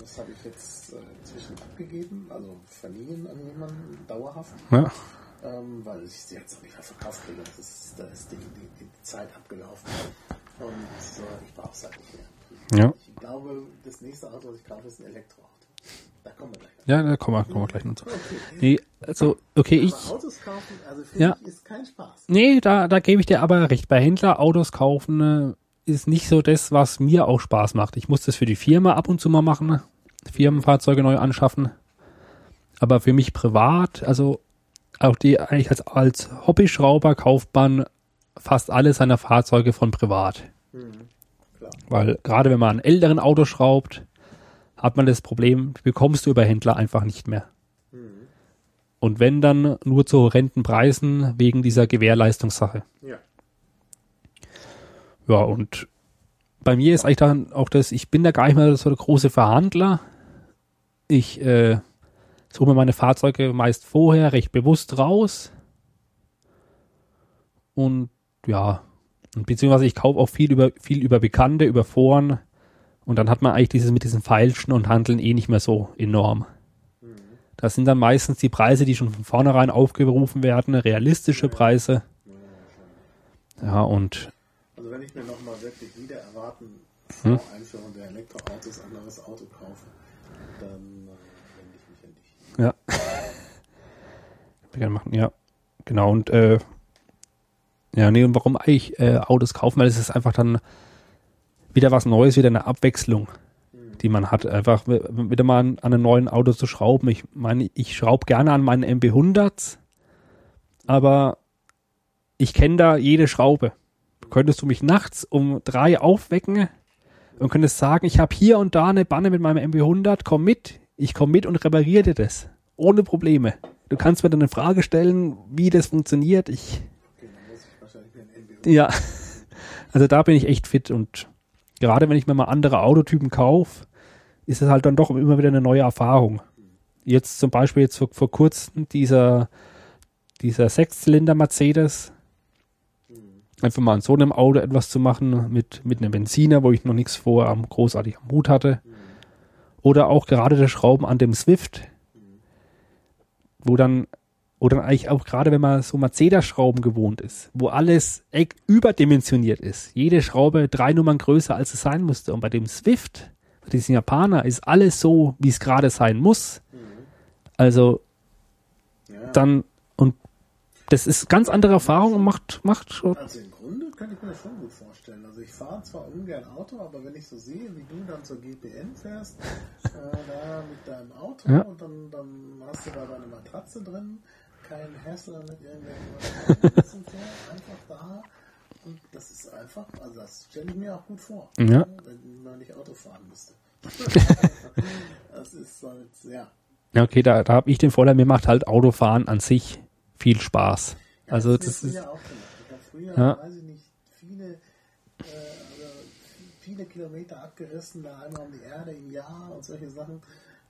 Speaker 1: Das habe ich jetzt äh, inzwischen abgegeben, also verliehen an jemanden dauerhaft.
Speaker 2: Ja.
Speaker 1: Ähm, weil ich sie jetzt noch nicht mehr verkauft kriege. Das ist, da ist die, die, die Zeit abgelaufen. Und äh, ich brauche es halt nicht mehr.
Speaker 2: Ja.
Speaker 1: Ich glaube, das nächste Auto, das ich kaufe, ist ein Elektroauto. Da kommen wir gleich.
Speaker 2: Ja, da kommen wir, kommen wir gleich noch zu.
Speaker 1: Okay.
Speaker 2: Nee, also, okay, ich.
Speaker 1: Aber Autos kaufen, also für
Speaker 2: Ja.
Speaker 1: mich ist kein Spaß.
Speaker 2: Nee, da, da gebe ich dir aber recht. Bei Händler Autos kaufen äh, ist nicht so das, was mir auch Spaß macht. Ich muss das für die Firma ab und zu mal machen, ne? Firmenfahrzeuge neu anschaffen. Aber für mich privat, also auch die eigentlich als, als Hobbyschrauber kauft man fast alle seiner Fahrzeuge von privat.
Speaker 1: Mhm.
Speaker 2: Weil gerade wenn man an älteren Autos schraubt, hat man das Problem, die bekommst du über Händler einfach nicht mehr.
Speaker 1: Mhm.
Speaker 2: Und wenn dann nur zu horrenden Preisen wegen dieser Gewährleistungssache.
Speaker 1: Ja.
Speaker 2: Ja, und bei mir ist eigentlich dann auch das, ich bin da gar nicht mehr so der große Verhandler. Ich äh, suche mir meine Fahrzeuge meist vorher recht bewusst raus. Und ja, beziehungsweise ich kaufe auch viel über, viel über Bekannte, über Foren. Und dann hat man eigentlich dieses mit diesen Feilschen und Handeln eh nicht mehr so enorm. Das sind dann meistens die Preise, die schon von vornherein aufgerufen werden, realistische Preise. Ja, und
Speaker 1: Also wenn ich mir nochmal wirklich wieder erwarten,
Speaker 2: Hm?
Speaker 1: vor Einführung der Elektroautos ein neues Auto kaufe, dann äh, wende ich mich an dich.
Speaker 2: Ja. Gerne machen, ja. Genau, und äh, ja, nee, und warum eigentlich äh, Autos kaufen? Weil es ist einfach dann wieder was Neues, wieder eine Abwechslung, die man hat. Einfach wieder mal an, an einem neuen Auto zu schrauben. Ich meine, ich schraube gerne an meinen MB100s, aber ich kenne da jede Schraube. Könntest du mich nachts um drei aufwecken und könntest sagen, ich habe hier und da eine Banne mit meinem MB100, komm mit, ich komme mit und repariere dir das. Ohne Probleme. Du kannst mir dann eine Frage stellen, wie das funktioniert. Ich,
Speaker 1: Okay, dann muss ich wahrscheinlich
Speaker 2: ja, also da bin ich echt fit und gerade wenn ich mir mal andere Autotypen kaufe, ist es halt dann doch immer wieder eine neue Erfahrung. Jetzt zum Beispiel jetzt vor, vor kurzem dieser, dieser Sechszylinder Mercedes, einfach mal an so einem Auto etwas zu machen mit, mit einem Benziner, wo ich noch nichts vorher am, großartig am Hut hatte. Oder auch gerade der Schrauben an dem Swift, wo dann, dann eigentlich auch gerade, wenn man so Mercedes-Schrauben gewohnt ist, wo alles eck- überdimensioniert ist, jede Schraube drei Nummern größer, als es sein musste. Und bei dem Swift, bei diesem Japaner, ist alles so, wie es gerade sein muss. Also
Speaker 1: Ja.
Speaker 2: dann, und das ist ganz andere Erfahrung und macht, macht schon,
Speaker 1: Also im Grunde kann ich mir das schon gut vorstellen. Also ich fahre zwar ungern Auto, aber wenn ich so sehe, wie du dann zur GPN fährst, äh, da mit deinem Auto
Speaker 2: Ja.
Speaker 1: und dann, dann hast du da deine Matratze drin, kein Hassel mit irgendwelchen einfach da. Und das ist einfach, also das stelle ich mir auch gut vor,
Speaker 2: Ja.
Speaker 1: wenn man nicht Auto fahren müsste. das ist halt, ja.
Speaker 2: ja okay, da, da habe ich den Vorteil, mir macht halt Autofahren an sich viel Spaß. Also
Speaker 1: das
Speaker 2: das
Speaker 1: ist auch. Ich habe früher,
Speaker 2: Ja.
Speaker 1: weiß ich nicht, viele, äh, also viele Kilometer abgerissen, da einmal um die Erde im Jahr und solche Sachen,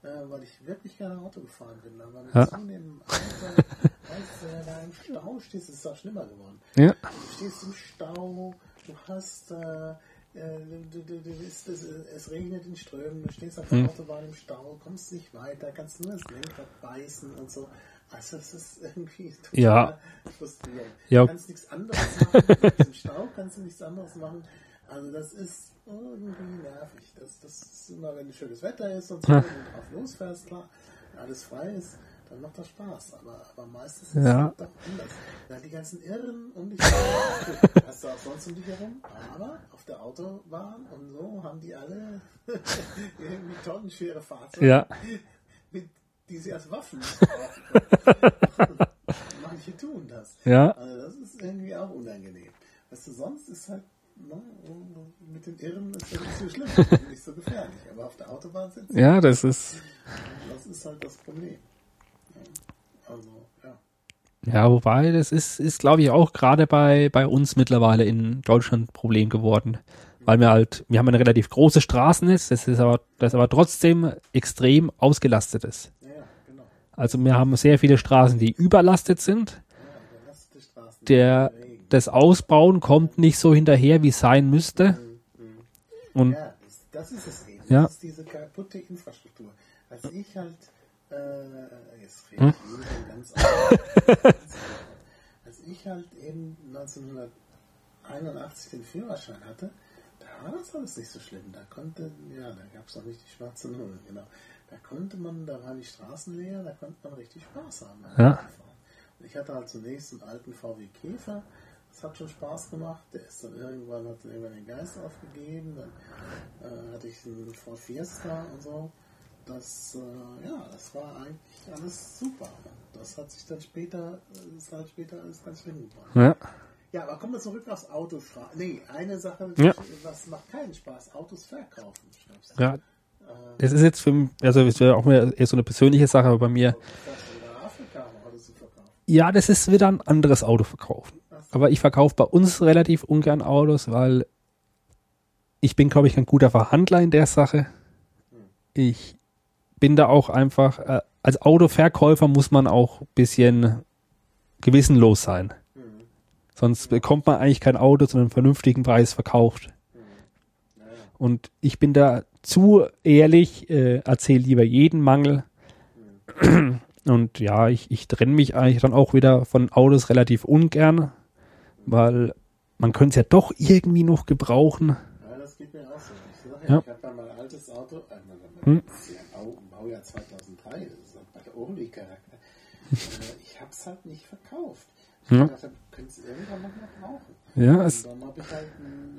Speaker 1: äh, weil ich wirklich gerne Auto gefahren bin. Aber mit
Speaker 2: Ja.
Speaker 1: zunehmendem Alter, als äh, da im Stau stehst, ist es auch schlimmer geworden.
Speaker 2: ja,
Speaker 1: Du stehst im Stau, du hast, äh, äh, du, du, du bist, es, es regnet in Strömen, du stehst auf der
Speaker 2: Hm.
Speaker 1: Autobahn im Stau, kommst nicht weiter, kannst nur das Lenkrad beißen und so. Also es ist irgendwie total
Speaker 2: Ja.
Speaker 1: frustrierend.
Speaker 2: Ja.
Speaker 1: Du kannst nichts anderes machen, im Stau kannst du nichts anderes machen. Also das ist irgendwie nervig. Das, das ist immer, wenn schönes Wetter ist und so,
Speaker 2: Ja.
Speaker 1: und du drauf losfährst, klar, wenn alles frei ist, dann macht das Spaß. Aber, aber meistens ist
Speaker 2: Ja.
Speaker 1: es doch anders. Ja, die ganzen Irren um dich herum, hast du auch sonst um dich herum, aber auf der Autobahn und so haben die alle irgendwie tonnenschwere Fahrzeuge,
Speaker 2: ja,
Speaker 1: mit, die sie als Waffen. Manche tun das.
Speaker 2: ja,
Speaker 1: Also das ist irgendwie auch unangenehm. Weißt du, sonst ist halt mit den Irren ist das nicht so schlimm, nicht so gefährlich. Aber auf der Autobahn sitzen,
Speaker 2: ja, das ist,
Speaker 1: das ist halt das Problem. Ja. Also, ja.
Speaker 2: ja, wobei, das ist, ist glaube ich auch gerade bei, bei uns mittlerweile in Deutschland ein Problem geworden. Weil wir halt, wir haben ein relativ großes Straßennetz, das ist aber, das aber trotzdem extrem ausgelastet ist.
Speaker 1: Ja, ja, genau.
Speaker 2: Also wir haben sehr viele Straßen, die überlastet sind.
Speaker 1: Ja, überlastete Straßen.
Speaker 2: Der, das Ausbauen kommt nicht so hinterher, wie es sein müsste. Und
Speaker 1: ja, das, ist es eben.
Speaker 2: Ja.
Speaker 1: Das ist diese kaputte Infrastruktur. Als ich halt, äh, jetzt rede ich
Speaker 2: Hm?
Speaker 1: ganz anders. Als ich halt eben 1981 den Führerschein hatte, da war das alles nicht so schlimm. Da konnte, ja, da gab es noch nicht die schwarze Null, genau. Da konnte man, da waren die Straßen leer, da konnte man richtig Spaß haben.
Speaker 2: Ja.
Speaker 1: Ich hatte halt zunächst einen alten VW Käfer, das hat schon Spaß gemacht. Der ist dann irgendwann, hat dann irgendwann den Geist aufgegeben. Dann äh, hatte ich einen Ford Fiesta und so. Das, äh, ja, das war eigentlich alles super. Das hat sich dann später, ist halt später alles ganz schlimm geworden.
Speaker 2: Ja.
Speaker 1: Ja, aber kommen wir zurück aufs Autofahren. Nee, eine Sache,
Speaker 2: Ja.
Speaker 1: was macht keinen Spaß, Autos verkaufen.
Speaker 2: Ja. Das ist jetzt für mich, also es wäre auch mehr eher so eine persönliche Sache, aber bei mir,
Speaker 1: Das verkaufen.
Speaker 2: ja, das ist wieder ein anderes Auto verkaufen. Aber ich verkaufe bei uns relativ ungern Autos, weil ich bin, glaube ich, ein guter Verhandler in der Sache. Ich bin da auch einfach, äh, als Autoverkäufer muss man auch ein bisschen gewissenlos sein. Sonst bekommt man eigentlich kein Auto zu einem vernünftigen Preis verkauft. Und ich bin da zu ehrlich, äh, erzähle lieber jeden Mangel. Und ja, ich, ich trenne mich eigentlich dann auch wieder von Autos relativ ungern, weil man könnte es ja doch irgendwie noch gebrauchen.
Speaker 1: Ja, das geht mir auch so. Ich
Speaker 2: Ja.
Speaker 1: ich habe ja mein altes Auto, äh, mein, mein, das ist ja Bau, Baujahr 2003, das ist bei der Orly-Charakter. äh, ich habe es halt nicht verkauft. Ich
Speaker 2: Ja.
Speaker 1: dachte, könnte es irgendwann noch mal brauchen.
Speaker 2: Ja,
Speaker 1: Und
Speaker 2: es,
Speaker 1: dann habe ich halt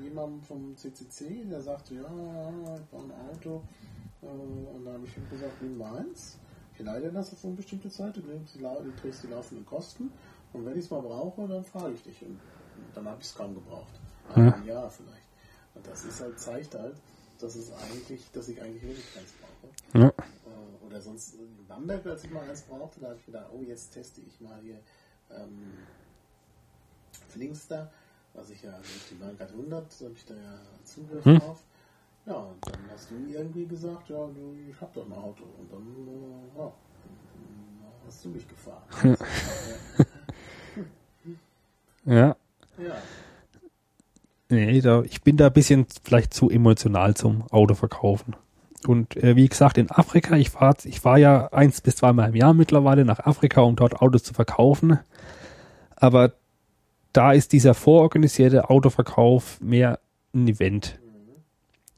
Speaker 1: jemanden vom CCC, der sagte, ja, ich brauche ein Auto. Äh, Und dann habe ich ihm gesagt, nimm meins. Ich leihe dir das auf eine bestimmte Zeit, du trägst die laufenden Kosten. Und wenn ich es mal brauche, dann frage ich dich. Und dann habe ich es kaum gebraucht.
Speaker 2: Ja.
Speaker 1: Ein Jahr vielleicht. Und das ist halt, zeigt halt, dass es eigentlich, dass ich eigentlich wirklich keins brauche.
Speaker 2: ja,
Speaker 1: Äh, Oder sonst in Bamberg, als ich mal eins brauchte, da habe ich gedacht, oh, jetzt teste ich mal hier ähm, Flinkster, was ich ja durch die Bahncard 100, da habe ich da ja Zugriff
Speaker 2: Hm.
Speaker 1: drauf. Ja, und dann hast du irgendwie gesagt, ja, ich hab doch ein Auto. Und dann, äh, ja, dann hast du mich gefahren.
Speaker 2: ja.
Speaker 1: ja,
Speaker 2: Nee, da, ich bin da ein bisschen vielleicht zu emotional zum Autoverkaufen. Und äh, wie gesagt, in Afrika, ich fahre ich fahr ja eins bis zweimal im Jahr mittlerweile nach Afrika, um dort Autos zu verkaufen. Aber da ist dieser vororganisierte Autoverkauf mehr ein Event.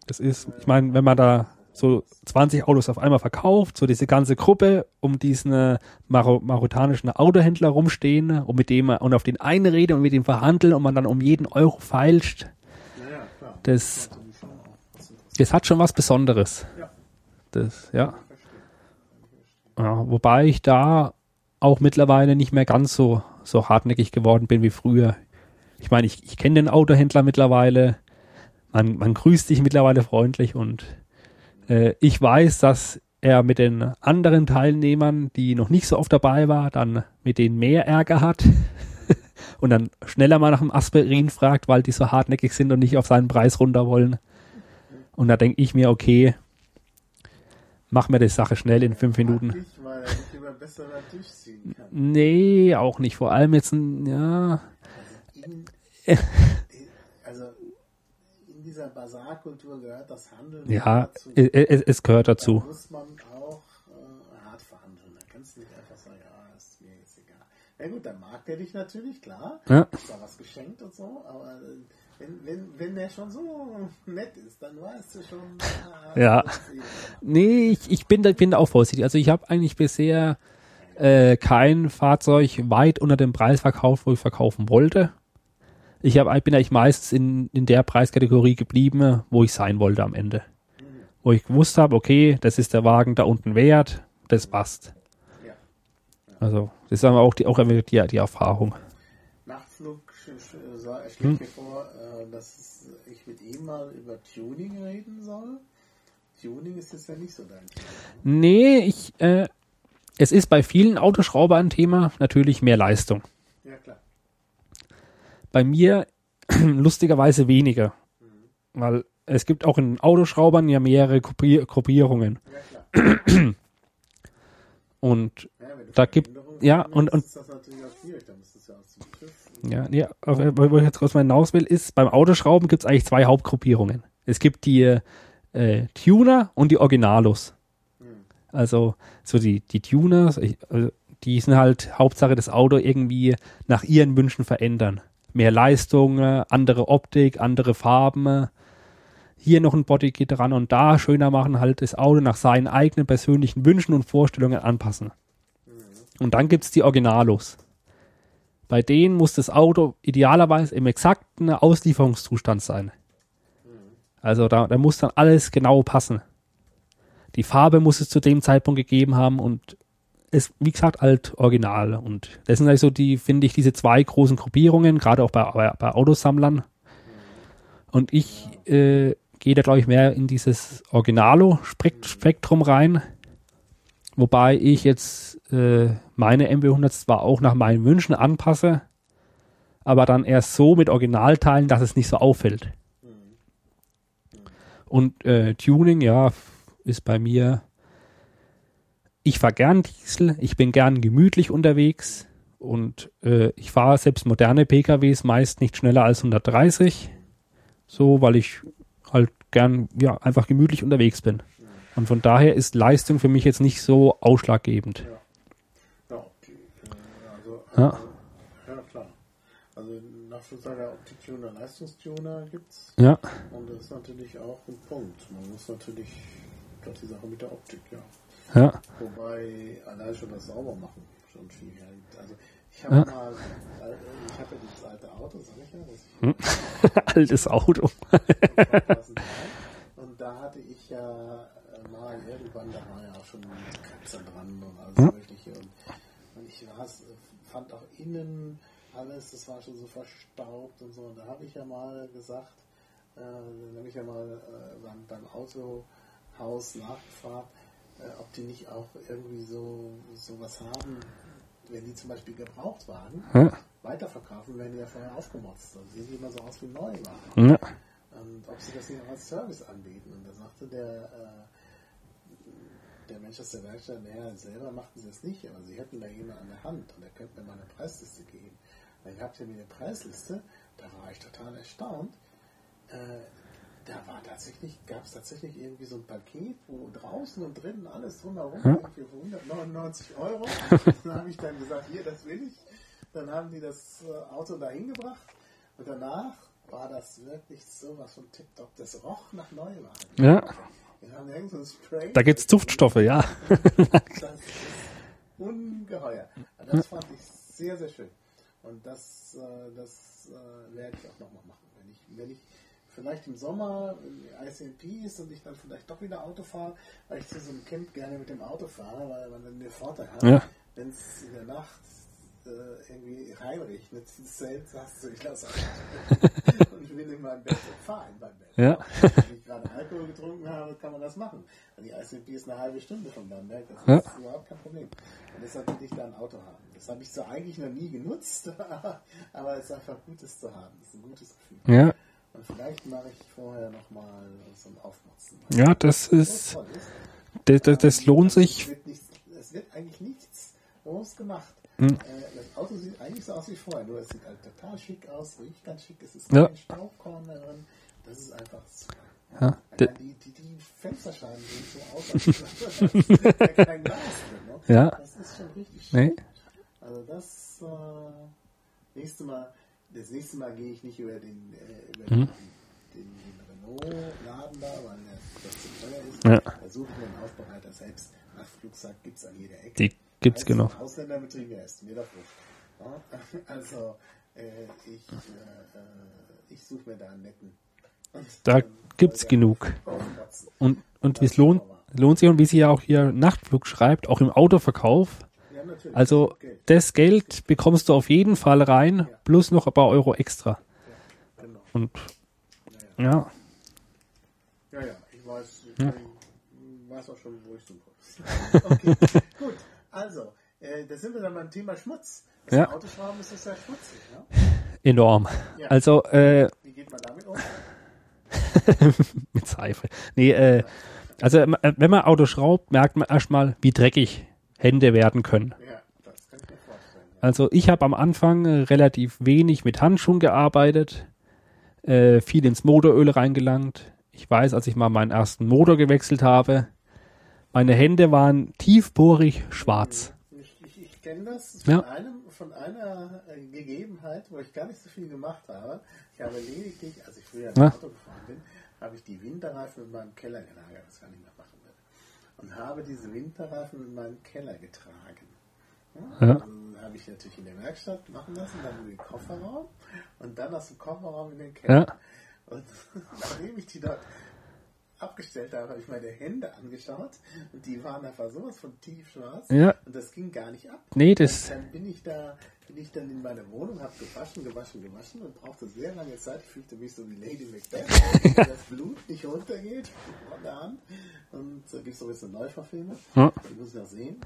Speaker 2: Das ist, ich meine, wenn man da so 20 Autos auf einmal verkauft, so diese ganze Gruppe um diesen äh, Maro marotanischen Autohändler rumstehen und mit dem und auf den einen rede und mit dem verhandeln und man dann um jeden Euro feilscht, das, das hat schon was Besonderes. Das, ja. ja. Wobei ich da auch mittlerweile nicht mehr ganz so, so hartnäckig geworden bin wie früher. Ich meine, ich, ich kenne den Autohändler mittlerweile. Man, man grüßt dich mittlerweile freundlich und äh, ich weiß, dass er mit den anderen Teilnehmern, die noch nicht so oft dabei war, dann mit denen mehr Ärger hat und dann schneller mal nach dem Aspirin fragt, weil die so hartnäckig sind und nicht auf seinen Preis runter wollen. Und da denke ich mir, okay, mach mir die Sache schnell in fünf Minuten.
Speaker 1: Weil er besser durchziehen kann.
Speaker 2: Nee, auch nicht. Vor allem jetzt ein, ja,
Speaker 1: also dieser Basarkultur gehört das Handeln
Speaker 2: ja,
Speaker 1: dazu.
Speaker 2: es, es, es gehört
Speaker 1: Da
Speaker 2: dazu.
Speaker 1: muss man auch äh, hart verhandeln. Da kannst du nicht einfach sagen, ja, ist mir jetzt egal. Na gut, dann mag der dich natürlich, klar.
Speaker 2: Ja.
Speaker 1: Ist da was geschenkt und so, aber äh, wenn, wenn, wenn der schon so nett ist, dann weißt du schon, ah,
Speaker 2: Ja.
Speaker 1: eh-
Speaker 2: Nee, ich, ich bin da, bin da auch vorsichtig. Also ich habe eigentlich bisher äh, kein Fahrzeug weit unter dem Preis verkauft, wo ich verkaufen wollte. Ich hab, bin eigentlich meistens in, in der Preiskategorie geblieben, wo ich sein wollte am Ende. Wo ich gewusst habe, okay, das ist der Wagen da unten wert, das passt.
Speaker 1: Ja.
Speaker 2: Also das ist aber auch die, auch die, die Erfahrung.
Speaker 1: Nachtflug sah- schlägt
Speaker 2: Hm.
Speaker 1: mir vor, äh, dass ich mit ihm mal über Tuning reden soll. Tuning ist jetzt ja nicht so dein Thema.
Speaker 2: Nee, ich, äh, es ist bei vielen Autoschraubern ein Thema, natürlich mehr Leistung.
Speaker 1: Ja, klar.
Speaker 2: Bei mir lustigerweise weniger. Weil es gibt auch in Autoschraubern ja mehrere Gruppier Gruppierungen.
Speaker 1: Ja.
Speaker 2: Und
Speaker 1: Ja,
Speaker 2: Da gibt- ja, und- und-
Speaker 1: ja
Speaker 2: ja, wo ich jetzt kurz mal hinaus will, ist, beim Autoschrauben gibt es eigentlich zwei Hauptgruppierungen. Es gibt die äh, Tuner und die Originalos. Also so die, die Tuners, ich, also die sind halt Hauptsache das Auto irgendwie nach ihren Wünschen verändern. Mehr Leistung, äh, andere Optik, andere Farben, hier noch ein Bodykit dran und da schöner machen, halt das Auto nach seinen eigenen persönlichen Wünschen und Vorstellungen anpassen. Und dann gibt's die Originalos. Bei denen muss das Auto idealerweise im exakten Auslieferungszustand sein. Also da, da muss dann alles genau passen. Die Farbe muss es zu dem Zeitpunkt gegeben haben und es, wie gesagt, alt original. Und das sind also die, finde ich, diese zwei großen Gruppierungen, gerade auch bei, bei, bei Autosammlern. Und ich äh, gehe da, glaube ich, mehr in dieses Originalo-Spektrum rein. Wobei ich jetzt äh, meine MW100 zwar auch nach meinen Wünschen anpasse, aber dann erst so mit Originalteilen, dass es nicht so auffällt. Und äh, Tuning, ja, ist bei mir, ich fahre gern Diesel, ich bin gern gemütlich unterwegs und äh, ich fahre selbst moderne PKWs meist nicht schneller als 130, so, weil ich halt gern, ja, einfach gemütlich unterwegs bin. Und von daher ist Leistung für mich jetzt nicht so ausschlaggebend.
Speaker 1: Ja, okay. Äh, Also,
Speaker 2: Ja.
Speaker 1: ja, klar. Also Nachschlusssager Optik-Tuner, Leistungstuner gibt's.
Speaker 2: Ja,
Speaker 1: Und das ist natürlich auch ein Punkt. Man muss natürlich, das die Sache mit der Optik, ja.
Speaker 2: Ja,
Speaker 1: Wobei allein schon das Saubermachen schon viel hergibt. Also ich habe
Speaker 2: Ja.
Speaker 1: mal, äh, ich habe ja dieses alte Auto, sag ich ja, ich
Speaker 2: altes Auto.
Speaker 1: Und da hatte ich ja äh, mal irgendwann, da war ja auch schon Kratzer dran und alles
Speaker 2: Hm.
Speaker 1: mögliche. Und, und ich has, fand auch innen alles, das war schon so verstaubt und so. Und da habe ich ja mal gesagt, äh, dann habe ich ja mal äh, beim, beim Autohaus nachgefragt, ob die nicht auch irgendwie so sowas haben, wenn die zum Beispiel Gebrauchtwagen
Speaker 2: Ja,
Speaker 1: weiterverkaufen, werden die ja vorher aufgemotzt. Sehen die immer so aus wie Neuwagen
Speaker 2: ja,
Speaker 1: und ob sie das nicht auch als Service anbieten. Und da sagte der, äh, der Mensch aus der Werkstatt, naja, selber machten sie es nicht, aber sie hätten da jemanden an der Hand und er könnte mir mal eine Preisliste geben. Dann habt ihr mir eine Preisliste, da war ich total erstaunt. Äh, da war tatsächlich, gab es tatsächlich irgendwie so ein Paket, wo draußen und drinnen alles drumherum
Speaker 2: Ja.
Speaker 1: irgendwie für 199 Euro. dann habe ich dann gesagt, hier, das will ich. Dann haben die das äh, Auto da hingebracht und danach war das wirklich sowas von tipptopp. Das roch nach Neuwagen.
Speaker 2: ja.
Speaker 1: Wir haben irgend so ein Spray.
Speaker 2: Da gibt's Duftstoffe, ja.
Speaker 1: Das ist ungeheuer. Das fand ich sehr, sehr schön. Und das, äh, das äh, werde ich auch nochmal machen. Wenn ich, wenn ich vielleicht im Sommer in ICMP ist und ich dann vielleicht doch wieder Auto fahre, weil ich zu so einem Camp gerne mit dem Auto fahre, weil man dann den Vorteil hat,
Speaker 2: Ja.
Speaker 1: wenn es in der Nacht äh, irgendwie reinregnet ins Zelt, sagst du, ich lasse und ich will in meinem Bett und fahre in meinem Bett.
Speaker 2: Ja.
Speaker 1: Wenn ich gerade Alkohol getrunken habe, kann man das machen. Weil die ICMP ist eine halbe Stunde von Bamberg, das
Speaker 2: Ja.
Speaker 1: ist überhaupt kein Problem. Und deshalb will ich da ein Auto haben. Das habe ich zwar eigentlich noch nie genutzt, aber es ist einfach gut, es zu haben. Das ist ein gutes Gefühl.
Speaker 2: Ja,
Speaker 1: vielleicht mache ich vorher nochmal so ein Aufmotzen.
Speaker 2: ja, das ist, das, das, das lohnt
Speaker 1: Es
Speaker 2: sich.
Speaker 1: wird, es wird eigentlich nichts groß gemacht.
Speaker 2: Hm.
Speaker 1: Äh, das Auto sieht eigentlich so aus wie vorher, nur es sieht halt total schick aus, riecht ganz schick, es ist
Speaker 2: Ja.
Speaker 1: kein Staubkorn drin. Das ist einfach.
Speaker 2: Ja,
Speaker 1: die, die, die Fensterscheiben sehen so aus, als wäre kein Glas drin. Ne?
Speaker 2: Ja.
Speaker 1: Das ist schon richtig schön.
Speaker 2: nee,
Speaker 1: Also das äh, nächste Mal, das nächste Mal gehe ich nicht über den, äh, über
Speaker 2: Mhm.
Speaker 1: den, den, den Renault-Laden da, weil der, das zu teuer ist.
Speaker 2: Ja.
Speaker 1: Da suche ich mir einen Aufbereiter selbst. Nachtflugsack gibt es an jeder Ecke.
Speaker 2: die gibt's
Speaker 1: Als
Speaker 2: genug.
Speaker 1: Ausländerbetrieb, der ist mir doch wurscht. Ja? Also äh, ich, äh, äh, ich suche mir da einen netten. Und
Speaker 2: Da gibt's
Speaker 1: soll der
Speaker 2: genug. Und, und wie es lohnt, lohnt sich und wie sie ja auch hier Nachtflug schreibt, auch im Autoverkauf. Also das Geld bekommst du auf jeden Fall rein, plus noch ein paar Euro extra.
Speaker 1: Genau.
Speaker 2: Und ja,
Speaker 1: Ja, ja, ich weiß, ich weiß auch schon, wo ich suche. okay, gut. Also, äh, da sind wir dann beim Thema Schmutz. Das
Speaker 2: Ja.
Speaker 1: Autoschrauben ist das ja schmutzig, ne?
Speaker 2: enorm.
Speaker 1: Ja.
Speaker 2: Also äh,
Speaker 1: Wie geht man damit um?
Speaker 2: mit Seife. Nee, äh, also wenn man Auto schraubt, merkt man erstmal, wie dreckig Hände werden können.
Speaker 1: Das kann.
Speaker 2: Also ich habe am Anfang äh, relativ wenig mit Handschuhen gearbeitet, äh, viel ins Motoröl reingelangt. ich weiß, als ich mal meinen ersten Motor gewechselt habe, meine Hände waren tiefbohrig schwarz.
Speaker 1: Ich, ich, ich kenne das von,
Speaker 2: Ja.
Speaker 1: einem, von einer äh, Gegebenheit, wo ich gar nicht so viel gemacht habe. Ich habe lediglich, als ich früher
Speaker 2: Ja.
Speaker 1: Auto gefahren bin, habe ich die Winterreifen in meinem Keller gelagert, was ich gar nicht mehr machen will. Und habe diese Winterreifen in meinen Keller getragen. Ja,
Speaker 2: Ja.
Speaker 1: Dann habe ich natürlich in der Werkstatt machen lassen, dann in den Kofferraum und dann aus dem Kofferraum in den Keller.
Speaker 2: Ja.
Speaker 1: Und nachdem ich die dort abgestellt habe, habe ich meine Hände angeschaut und die waren einfach sowas von tiefschwarz
Speaker 2: Ja.
Speaker 1: und das ging gar nicht ab.
Speaker 2: Nee, das-
Speaker 1: Und dann bin ich da, bin ich dann in meine Wohnung, habe gewaschen, gewaschen, gewaschen und brauchte sehr lange Zeit. Ich fühlte mich so wie Lady Macbeth, dass das Blut nicht runtergeht von der Hand. Und da gibt es sowieso Neuverfilme,
Speaker 2: Ja.
Speaker 1: die muss ich noch sehen.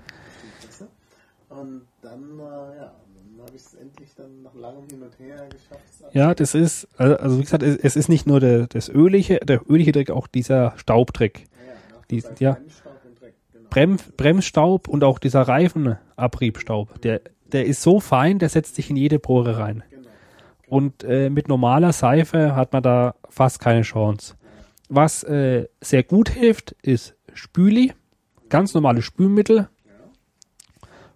Speaker 1: Und dann, äh, ja, dann habe ich es endlich dann nach langem Hin und Her geschafft. es
Speaker 2: Ja, das ist, also, also wie gesagt, es, es ist nicht nur der, das ölige, der ölige Dreck, auch dieser Staubdreck.
Speaker 1: Ja,
Speaker 2: Die- ja.
Speaker 1: Bremsstaub und Dreck, genau.
Speaker 2: Brem, Bremsstaub und auch dieser Reifenabriebstaub, der, der ist so fein, der setzt sich in jede Pore rein.
Speaker 1: Genau.
Speaker 2: Und äh, mit normaler Seife hat man da fast keine Chance. Was äh, sehr gut hilft, ist Spüli, ganz normale Spülmittel.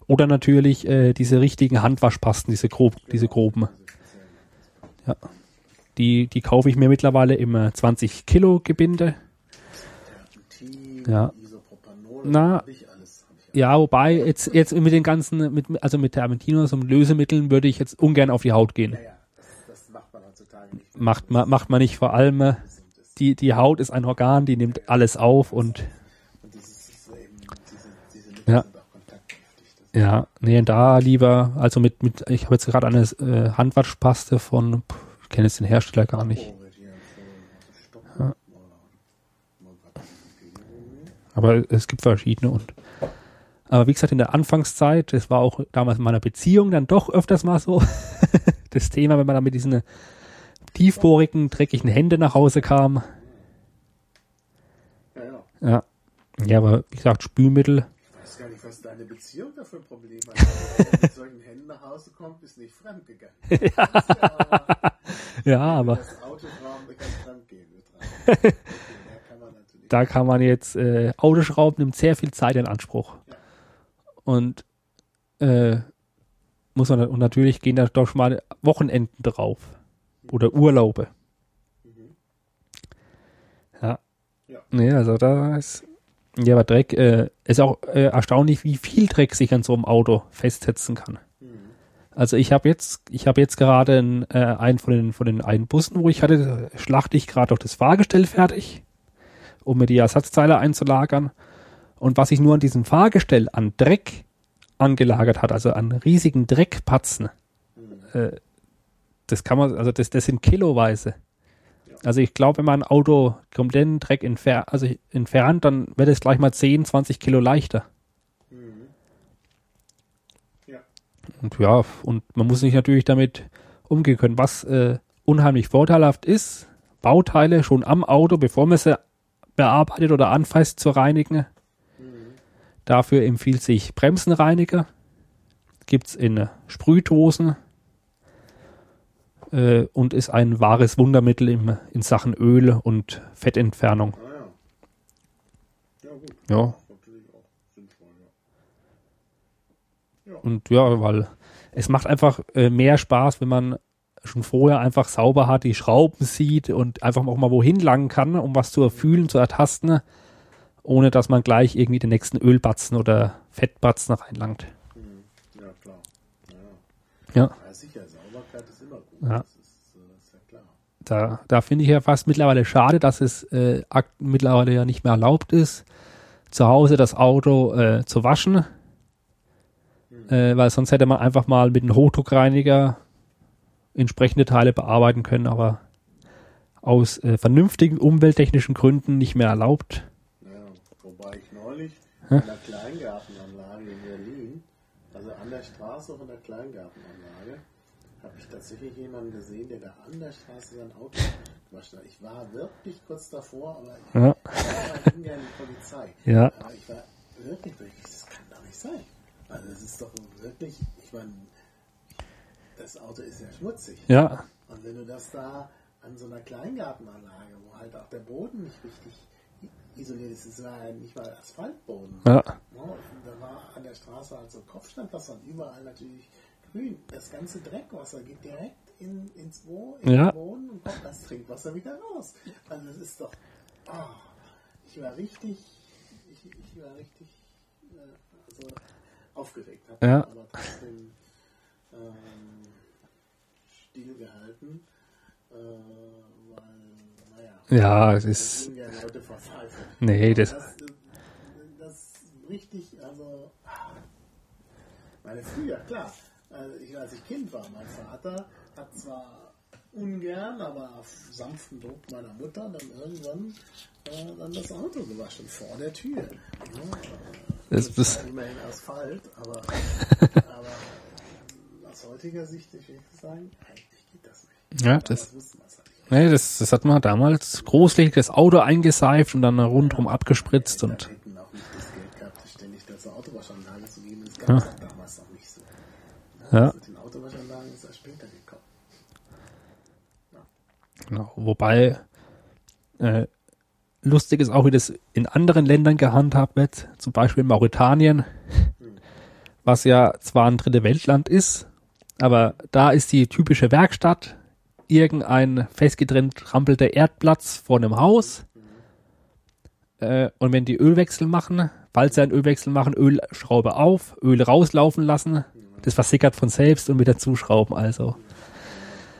Speaker 2: Oder natürlich äh, diese richtigen Handwaschpasten, diese, grob, diese groben. Ja. Die, die kaufe ich mir mittlerweile im äh, 20 Kilo Gebinde. Ja. Na, Ja, wobei jetzt, jetzt mit den ganzen, mit, also mit Terpentinos und Lösemitteln würde ich jetzt ungern auf die Haut gehen.
Speaker 1: Ja, ja, das, das macht man heutzutage nicht.
Speaker 2: Macht man, macht man nicht vor allem. äh, Die, die Haut ist ein Organ, die nimmt alles auf und
Speaker 1: Und dieses ist eben, diese, diese Mittel
Speaker 2: Ja.
Speaker 1: sind auch kontaktgiftig. Das
Speaker 2: ja, nee, da lieber, also mit, mit ich habe jetzt gerade eine äh, Handwaschpaste von, pff, ich kenne jetzt den Hersteller gar nicht, aber es gibt verschiedene und aber wie gesagt, in der Anfangszeit, das war auch damals in meiner Beziehung dann doch öfters mal so das Thema, wenn man dann mit diesen tiefbohrigen, dreckigen Händen nach Hause kam.
Speaker 1: Ja, ja.
Speaker 2: Ja. Ja, aber wie gesagt, Spülmittel.
Speaker 1: Ich weiß gar nicht, was deine Beziehung da für ein Problem hat. Wenn du mit solchen Händen nach Hause kommt, bist nicht fremdgegangen. Ja. aber,
Speaker 2: Ja, aber
Speaker 1: Das Autoraum kann fremdgehen. Okay, da kann man natürlich.
Speaker 2: da kann man jetzt, äh, Autoschrauben nimmt sehr viel Zeit in Anspruch.
Speaker 1: Ja.
Speaker 2: Und äh, muss man, und natürlich gehen da doch schon mal Wochenenden drauf. Oder Urlaube.
Speaker 1: Mhm.
Speaker 2: Ja.
Speaker 1: Ja.
Speaker 2: Nee, also da ist, ja, aber Dreck, äh, ist auch äh, erstaunlich, wie viel Dreck sich an so einem Auto festsetzen kann.
Speaker 1: Mhm.
Speaker 2: Also ich habe jetzt, ich habe jetzt gerade einen, äh, einen von den von den einen Bussen, wo ich hatte, schlachte ich gerade auch das Fahrgestell fertig, um mir die Ersatzteile einzulagern. Und was sich nur an diesem Fahrgestell an Dreck angelagert hat, also an riesigen Dreckpatzen,
Speaker 1: Mhm.
Speaker 2: äh, das kann man, also das, das sind kiloweise. Also ich glaube, wenn man ein Auto kompletten Dreck entfer also entfernt, dann wird es gleich mal 10, 20 Kilo leichter.
Speaker 1: Mhm. Ja.
Speaker 2: Und ja, und man muss sich natürlich damit umgehen können. Was äh, unheimlich vorteilhaft ist, Bauteile schon am Auto, bevor man sie bearbeitet oder anfasst, zu reinigen.
Speaker 1: Mhm.
Speaker 2: Dafür empfiehlt sich Bremsenreiniger. Gibt's in äh, Sprühdosen äh, und ist ein wahres Wundermittel im, in Sachen Öl und Fettentfernung.
Speaker 1: Ah ja. Ja, gut.
Speaker 2: Ja. Und ja, weil es macht einfach äh, mehr Spaß, wenn man schon vorher einfach sauber hat, die Schrauben sieht und einfach auch mal wohin langen kann, um was zu erfühlen, zu ertasten, ohne dass man gleich irgendwie den nächsten Ölbatzen oder Fettbatzen reinlangt.
Speaker 1: Mhm. Ja, klar. Ja.
Speaker 2: Ja,
Speaker 1: ja, sicher, Sauberkeit ist immer gut.
Speaker 2: Ja.
Speaker 1: Das ist, äh, ist ja klar.
Speaker 2: da, da finde ich ja fast mittlerweile schade, dass es äh, mittlerweile ja nicht mehr erlaubt ist, zu Hause das Auto äh, zu waschen, äh, weil sonst hätte man einfach mal mit einem Hochdruckreiniger entsprechende Teile bearbeiten können, aber aus äh, vernünftigen umwelttechnischen Gründen nicht mehr erlaubt.
Speaker 1: Ja, wobei ich neulich in der Kleingartenanlage in Berlin, also an der Straße von der Kleingartenanlage, habe ich tatsächlich jemanden gesehen, der da an der Straße sein Auto gewaschen hat. Ich war wirklich kurz davor, aber ich
Speaker 2: Ja,
Speaker 1: war ging ja in die Polizei.
Speaker 2: ja,
Speaker 1: Aber ich war wirklich, wirklich, das kann doch nicht sein. Also es ist doch wirklich, ich meine, das Auto ist ja schmutzig.
Speaker 2: ja,
Speaker 1: Und wenn du das da an so einer Kleingartenanlage, wo halt auch der Boden nicht richtig isoliert ist. Es war ja nicht mal Asphaltboden.
Speaker 2: Ja.
Speaker 1: Ja, und da war an der Straße halt so Kopfsteinpflaster und überall natürlich grün. Das ganze Dreckwasser geht direkt in, ins Bo in
Speaker 2: Ja.
Speaker 1: den Boden und kommt das Trinkwasser wieder raus. Also es ist doch. ah, ich war richtig. Ich, ich war richtig äh, also aufgeregt. Hab
Speaker 2: Ja.
Speaker 1: aber trotzdem ähm, stillgehalten. Äh, weil, naja.
Speaker 2: Ja, es ist,
Speaker 1: ja
Speaker 2: nee, das,
Speaker 1: Das, das richtig, also, meine früher, klar, also ich, als ich Kind war, mein Vater hat zwar ungern, aber auf sanften Druck meiner Mutter dann irgendwann äh, dann das Auto gewaschen vor der Tür. Ja,
Speaker 2: Das-
Speaker 1: das,
Speaker 2: das-
Speaker 1: war immerhin Asphalt, aber, aber aus heutiger Sicht, ich will sagen, eigentlich geht das nicht.
Speaker 2: ja,
Speaker 1: Aber
Speaker 2: das,
Speaker 1: nicht.
Speaker 2: nee, das, das hat man damals großflächig das Auto eingeseift und dann rundherum abgespritzt
Speaker 1: Wir
Speaker 2: und,
Speaker 1: hätten auch nicht das Geld gehabt, ständig da zur Autowaschanlage zu gehen. Das gab es
Speaker 2: Ja.
Speaker 1: auch damals noch nicht so.
Speaker 2: Ja.
Speaker 1: Mit den Autowaschanlagen ist erst später gekommen.
Speaker 2: genau, wobei, äh, lustig ist auch, wie das in anderen Ländern gehandhabt wird, zum Beispiel in Mauretanien, was ja zwar ein dritte Weltland ist, aber da ist die typische Werkstatt irgendein festgetrennt rampelter Erdplatz vor einem Haus. Äh, und wenn die Ölwechsel machen, falls sie einen Ölwechsel machen, Ölschraube auf, Öl rauslaufen lassen, das versickert von selbst und wieder zuschrauben. Also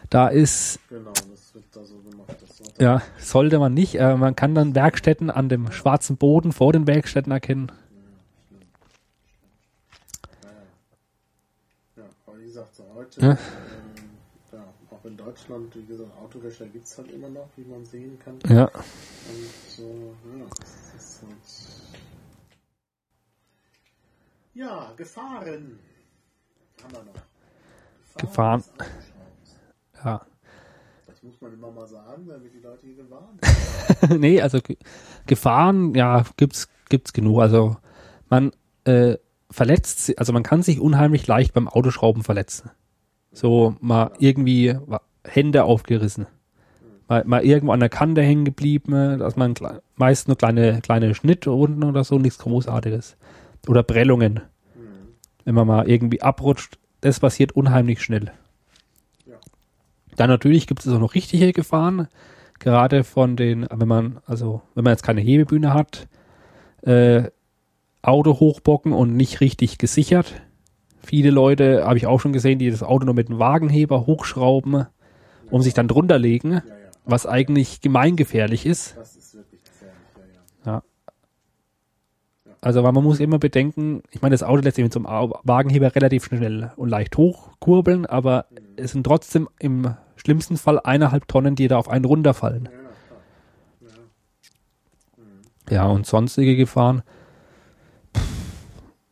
Speaker 2: da ist
Speaker 1: Genau, das wird da so gemacht. Sollte
Speaker 2: ja, sollte man nicht. Äh, man kann dann Werkstätten an dem schwarzen Boden vor den Werkstätten erkennen.
Speaker 1: ja, aber wie gesagt, so heute,
Speaker 2: Ja.
Speaker 1: ähm, ja, auch in Deutschland, wie gesagt, Autowäscher gibt es halt immer noch, wie man sehen kann.
Speaker 2: Ja,
Speaker 1: Und so, ja, das ist halt. Ja, Gefahren.
Speaker 2: Gefahren. ja.
Speaker 1: Das muss man immer mal sagen, damit die Leute hier gewarnt
Speaker 2: nee, also Ge- Gefahren, ja, gibt's gibt's genug. Also man äh, verletzt, also man kann sich unheimlich leicht beim Autoschrauben verletzen. So mal irgendwie Hände aufgerissen, mal, mal irgendwo an der Kante hängen geblieben, dass man meist nur kleine kleine Schnittrunden oder so, nichts Großartiges. Oder Prellungen, wenn man mal irgendwie abrutscht, das passiert unheimlich schnell.
Speaker 1: Ja.
Speaker 2: Dann natürlich gibt es auch noch richtige Gefahren gerade von den, wenn man, also wenn man jetzt keine Hebebühne hat, äh, Auto hochbocken und nicht richtig gesichert. Viele Leute habe ich auch schon gesehen, die das Auto nur mit einem Wagenheber hochschrauben, um sich dann drunter legen, was eigentlich gemeingefährlich ist.
Speaker 1: das ist wirklich gefährlich, ja, ja.
Speaker 2: Also weil man muss immer bedenken, ich meine, das Auto lässt sich mit so einem Wagenheber relativ schnell und leicht hochkurbeln, aber es sind trotzdem im schlimmsten Fall eineinhalb Tonnen, die da auf einen runterfallen.
Speaker 1: Ja,
Speaker 2: und sonstige Gefahren.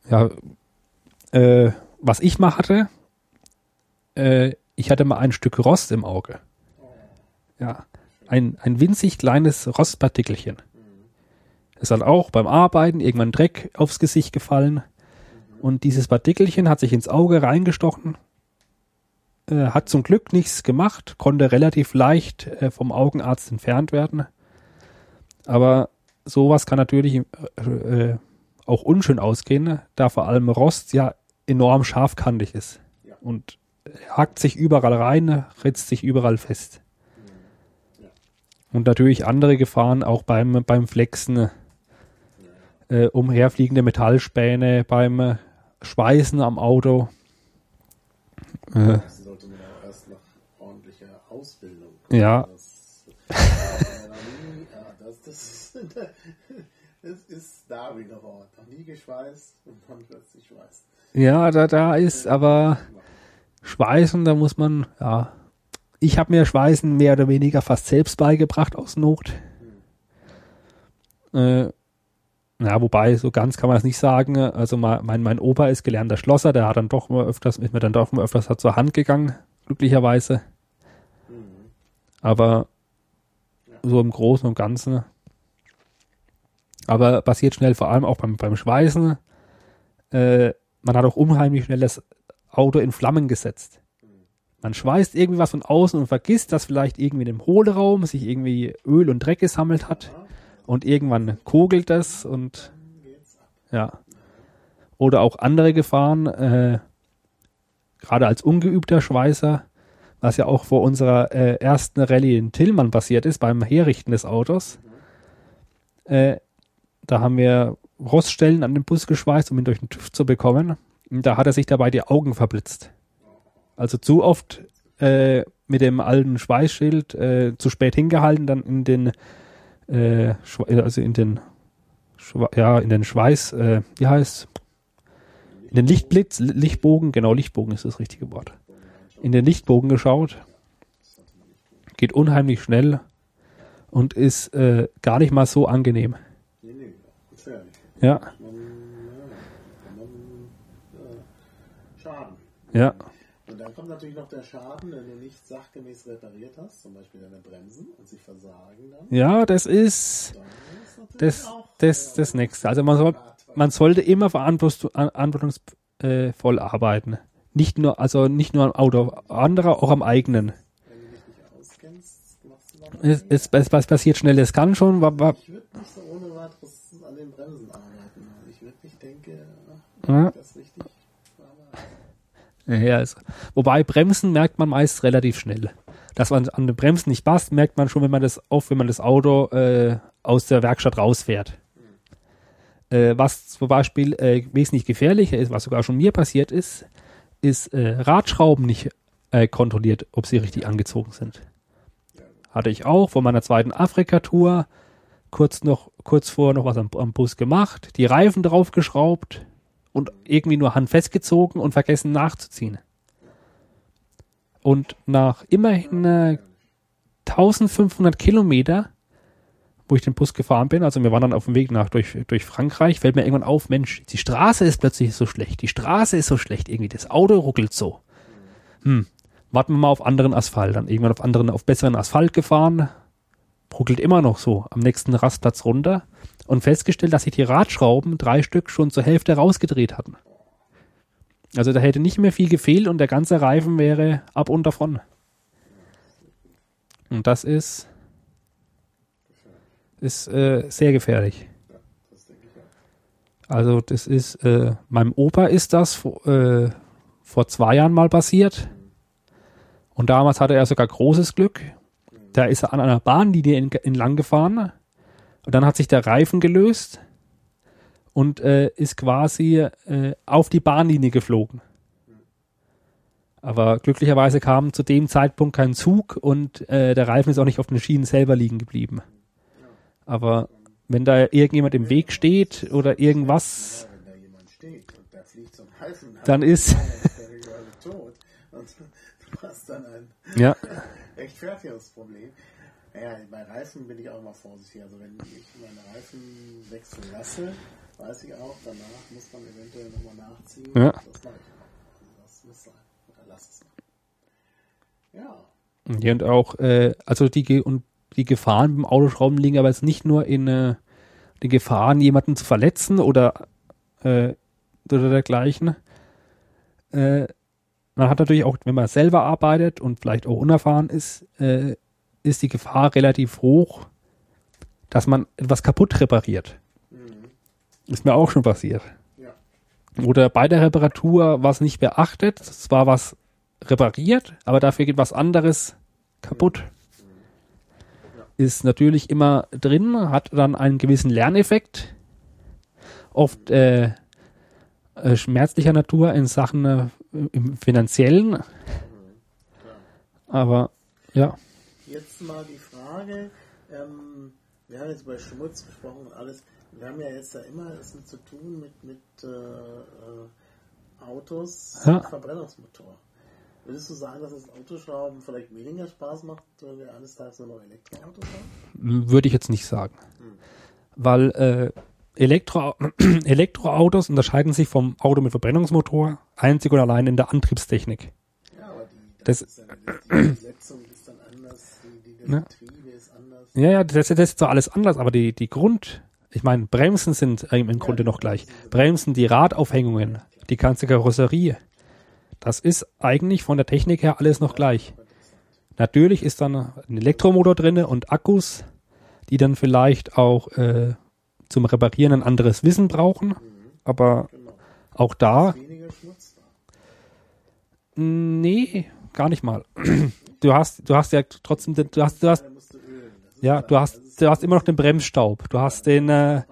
Speaker 2: Ja, äh, was ich mal hatte, äh, ich hatte mal ein Stück Rost im Auge. Ja, ein, ein winzig kleines Rostpartikelchen. Ist dann auch beim Arbeiten irgendwann Dreck aufs Gesicht gefallen. Und dieses Partikelchen hat sich ins Auge reingestochen. Äh, hat zum Glück nichts gemacht, konnte relativ leicht äh, vom Augenarzt entfernt werden. Aber sowas kann natürlich äh, äh, auch unschön ausgehen, da vor allem Rost ja enorm scharfkantig ist.
Speaker 1: Ja.
Speaker 2: Und hakt sich überall rein, ritzt sich überall fest.
Speaker 1: Ja.
Speaker 2: Und natürlich andere Gefahren auch beim, beim Flexen, äh, umherfliegende Metallspäne, beim äh, Schweißen am Auto. Äh,
Speaker 1: Das sollte man auch erst nach ordentlicher Ausbildung.
Speaker 2: Ja.
Speaker 1: Das, ja, das, das, ist, das ist Darwiner Wort. Noch nie geschweißt und dann plötzlich schweißt.
Speaker 2: ja, da, da ist aber Schweißen, da muss man, ja. Ich habe mir Schweißen mehr oder weniger fast selbst beigebracht aus Not. Äh, ja, wobei, so ganz kann man es nicht sagen. Also mein, mein, Opa ist gelernter Schlosser, der hat dann doch mal öfters, ist mir dann doch mal öfters hat zur Hand gegangen, glücklicherweise. Aber so im Großen und Ganzen. Aber passiert schnell, vor allem auch beim, beim Schweißen. Äh, man hat auch unheimlich schnell das Auto in Flammen gesetzt. man schweißt irgendwie was von außen und vergisst, dass vielleicht irgendwie in dem Hohlraum sich irgendwie Öl und Dreck gesammelt hat und irgendwann kogelt das und ja. Oder auch andere Gefahren, äh, gerade als ungeübter Schweißer, was ja auch vor unserer äh, ersten Rallye in Tillmann passiert ist, beim Herrichten des Autos. Äh, da haben wir Roststellen an den Bus geschweißt, um ihn durch den TÜV zu bekommen. Und da hat er sich dabei die Augen verblitzt. Also zu oft äh, mit dem alten Schweißschild äh, zu spät hingehalten, dann in den äh, also in den Schwe ja in den Schweiß, äh, wie heißt in den Lichtblitz, Lichtbogen, genau Lichtbogen ist das richtige Wort. In den Lichtbogen geschaut, geht unheimlich schnell und ist äh, gar nicht mal so angenehm. Ja,
Speaker 1: ja, dann kommt natürlich noch der Schaden, wenn du nicht sachgemäß repariert hast, zum Beispiel deine Bremsen und sie versagen dann.
Speaker 2: ja, das ist das, das,
Speaker 1: äh,
Speaker 2: das nächste. Also man soll, man sollte immer verantwortungs- an- verantwortungsvoll arbeiten. Nicht nur, also nicht nur am Auto anderer, auch am eigenen.
Speaker 1: Wenn du dich nicht auskennst, machst du dann
Speaker 2: Es, es, es, was passiert schnell, es kann schon, wa- wa-
Speaker 1: Ich würde nicht so ohne weiteres an den Bremsen arbeiten. Ich wirklich denke,
Speaker 2: Ja.
Speaker 1: das.
Speaker 2: Ja, ist, wobei Bremsen merkt man meist relativ schnell. Dass man an den Bremsen nicht passt, merkt man schon, wenn man das oft, wenn man das Auto äh, aus der Werkstatt rausfährt. Äh, was zum Beispiel äh, wesentlich gefährlicher ist, was sogar schon mir passiert ist, ist äh, Radschrauben nicht äh, kontrolliert, ob sie richtig angezogen sind. Hatte ich auch von meiner zweiten Afrika-Tour kurz noch, kurz vor noch was am, am Bus gemacht, die Reifen draufgeschraubt, und irgendwie nur handfest gezogen und vergessen nachzuziehen. Und nach immerhin äh, 1500 Kilometer, wo ich den Bus gefahren bin, also wir waren dann auf dem Weg nach durch, durch Frankreich, fällt mir irgendwann auf, Mensch, die Straße ist plötzlich so schlecht, die Straße ist so schlecht, irgendwie das Auto ruckelt so. Hm, warten wir mal auf anderen Asphalt, dann irgendwann auf anderen, auf besseren Asphalt gefahren, ruckelt immer noch so am nächsten Rastplatz runter und festgestellt, dass sich die Radschrauben, drei Stück, schon zur Hälfte rausgedreht hatten. Also da hätte nicht mehr viel gefehlt und der ganze Reifen wäre ab und davon. Und das ist, ist äh, sehr gefährlich. Also das ist, äh, meinem Opa ist das äh, vor zwei Jahren mal passiert. Und damals hatte er sogar großes Glück. Da ist er an einer Bahnlinie in- entlang gefahren. Und dann hat sich der Reifen gelöst und äh, ist quasi äh, auf die Bahnlinie geflogen. Aber glücklicherweise kam zu dem Zeitpunkt kein Zug und äh, der Reifen ist auch nicht auf den Schienen selber liegen geblieben. Aber wenn da irgendjemand im Weg steht oder irgendwas,
Speaker 1: Ja,
Speaker 2: dann ist,
Speaker 1: ist der gerade tot. Und du hast dann ein
Speaker 2: ja,
Speaker 1: Rechtfertigungsproblem. Ja, bei Reifen bin ich auch immer vorsichtig. Also wenn ich meine Reifen wechseln lasse, weiß ich auch, danach muss man eventuell nochmal nachziehen.
Speaker 2: Ja.
Speaker 1: Das mache ich. Also das muss sein. Oder lass es. Ja.
Speaker 2: Ja, und auch, äh, also die, und die Gefahren beim Autoschrauben liegen aber jetzt nicht nur in äh, den Gefahren, jemanden zu verletzen oder, äh, oder dergleichen. Äh, man hat natürlich auch, wenn man selber arbeitet und vielleicht auch unerfahren ist, äh, ist die Gefahr relativ hoch, dass man etwas kaputt repariert.
Speaker 1: Mhm.
Speaker 2: Ist mir auch schon passiert.
Speaker 1: Ja.
Speaker 2: Oder bei der Reparatur was nicht beachtet, zwar was repariert, aber dafür geht was anderes kaputt. Ist natürlich immer drin, hat dann einen gewissen Lerneffekt, oft äh, äh, schmerzlicher Natur in Sachen äh, im finanziellen, aber ja,
Speaker 1: Jetzt mal die Frage, ähm, wir haben jetzt über Schmutz gesprochen und alles. Wir haben ja jetzt da immer es zu tun mit, mit äh, äh, Autos
Speaker 2: Ja.
Speaker 1: mit Verbrennungsmotor. Würdest du sagen, dass das Autoschrauben vielleicht weniger Spaß macht, wenn wir eines Tages nur noch Elektroautos haben?
Speaker 2: würde ich jetzt nicht sagen. Weil äh, Elektro Elektroautos unterscheiden sich vom Auto mit Verbrennungsmotor einzig und allein in der Antriebstechnik.
Speaker 1: Ja, aber die,
Speaker 2: Das-
Speaker 1: ist ja, die, Besetzung ist dann anders, die, die
Speaker 2: Ne?
Speaker 1: Getriebe ist anders.
Speaker 2: Ja, ja, das, das ist zwar alles anders, aber die, die Grund, ich meine, Bremsen sind äh, im Grunde noch gleich. Bremsen, die Radaufhängungen, die ganze Karosserie, Das ist eigentlich von der Technik her alles noch gleich. Natürlich ist dann ein Elektromotor drinne und Akkus, die dann vielleicht auch äh, zum Reparieren ein anderes Wissen brauchen. Aber
Speaker 1: Genau.
Speaker 2: auch
Speaker 1: da,
Speaker 2: nee, gar nicht mal. Du hast, du hast ja trotzdem, den, du hast, du hast,
Speaker 1: Da musst du
Speaker 2: ja, hast, du hast immer noch den Bremsstaub. Du hast den, äh,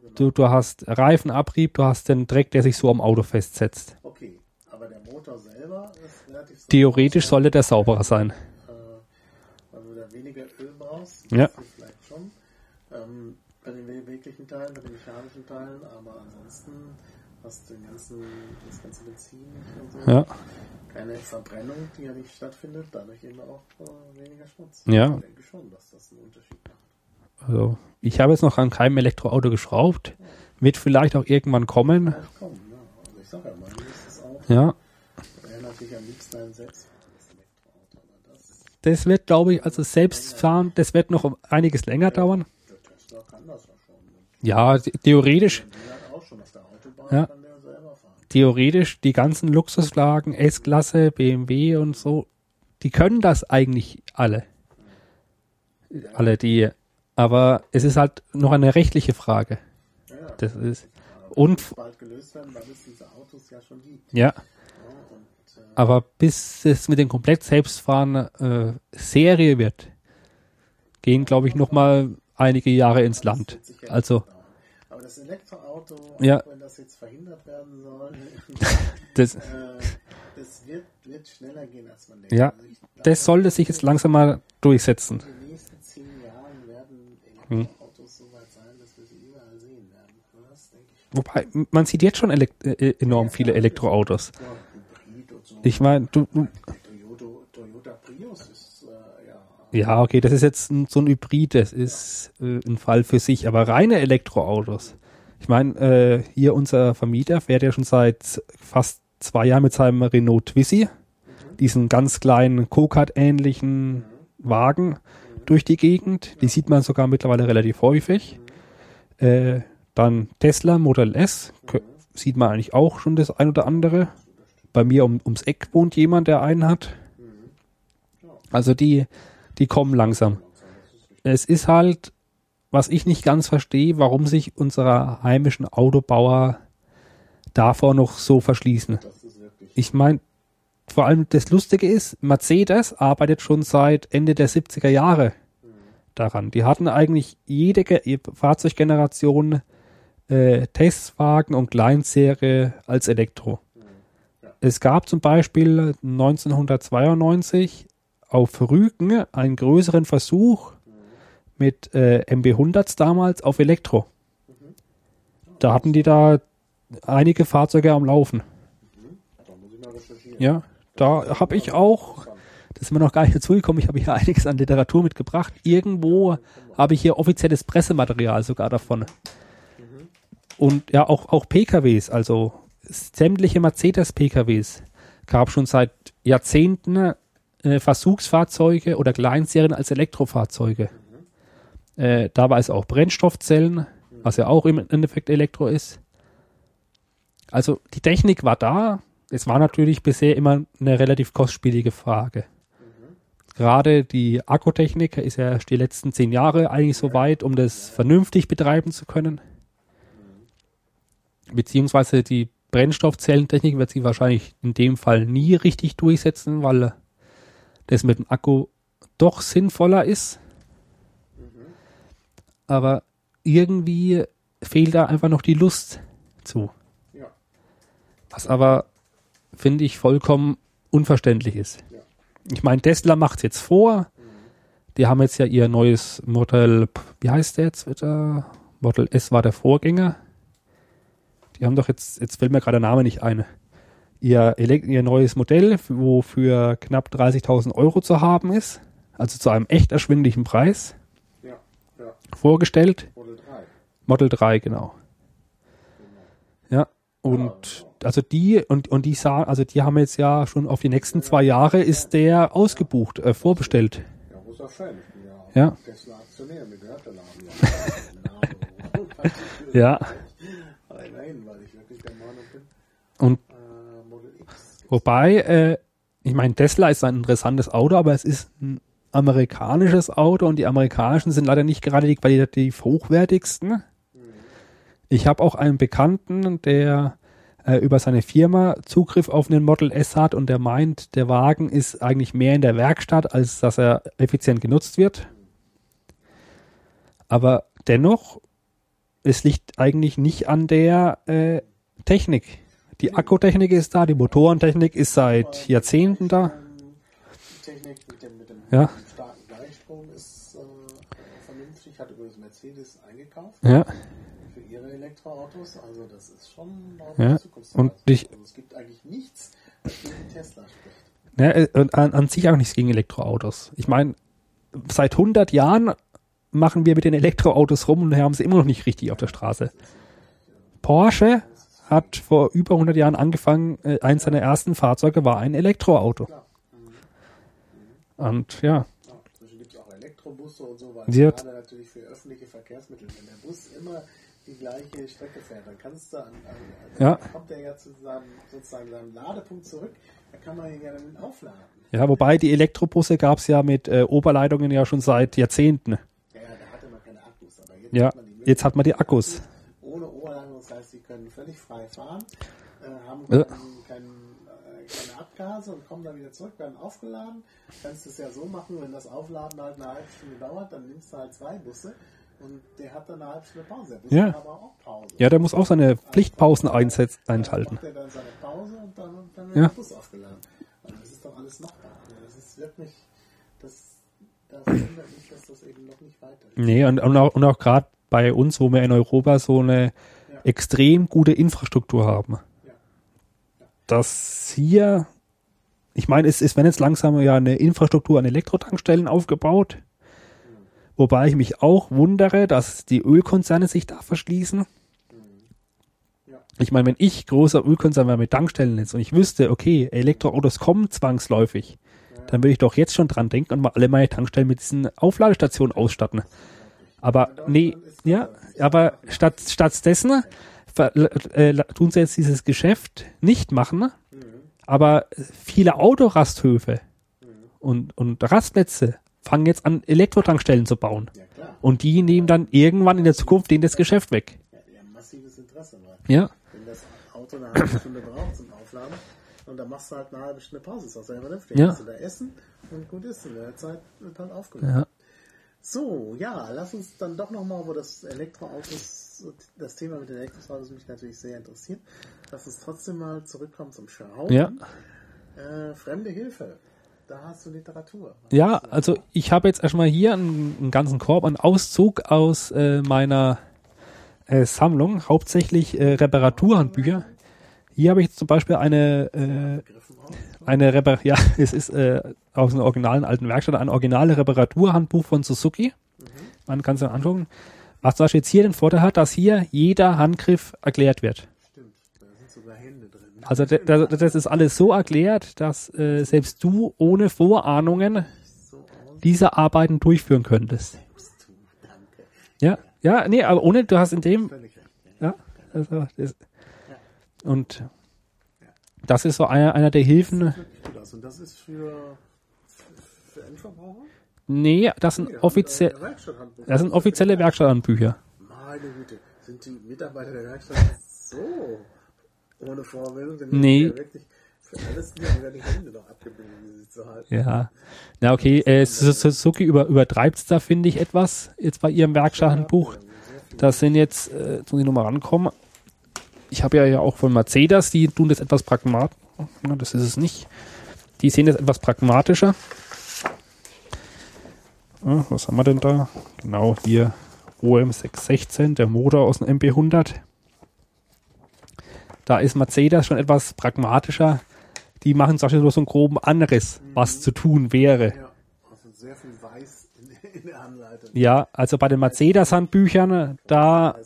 Speaker 1: genau.
Speaker 2: du, du hast Reifenabrieb, du hast den Dreck, der sich so am Auto festsetzt.
Speaker 1: Okay, aber der Motor selber ist relativ sauber.
Speaker 2: Theoretisch sollte der sauberer sein.
Speaker 1: Äh, weil du da weniger Öl brauchst.
Speaker 2: Ja.
Speaker 1: Das ist vielleicht schon. Ähm, bei den beweglichen Teilen, bei den mechanischen Teilen, aber ansonsten hast du den ganzen, das ganze Benzin und so.
Speaker 2: Ja.
Speaker 1: Keine Verbrennung, die ja nicht stattfindet, dadurch eben auch äh, weniger Schmutz.
Speaker 2: Ja.
Speaker 1: Ich denke schon, dass das einen Unterschied macht.
Speaker 2: Also, ich habe jetzt noch an keinem Elektroauto geschraubt. Wird vielleicht auch irgendwann kommen.
Speaker 1: Vielleicht kommen, ja. Also ich sag ja, mein ist es auch.
Speaker 2: Ja.
Speaker 1: wäre natürlich am liebsten ein aber das
Speaker 2: wird, glaube ich, also selbst fahren, das wird noch einiges länger dauern.
Speaker 1: Tesla kann das ja schon.
Speaker 2: Ja, the- theoretisch, Ja. theoretisch, die ganzen Luxuslagen, S-Klasse, BMW und so, die können das eigentlich alle. Alle die, aber es ist halt noch eine rechtliche Frage.
Speaker 1: Ja.
Speaker 2: Das ist,
Speaker 1: Aber
Speaker 2: und,
Speaker 1: das muss bald gelöst werden, weil es diese Autos ja schon gibt.
Speaker 2: ja,
Speaker 1: Ja, und, äh,
Speaker 2: aber bis es mit dem komplett selbstfahrenden äh, Serie wird, gehen, glaube ich, noch mal einige Jahre ins Land. Also.
Speaker 1: Aber das Elektroauto,
Speaker 2: Ja.
Speaker 1: wenn das jetzt verhindert werden soll,
Speaker 2: das,
Speaker 1: äh, das wird, wird schneller gehen, als man denkt.
Speaker 2: Ja,
Speaker 1: Also glaube,
Speaker 2: das sollte sich jetzt langsam mal durchsetzen.
Speaker 1: In den nächsten zehn Jahren werden
Speaker 2: Hm.
Speaker 1: Elektroautos so weit sein, dass wir sie überall sehen werden. Das.
Speaker 2: Wobei, man sieht jetzt schon elekt äh, enorm viele Elektroautos. Ich meine, du, du,
Speaker 1: Toyota, Toyota Prius ist, äh, ja,
Speaker 2: okay, das ist jetzt ein, so ein Hybrid, das ist äh, ein Fall für sich, aber reine Elektroautos. Ich meine, äh, hier unser Vermieter fährt ja schon seit fast zwei Jahren mit seinem Renault Twizy, diesen ganz kleinen Go-Kart-ähnlichen Wagen durch die Gegend. Die sieht man sogar mittlerweile relativ häufig. Äh, dann Tesla Model S, sieht man eigentlich auch schon das ein oder andere. Bei mir um, ums Eck wohnt jemand, der einen hat. Also die, die kommen langsam. Es ist halt, was ich nicht ganz verstehe, warum sich unsere heimischen Autobauer davor noch so verschließen. Ich meine, vor allem das Lustige ist, Mercedes arbeitet schon seit Ende der 70er Jahre daran. Die hatten eigentlich jede Ge Fahrzeuggeneration äh, Testwagen und Kleinserie als Elektro. Es gab zum Beispiel 1992 auf Rügen einen größeren Versuch mit äh, MB100s damals auf Elektro. Da hatten die da einige Fahrzeuge am Laufen. Ja, da habe ich auch, das ist mir noch gar nicht dazugekommen, ich habe hier einiges an Literatur mitgebracht. Irgendwo habe ich hier offizielles Pressematerial sogar davon. Und ja, auch, auch PKWs, also sämtliche Mercedes-PKWs gab schon seit Jahrzehnten äh, Versuchsfahrzeuge oder Kleinserien als Elektrofahrzeuge. Äh, dabei ist auch Brennstoffzellen, was ja auch im Endeffekt Elektro ist. Also die Technik war da. Es war natürlich bisher immer eine relativ kostspielige Frage. Gerade die Akkutechnik ist ja erst die letzten zehn Jahre eigentlich so weit, um das vernünftig betreiben zu können. Beziehungsweise die Brennstoffzellentechnik wird sich wahrscheinlich in dem Fall nie richtig durchsetzen, weil das mit dem Akku doch sinnvoller ist. Aber irgendwie fehlt da einfach noch die Lust zu.
Speaker 1: Ja.
Speaker 2: Was aber, finde ich, vollkommen unverständlich ist.
Speaker 1: Ja.
Speaker 2: Ich meine, Tesla macht jetzt vor. Die haben jetzt ja ihr neues Model, wie heißt der jetzt wieder? Model S war der Vorgänger. Die haben doch jetzt, jetzt fällt mir gerade der Name nicht ein. Ihr, ihr neues Modell, wo für knapp 30.000 Euro zu haben ist. Also zu einem echt erschwindlichen Preis.
Speaker 1: Ja, ja.
Speaker 2: Vorgestellt.
Speaker 1: Model 3.
Speaker 2: Model 3, genau. Ja, und also die und und die sagen, also die haben jetzt ja schon auf die nächsten zwei Jahre ist der ausgebucht, äh, vorbestellt.
Speaker 1: Ja, muss auch sein. Ja,
Speaker 2: Ja.
Speaker 1: Ja.
Speaker 2: Ja.
Speaker 1: Aber immerhin, weil ich wirklich der Meinung bin,
Speaker 2: Und
Speaker 1: äh, Model X.
Speaker 2: Wobei, äh, ich meine, Tesla ist ein interessantes Auto, aber es ist ein amerikanisches Auto und die amerikanischen sind leider nicht gerade die qualitativ hochwertigsten. Ich habe auch einen Bekannten, der äh, über seine Firma Zugriff auf einen Model S hat und der meint, der Wagen ist eigentlich mehr in der Werkstatt, als dass er effizient genutzt wird. Aber dennoch, es liegt eigentlich nicht an der äh, Technik. Die Akkutechnik ist da, die Motorentechnik ist seit Jahrzehnten da. Ja. Ja,
Speaker 1: für ihre Elektroautos. Also das ist schon
Speaker 2: Ja, und ich-
Speaker 1: also es gibt eigentlich nichts, was gegen Tesla spricht.
Speaker 2: ja äh, und an, an sich auch nichts gegen Elektroautos. Ich meine, seit 100 Jahren machen wir mit den Elektroautos rum und haben sie immer noch nicht richtig auf der Straße. Porsche hat vor über 100 Jahren angefangen, äh, eins seiner ersten Fahrzeuge war ein Elektroauto. Und ja,
Speaker 1: inzwischen gibt es auch Elektrobusse und so, weil gerade natürlich für öffentliche Verkehrsmittel, wenn der Bus immer die gleiche Strecke fährt, dann kannst du an, an, also
Speaker 2: Ja.
Speaker 1: kommt er ja zu seinem, sozusagen seinem Ladepunkt zurück, da kann man ihn ja dann aufladen.
Speaker 2: ja, wobei die Elektrobusse gab es ja mit äh, Oberleitungen ja schon seit Jahrzehnten.
Speaker 1: Ja, ja, da hatte man keine Akkus, aber jetzt
Speaker 2: Ja,
Speaker 1: hat man die
Speaker 2: jetzt hat man die Akkus.
Speaker 1: Ohne Oberleitung, das heißt, sie können völlig frei fahren, äh, haben
Speaker 2: Ja.
Speaker 1: kein, äh, keine Abgase und kommen dann wieder zurück, werden aufgeladen. Kannst du es ja so machen, wenn das Aufladen halt eine halbe Stunde dauert, dann nimmst du halt zwei Busse und der hat dann eine halbe Stunde Pause. Der
Speaker 2: Ja.
Speaker 1: aber auch Pause.
Speaker 2: Ja, der muss auch seine Pflichtpausen einsetz- einschalten.
Speaker 1: Macht er dann seine Pause und dann, dann wird
Speaker 2: Ja.
Speaker 1: der Bus aufgeladen. Also das ist doch alles machbar. Also das ist wirklich, das, das wundert mich, dass das eben noch nicht weiter ist.
Speaker 2: Nee, und, und auch, und auch gerade bei uns, wo wir in Europa so eine. Extrem gute Infrastruktur haben.
Speaker 1: Ja.
Speaker 2: Dass hier, ich meine, es, es werden jetzt langsam ja eine Infrastruktur an Elektrotankstellen aufgebaut. Wobei ich mich auch wundere, dass die Ölkonzerne sich da verschließen. Ich meine, wenn ich großer Ölkonzern wäre mit Tankstellen jetzt und ich wüsste, okay, Elektroautos kommen zwangsläufig, dann würde ich doch jetzt schon dran denken und mal alle meine Tankstellen mit diesen Aufladestationen ausstatten. Aber nee, ja, aber statt stattdessen äh, tun sie jetzt dieses Geschäft nicht machen, aber viele Autorasthöfe und, und Rastplätze fangen jetzt an, Elektrotankstellen zu bauen.
Speaker 1: Ja, klar.
Speaker 2: Und die nehmen dann irgendwann in der Zukunft denen das Geschäft weg.
Speaker 1: Ja, die haben massives Interesse,
Speaker 2: Ja,
Speaker 1: wenn das Auto eine halbe Stunde braucht zum Aufladen und dann machst du halt eine halbe Stunde Pause, ist auch sehr vernünftig.
Speaker 2: Ja.
Speaker 1: Kannst du da essen und gut ist, in der Zeit wird halt aufgeladen.
Speaker 2: ja.
Speaker 1: So, ja, lass uns dann doch nochmal, wo das Elektroautos, das Thema mit den Elektroautos mich natürlich sehr interessiert, lass uns trotzdem mal zurückkommen zum Schauen.
Speaker 2: Ja.
Speaker 1: Äh, fremde Hilfe, da hast du Literatur.
Speaker 2: Ja, also ich habe jetzt erstmal hier einen, einen ganzen Korb, einen Auszug aus äh, meiner äh, Sammlung, hauptsächlich äh, Reparaturhandbücher. Hier habe ich jetzt zum Beispiel eine, äh. Eine Repar ja, es ist äh, aus einer originalen alten Werkstatt ein originale Reparaturhandbuch von Suzuki. Man kann es dann anschauen. Was zum Beispiel jetzt hier den Vorteil hat, dass hier jeder Handgriff erklärt wird.
Speaker 1: Stimmt, da sind sogar Hände drin.
Speaker 2: Also de- de- das ist alles so erklärt, dass äh, selbst du ohne Vorahnungen diese Arbeiten durchführen könntest.
Speaker 1: Du, danke.
Speaker 2: Ja, ja, nee, aber ohne, du hast in dem, ja, also das, und das ist so einer, einer der Hilfen.
Speaker 1: Aus. Und das ist für, für Endverbraucher?
Speaker 2: Nee, das sind
Speaker 1: Äh, Werkstatthandbuch.
Speaker 2: das sind offizielle Werkstatthandbücher.
Speaker 1: Meine Güte, sind die Mitarbeiter der Werkstatt so ohne Vorbildung? Denn
Speaker 2: Nee.
Speaker 1: Ja wirklich für alles die die Hände noch abgebildet, um sie zu halten.
Speaker 2: Ja, na okay, äh, Su- Suzuki über, übertreibt's da, finde ich, etwas, jetzt bei ihrem Werkstatthandbuch. Das sind jetzt, äh, jetzt muss ich nochmal rankommen. Ich habe ja, ja auch von Mercedes, die tun das etwas pragmatisch. Ja, das ist es nicht. Die sehen das etwas pragmatischer. Ja, was haben wir denn da? Genau, hier OM616, der Motor aus dem MB100. Da ist Mercedes schon etwas pragmatischer. Die machen zum Beispiel nur so einen groben Anriss, was zu tun wäre.
Speaker 1: Ja, also sehr viel Weiß in, in der Anleitung.
Speaker 2: Ja, also bei den Mercedes-Handbüchern, da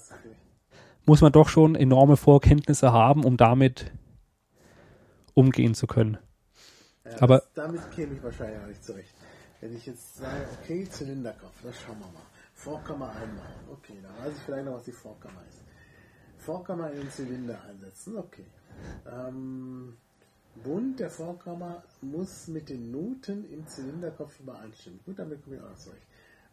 Speaker 2: muss man doch schon enorme Vorkenntnisse haben, um damit umgehen zu können.
Speaker 1: Ja,
Speaker 2: Aber-
Speaker 1: das, damit käme ich wahrscheinlich auch nicht zurecht. Wenn ich jetzt sage, okay, Zylinderkopf, das schauen wir mal. Vorkammer einmachen, okay, dann weiß ich vielleicht noch, was die Vorkammer ist. Vorkammer in den Zylinder einsetzen, okay. Ähm, Bund der Vorkammer muss mit den Noten im Zylinderkopf übereinstimmen. Gut, damit komme ich auch zurecht.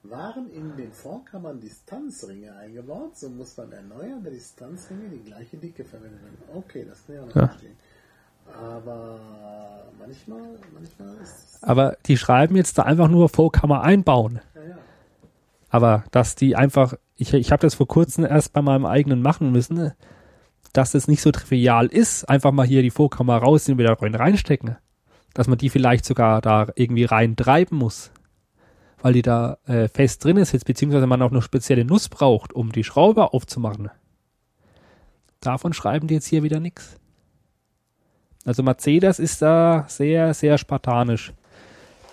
Speaker 1: Waren in den Vorkammern Distanzringe eingebaut, so muss beim Erneuern der Distanzringe die gleiche Dicke verwendet werden. Okay, das kann ich auch noch
Speaker 2: Ja.
Speaker 1: verstehen. Aber manchmal, manchmal ist
Speaker 2: Aber die schreiben jetzt da einfach nur Vorkammer einbauen.
Speaker 1: ja, ja.
Speaker 2: Aber dass die einfach, ich, ich habe das vor kurzem erst bei meinem eigenen machen müssen, dass es nicht so trivial ist, einfach mal hier die Vorkammer raus und wieder rein reinstecken. Dass man die vielleicht sogar da irgendwie reintreiben muss. Weil die da äh, fest drin ist jetzt, beziehungsweise man auch eine spezielle Nuss braucht, um die Schraube aufzumachen. Davon schreiben die jetzt hier wieder nichts. Also Mercedes ist da sehr, sehr spartanisch.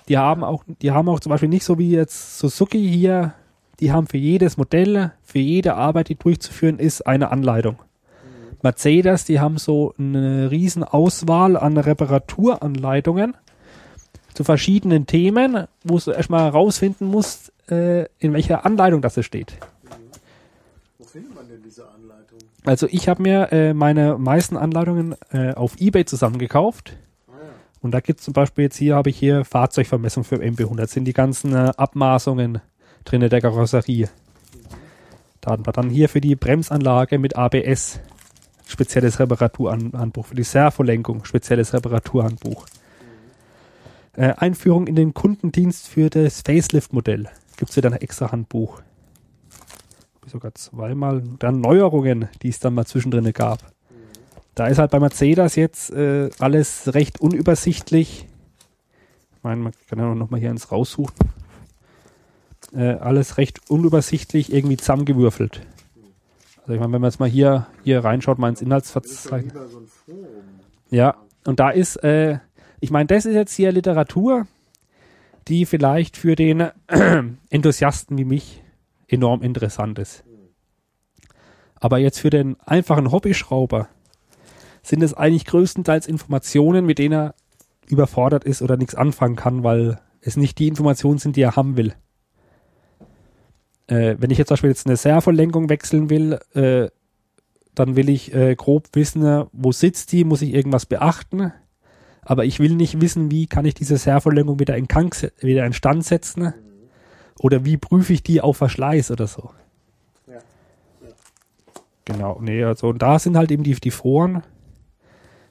Speaker 2: Die haben auch, die haben auch zum Beispiel nicht so wie jetzt Suzuki hier, die haben für jedes Modell, für jede Arbeit, die durchzuführen ist, eine Anleitung. Mercedes, die haben so eine riesen Auswahl an Reparaturanleitungen zu verschiedenen Themen, wo du erstmal herausfinden musst, äh, in welcher Anleitung das steht.
Speaker 1: Wo findet man denn diese Anleitung?
Speaker 2: Also ich habe mir äh, meine meisten Anleitungen äh, auf Ebay zusammengekauft.
Speaker 1: Ah ja.
Speaker 2: Und da gibt's zum Beispiel jetzt hier, habe ich hier Fahrzeugvermessung für MB100. Sind die ganzen äh, Abmaßungen drinne der Karosserie. Da hat man dann hier für die Bremsanlage mit ABS spezielles Reparaturhandbuch. Für die Servolenkung spezielles Reparaturhandbuch. Äh, Einführung in den Kundendienst für das Facelift-Modell. Gibt's hier dann ein extra Handbuch. Sogar zweimal. Dann Neuerungen, die es dann mal zwischendrin gab. Da ist halt bei Mercedes jetzt äh, alles recht unübersichtlich. Ich meine, man kann ja noch mal hier eins raussuchen. Äh, alles recht unübersichtlich irgendwie zusammengewürfelt. Also ich meine, wenn man jetzt mal hier, hier reinschaut, mal ins Inhaltsverzeichnis. Ja, und da ist, äh, ich meine, das ist jetzt hier Literatur, die vielleicht für den Enthusiasten wie mich enorm interessant ist. Aber jetzt für den einfachen Hobbyschrauber sind es eigentlich größtenteils Informationen, mit denen er überfordert ist oder nichts anfangen kann, weil es nicht die Informationen sind, die er haben will. Äh, wenn ich jetzt zum Beispiel jetzt eine Servolenkung wechseln will, äh, dann will ich äh, grob wissen, wo sitzt die, muss ich irgendwas beachten. Aber ich will nicht wissen, wie kann ich diese Servolenkung wieder in, se- wieder in Stand setzen. Oder wie prüfe ich die auf Verschleiß oder so.
Speaker 1: Ja.
Speaker 2: Genau, nee, also und da sind halt eben die, die Foren.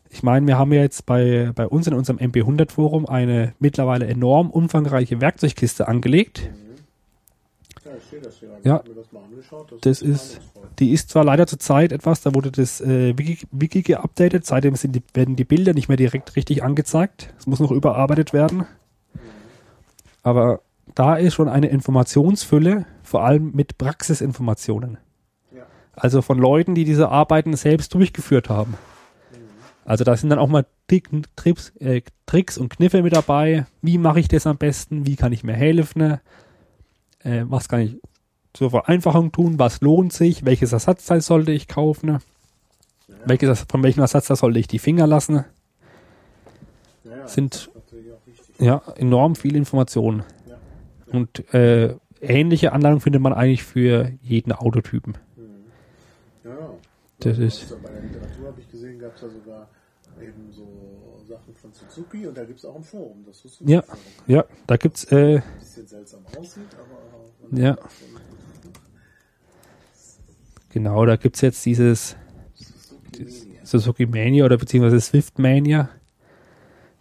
Speaker 2: Ich meine, wir haben ja jetzt bei, bei uns in unserem MP100-Forum eine mittlerweile enorm umfangreiche Werkzeugkiste angelegt.
Speaker 1: Ja, ich sehe das hier.
Speaker 2: Ja.
Speaker 1: Ich hab mir das mal angeschaut.
Speaker 2: Das ist-. Die ist zwar leider zur Zeit etwas, da wurde das äh, Wiki, Wiki geupdatet, seitdem sind die, werden die Bilder nicht mehr direkt richtig angezeigt. Es muss noch überarbeitet werden. Aber da ist schon eine Informationsfülle, vor allem mit Praxisinformationen.
Speaker 1: Ja.
Speaker 2: Also von Leuten, die diese Arbeiten selbst durchgeführt haben. Also da sind dann auch mal äh, Tricks und Kniffe mit dabei. Wie mache ich das am besten? Wie kann ich mir helfen? Äh, was kann ich zur Vereinfachung tun? Was lohnt sich? Welches Ersatzteil sollte ich kaufen? Welches, von welchem Ersatzteil sollte ich die Finger lassen?
Speaker 1: Ja, ja,
Speaker 2: sind-. Ja, enorm viel Information.
Speaker 1: Ja.
Speaker 2: Und äh, ähnliche Anleitungen findet man eigentlich für jeden Autotypen.
Speaker 1: Ja, ja.
Speaker 2: Das
Speaker 1: Ja,
Speaker 2: ist-
Speaker 1: also Bei der Literatur habe ich gesehen, gab es ja sogar eben so Sachen von Suzuki und da gibt es auch ein Forum. Das Suzuki
Speaker 2: Ja.
Speaker 1: Forum.
Speaker 2: Ja, da gibt's äh,
Speaker 1: Ein bisschen seltsam aussieht, aber.
Speaker 2: Ja. genau, da gibt's jetzt dieses
Speaker 1: Suzuki Media.
Speaker 2: Suzuki Mania oder beziehungsweise Swift Mania.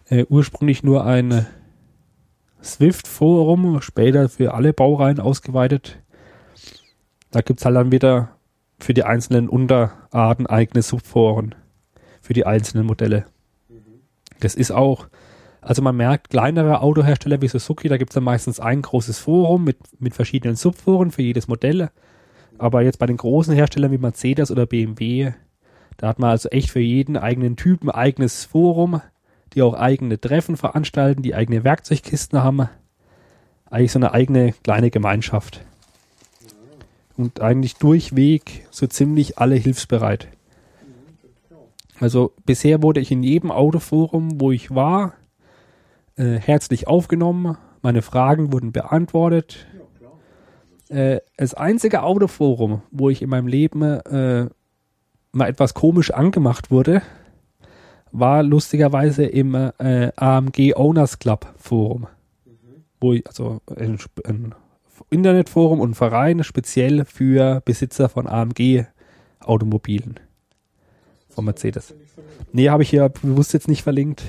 Speaker 2: Äh, ursprünglich nur ein Swift-Forum, später für alle Baureihen ausgeweitet. Da gibt's halt dann wieder für die einzelnen Unterarten eigene Subforen für die einzelnen Modelle. Das ist auch, also man merkt, kleinere Autohersteller wie Suzuki, da gibt's dann meistens ein großes Forum mit, mit verschiedenen Subforen für jedes Modell. Aber jetzt bei den großen Herstellern wie Mercedes oder BMW, da hat man also echt für jeden eigenen Typen eigenes Forum, die auch eigene Treffen veranstalten, die eigene Werkzeugkisten haben. Eigentlich so eine eigene kleine Gemeinschaft. Und eigentlich durchweg so ziemlich alle hilfsbereit. Also bisher wurde ich in jedem Autoforum, wo ich war, äh, herzlich aufgenommen. Meine Fragen wurden beantwortet. Äh, das einzige Autoforum, wo ich in meinem Leben äh, mal etwas komisch angemacht wurde, war lustigerweise im äh, AMG Owners Club Forum, wo ich, also ein, ein Internetforum und ein Verein speziell für Besitzer von AMG Automobilen von Mercedes. Nee, habe ich hier bewusst jetzt nicht verlinkt.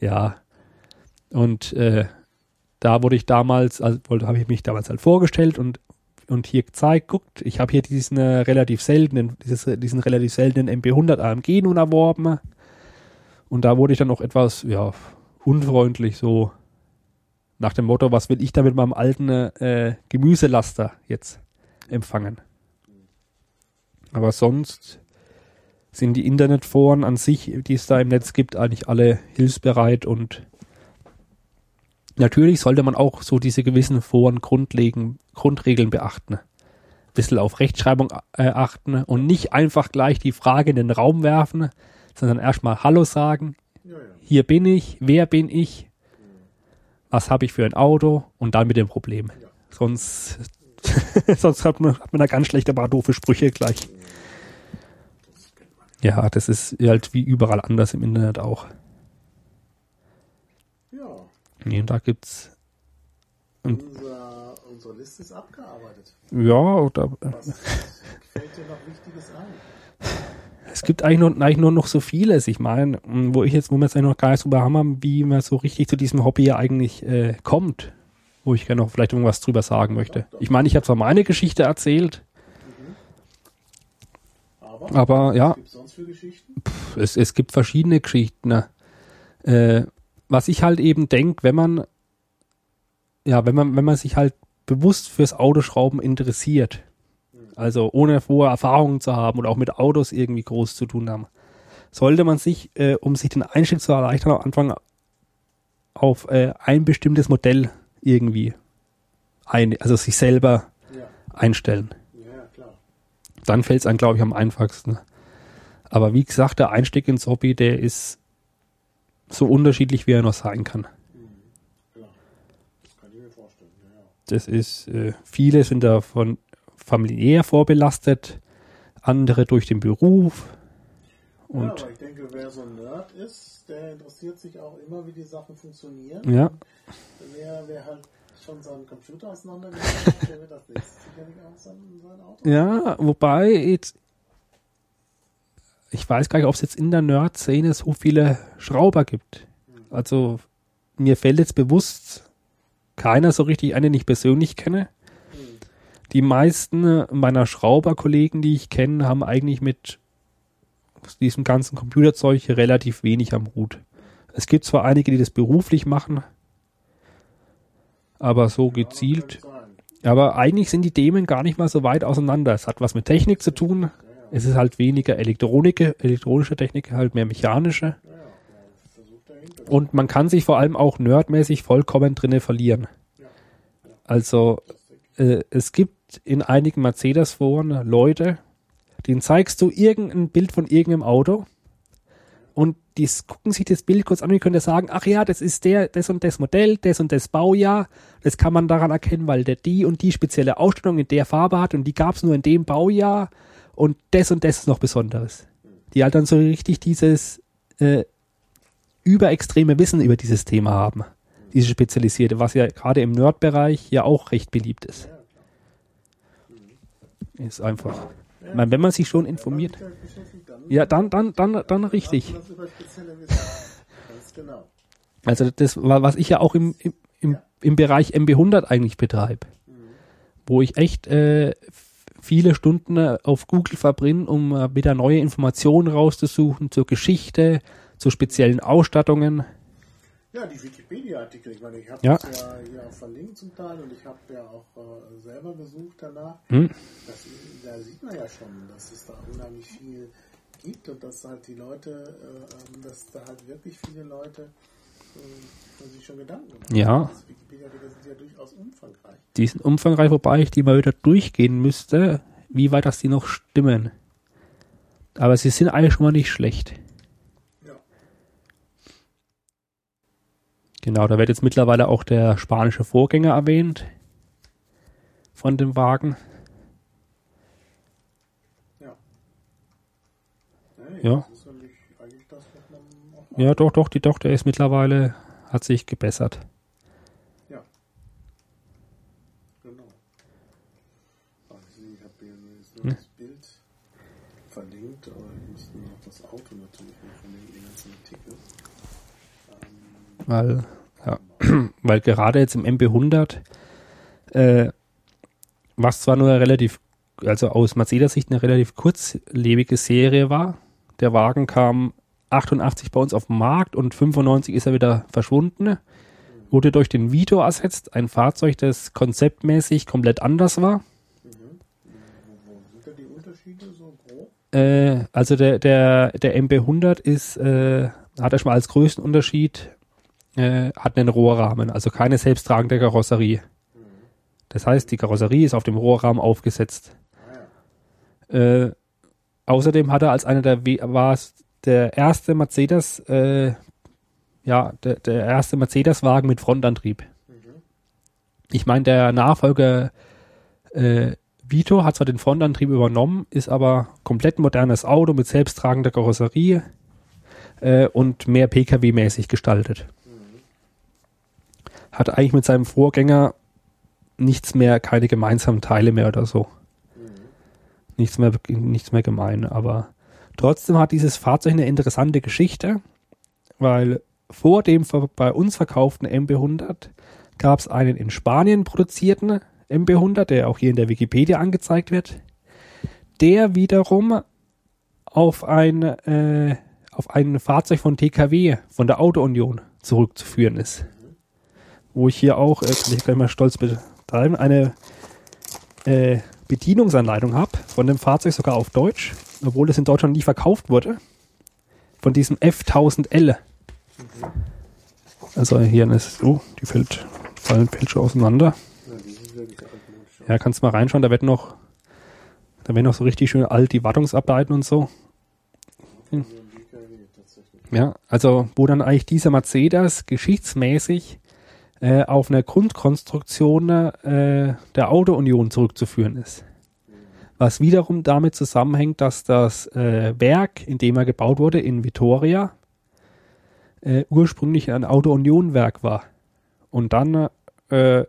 Speaker 2: Ja. Und äh, da wurde ich damals, also habe ich mich damals halt vorgestellt und und hier gezeigt, guckt, ich habe hier diesen äh, relativ seltenen, dieses, diesen relativ seltenen MP100 AMG nun erworben. Und da wurde ich dann auch etwas, ja, unfreundlich so nach dem Motto, was will ich da mit meinem alten äh, Gemüselaster jetzt empfangen. Aber sonst sind die Internetforen an sich, die es da im Netz gibt, eigentlich alle hilfsbereit und natürlich sollte man auch so diese gewissen Foren grundlegen, Grundregeln beachten. Ein bisschen auf Rechtschreibung äh, achten und nicht einfach gleich die Frage in den Raum werfen, sondern erstmal Hallo sagen. Hier bin ich, wer bin ich, was habe ich für ein Auto und dann mit dem Problem. Sonst, sonst hat man, hat man da ganz schlechte, aber doofe Sprüche gleich. Ja, das ist halt wie überall anders im Internet auch.
Speaker 1: Ja,
Speaker 2: Nee, und da gibt's,
Speaker 1: unser, unsere Liste ist abgearbeitet.
Speaker 2: ja, oder,
Speaker 1: Was fällt dir noch Wichtiges ein?
Speaker 2: es gibt eigentlich nur, eigentlich nur noch so vieles. Ich meine, m, wo ich jetzt, wo wir jetzt eigentlich noch gar nicht drüber haben, wie man so richtig zu diesem Hobby ja eigentlich äh, kommt. Wo ich gerne noch vielleicht irgendwas drüber sagen möchte. Ich meine, ich habe zwar meine Geschichte erzählt,
Speaker 1: Aber,
Speaker 2: ja,
Speaker 1: gibt es
Speaker 2: es, gibt verschiedene Geschichten. Ne? Äh, was ich halt eben denke, wenn man, ja, wenn man, wenn man sich halt bewusst fürs Autoschrauben interessiert, also ohne vorher Erfahrungen zu haben oder auch mit Autos irgendwie groß zu tun haben, sollte man sich, äh, um sich den Einstieg zu erleichtern, am Anfang auf äh, ein bestimmtes Modell irgendwie ein, also sich selber
Speaker 1: Ja,
Speaker 2: einstellen. Dann fällt es einem, glaube ich, am einfachsten. Aber wie gesagt, der Einstieg ins Hobby, der ist so unterschiedlich, wie er noch sein kann.
Speaker 1: Klar. Das kann ich mir vorstellen. Ja, ja.
Speaker 2: Das ist, äh, viele sind davon familiär vorbelastet, andere durch den Beruf.
Speaker 1: ja,
Speaker 2: Und
Speaker 1: aber ich denke, wer so ein Nerd ist, der interessiert sich auch immer, wie die Sachen funktionieren.
Speaker 2: ja,
Speaker 1: Wer, wer halt schon seinen Computer auseinandergenommen hat, der wird das nächste auch sein, sein Auto.
Speaker 2: ja, wobei jetzt, ich weiß gar nicht, ob es jetzt in der Nerd-Szene so viele Schrauber gibt. Also mir fällt jetzt bewusst keiner so richtig einen, den ich persönlich kenne. Die meisten meiner Schrauberkollegen, die ich kenne, haben eigentlich mit diesem ganzen Computerzeug relativ wenig am Hut. Es gibt zwar einige, die das beruflich machen, aber so gezielt. Aber eigentlich sind die Themen gar nicht mal so weit auseinander. Es hat was mit Technik zu tun. Es ist halt weniger Elektronik, elektronische Technik, halt mehr mechanische. Und man kann sich vor allem auch nerdmäßig vollkommen drinne verlieren. Also äh, es gibt in einigen Mercedes-Foren Leute, denen zeigst du irgendein Bild von irgendeinem Auto und die gucken sich das Bild kurz an und können sagen, ach ja, das ist der, das und das Modell, das und das Baujahr. Das kann man daran erkennen, weil der die und die spezielle Ausstattung in der Farbe hat und die gab es nur in dem Baujahr und das und das ist noch Besonderes. Die halt dann so richtig dieses äh, überextreme Wissen über dieses Thema haben. Diese spezialisierte, was ja gerade im Nerd-Bereich ja auch recht beliebt ist. Ist einfach. Meine, wenn man sich schon informiert. Ja, dann, dann, dann, dann richtig. Also das war, was ich ja auch im, im, im, im Bereich MB100 eigentlich betreibe. Wo ich echt äh, viele Stunden äh, auf Google verbringe, um äh, wieder neue Informationen rauszusuchen zur Geschichte, zu speziellen Ausstattungen.
Speaker 1: Ja, die Wikipedia-Artikel, ich meine, ich habe
Speaker 2: Ja.
Speaker 1: das ja hier auch verlinkt zum Teil und ich habe ja auch äh, selber gesucht danach.
Speaker 2: Hm?
Speaker 1: Das, da sieht man ja schon, dass es da unheimlich viel gibt und dass halt die Leute, äh, ähm, dass da halt wirklich viele Leute äh, sich schon Gedanken gemacht
Speaker 2: Ja.
Speaker 1: Wikipedia-Artikel sind ja durchaus umfangreich.
Speaker 2: Die sind umfangreich, wobei ich die mal wieder durchgehen müsste, wie weit das die noch stimmen. Aber sie sind eigentlich schon mal nicht schlecht. Genau, da wird jetzt mittlerweile auch der spanische Vorgänger erwähnt von dem Wagen.
Speaker 1: Ja. Nee,
Speaker 2: Ja.
Speaker 1: Das
Speaker 2: Ja, doch, doch, die Tochter ist mittlerweile, hat sich gebessert.
Speaker 1: Ja. Genau. Ach, ich habe hier jetzt nur das Bild verlinkt, aber ich müsste noch das Auto natürlich noch verlinken, den ganzen Artikel. Ähm,
Speaker 2: Weil, weil gerade jetzt im MB100, äh, was zwar nur relativ, also aus Mercedes Sicht eine relativ kurzlebige Serie war, der Wagen kam 88 bei uns auf den Markt und 95 ist er wieder verschwunden, wurde durch den Vito ersetzt, ein Fahrzeug, das konzeptmäßig komplett anders war.
Speaker 1: mhm.
Speaker 2: Äh, also der, der, der MB100 ist, äh, hat er schon mal als größten Unterschied, äh, hat einen Rohrrahmen, also keine selbsttragende Karosserie. Das heißt, die Karosserie ist auf dem Rohrrahmen aufgesetzt.
Speaker 1: Ah.
Speaker 2: Äh, außerdem hat er als einer der, war es der erste Mercedes, äh, ja, der, der erste Mercedes-Wagen mit Frontantrieb.
Speaker 1: Mhm.
Speaker 2: Ich meine, der Nachfolger äh, Vito hat zwar den Frontantrieb übernommen, ist aber komplett modernes Auto mit selbsttragender Karosserie äh, und mehr Pkw-mäßig gestaltet. Hat eigentlich mit seinem Vorgänger nichts mehr, keine gemeinsamen Teile mehr oder so. Nichts mehr, nichts mehr gemein, aber trotzdem hat dieses Fahrzeug eine interessante Geschichte, weil vor dem bei uns verkauften MB100 gab es einen in Spanien produzierten MB100, der auch hier in der Wikipedia angezeigt wird, der wiederum auf ein, äh, auf ein Fahrzeug von TKW, von der Auto-Union zurückzuführen ist. Wo ich hier auch, äh, kann ich gleich mal stolz betreiben, eine äh, Bedienungsanleitung habe von dem Fahrzeug sogar auf Deutsch, obwohl es in Deutschland nie verkauft wurde. Von diesem F1000L. Also hier ist, oh, die fällt, fallen fällt schon auseinander.
Speaker 1: Ja,
Speaker 2: kannst mal reinschauen, da wird noch, da werden noch so richtig schön alt die Wartungsarbeiten und so. Ja, also wo dann eigentlich dieser Mercedes geschichtsmäßig äh, auf eine Grundkonstruktion äh, der Auto-Union zurückzuführen ist. Was wiederum damit zusammenhängt, dass das äh, Werk, in dem er gebaut wurde, in Vitoria, äh, ursprünglich ein Auto-Union-Werk war. Und dann äh,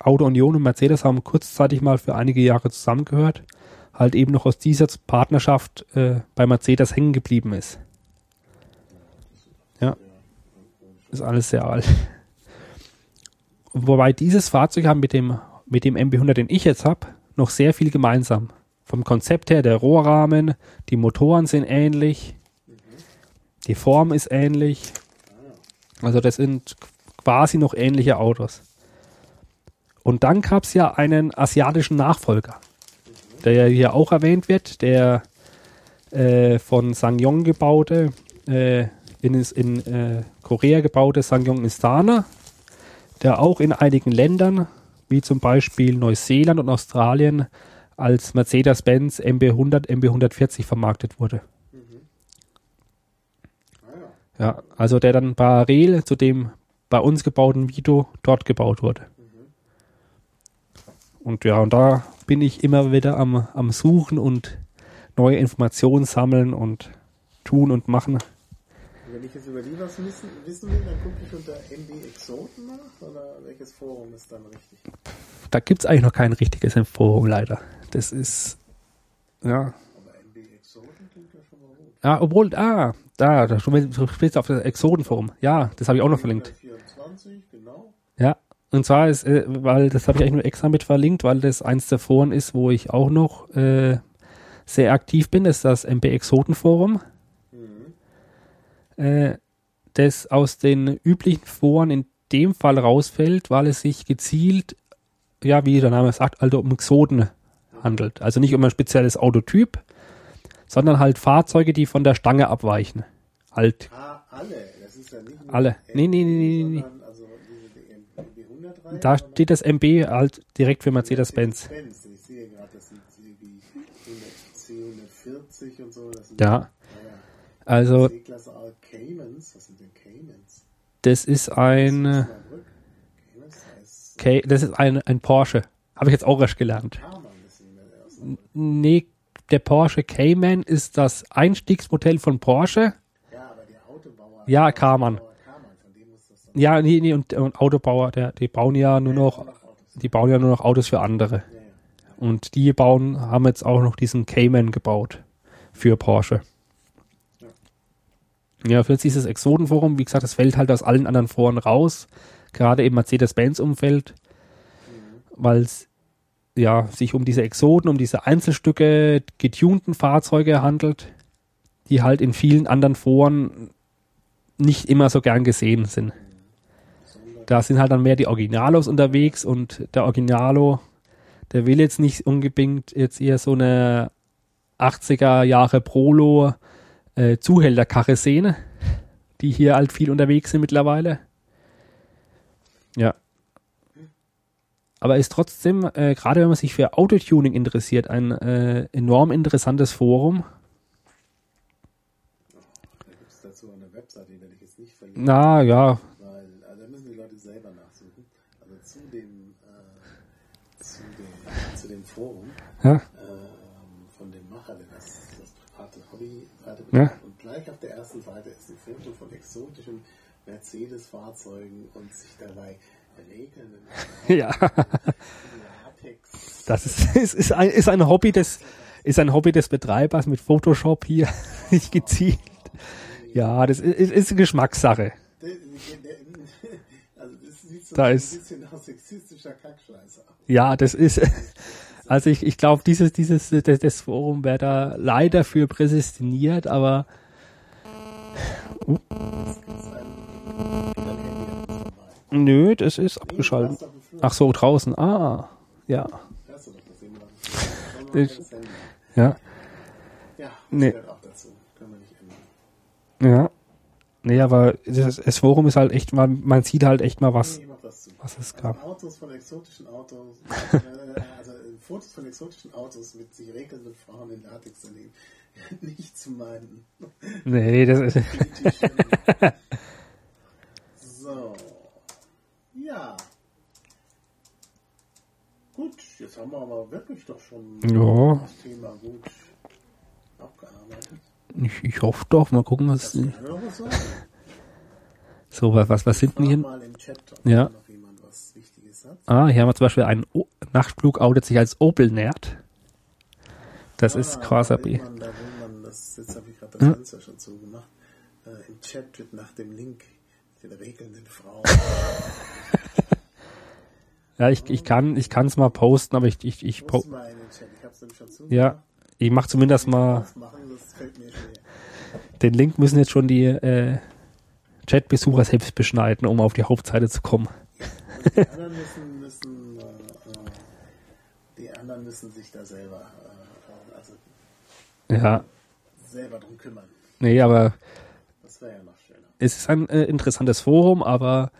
Speaker 2: Auto-Union und Mercedes haben kurzzeitig mal für einige Jahre zusammengehört, halt eben noch aus dieser Partnerschaft äh, bei Mercedes hängen geblieben ist. Ja. Ist alles sehr alt. Wobei dieses Fahrzeug haben mit dem, mit dem MB100, den ich jetzt habe, noch sehr viel gemeinsam. Vom Konzept her, der Rohrrahmen, die Motoren sind ähnlich, die Form ist ähnlich. Also das sind quasi noch ähnliche Autos. Und dann gab es ja einen asiatischen Nachfolger, der ja hier auch erwähnt wird, der äh, von Sangyong gebaute, äh, in, in äh, Korea gebaute Sangyong Istana, der auch in einigen Ländern, wie zum Beispiel Neuseeland und Australien, als Mercedes-Benz MB100, MB140 vermarktet wurde.
Speaker 1: Ah ja.
Speaker 2: Ja, also der dann parallel zu dem bei uns gebauten Vito dort gebaut wurde. Und ja, und da bin ich immer wieder am, am Suchen und neue Informationen sammeln und tun und machen.
Speaker 1: Wenn ich jetzt über die was wissen, wissen will, dann gucke ich unter MB Exoten nach oder welches Forum ist dann richtig?
Speaker 2: Da gibt es eigentlich noch kein richtiges Forum leider. Das ist, ja,
Speaker 1: Aber MB Exoten klingt ja schon mal gut.
Speaker 2: ja obwohl, ah, da, da du sprichst auf das Exodenforum. Ja, das habe ich auch noch verlinkt.
Speaker 1: 24, genau.
Speaker 2: Ja, und zwar ist, äh, weil das habe ich eigentlich nur extra mit verlinkt, weil das eins der Foren ist, wo ich auch noch äh, sehr aktiv bin, das ist das MB Exoten Forum. Äh, das aus den üblichen Foren in dem Fall rausfällt, weil es sich gezielt, ja, wie der Name sagt, also um Exoten handelt. Also nicht um ein spezielles Autotyp, sondern halt Fahrzeuge, die von der Stange abweichen. Halt
Speaker 1: Ah, alle. Das ist ja nicht nur
Speaker 2: Alle. Nee, nee, nee, nee, nee.
Speaker 1: Also diese MB 100 Reihe.
Speaker 2: Da steht das MB halt direkt für Mercedes-Benz.
Speaker 1: Mercedes-Benz. Ich sehe gerade, das sind die 100 C140 und so. Das sind
Speaker 2: ja. Also das ist ein, das ist ein, ein Porsche. Habe ich jetzt auch erst gelernt.
Speaker 1: Karmann. Ja Osnabrück.
Speaker 2: Nee, der Porsche Cayman ist das Einstiegsmodell von Porsche.
Speaker 1: Ja,
Speaker 2: Ja, Karmann.
Speaker 1: Karmann, von dem muss das dann.
Speaker 2: Ja, nee, nee, und, und Autobauer, der, die bauen ja nur noch, die bauen ja nur noch Autos für andere.
Speaker 1: Ja, ja.
Speaker 2: Und die bauen, haben jetzt auch noch diesen Cayman gebaut für Porsche. Ja, für uns dieses Exodenforum, wie gesagt, das fällt halt aus allen anderen Foren raus, gerade im Mercedes-Benz-Umfeld, weil es ja, sich um diese Exoden, um diese Einzelstücke, getunten Fahrzeuge handelt, die halt in vielen anderen Foren nicht immer so gern gesehen sind. Da sind halt dann mehr die Originalos unterwegs und der Originalo, der will jetzt nicht unbedingt jetzt eher so eine 80er Jahre Prolo äh, Zuhälterkarre sehen, die hier halt viel unterwegs sind mittlerweile. Ja. Aber ist trotzdem, äh, gerade wenn man sich für Autotuning interessiert, ein äh, enorm interessantes Forum.
Speaker 1: Da gibt es dazu eine Webseite, die werde ich jetzt nicht verlinken,
Speaker 2: Na ja,
Speaker 1: weil also da müssen die Leute selber nachsuchen. Also zu dem, äh, zu dem, zu dem Forum
Speaker 2: ja,
Speaker 1: ähm, von dem Macher, der das, das private Betreibt. Und gleich auf der ersten Seite ist ein Foto von exotischen Mercedes-Fahrzeugen und sich dabei regelnden
Speaker 2: ja. Das ist, ist, ist, ein, ist ein Hobby des ist ein Hobby des Betreibers mit Photoshop hier nicht gezielt. Ja, das ist, ist, Geschmackssache.
Speaker 1: Also das sieht so
Speaker 2: Da
Speaker 1: ein
Speaker 2: ist-
Speaker 1: bisschen nach sexistischer Kackscheiße aus.
Speaker 2: Ja, das ist also ich, ich glaube, dieses dieses das, das Forum wäre da leider für präsestiniert, aber
Speaker 1: vorbei.
Speaker 2: nö, das ist abgeschaltet. Ach so, draußen. Ah, ja, Ich- ja, Nee. ja. Nee, aber das, das Forum ist halt echt mal, man sieht halt echt mal was,
Speaker 1: Nee,
Speaker 2: was es gab.
Speaker 1: Autos von exotischen Autos, äh, also äh, Fotos von exotischen Autos mit sich regelnden Frauen in Latex daneben. Nicht zu meinen.
Speaker 2: Nee, das ist,
Speaker 1: so. Ja. Gut, jetzt haben wir aber wirklich doch schon
Speaker 2: Ja.
Speaker 1: das Thema gut abgearbeitet.
Speaker 2: ich, ich hoffe doch, mal gucken, was,
Speaker 1: Das kann was
Speaker 2: so, was, was, sind denn hier? Ja.
Speaker 1: da noch jemand was Wichtiges hat.
Speaker 2: Ah, hier haben wir zum Beispiel einen o Nachtflug outet sich als Opel Nerd. Das ist
Speaker 1: Ah,
Speaker 2: quasi
Speaker 1: da will man, da will man, das, jetzt habe ich gerade das
Speaker 2: Hm?
Speaker 1: Fenster schon zugemacht. Äh, Im Chat wird nach dem Link den regelnden Frau.
Speaker 2: Ja, ich, ich kann ich kann es mal posten, aber ich ich ich, po
Speaker 1: mal in den Chat, ich habe es nämlich schon zugemacht.
Speaker 2: ja, ich mache zumindest mal den Link müssen jetzt schon die äh, Chatbesucher selbst beschneiden, um auf die Hauptseite zu kommen.
Speaker 1: Und die anderen müssen, anderen müssen sich da selber, äh, also
Speaker 2: Ja,
Speaker 1: selber drum kümmern.
Speaker 2: nee, aber
Speaker 1: Das wäre ja noch schöner.
Speaker 2: es ist ein äh, interessantes Forum, aber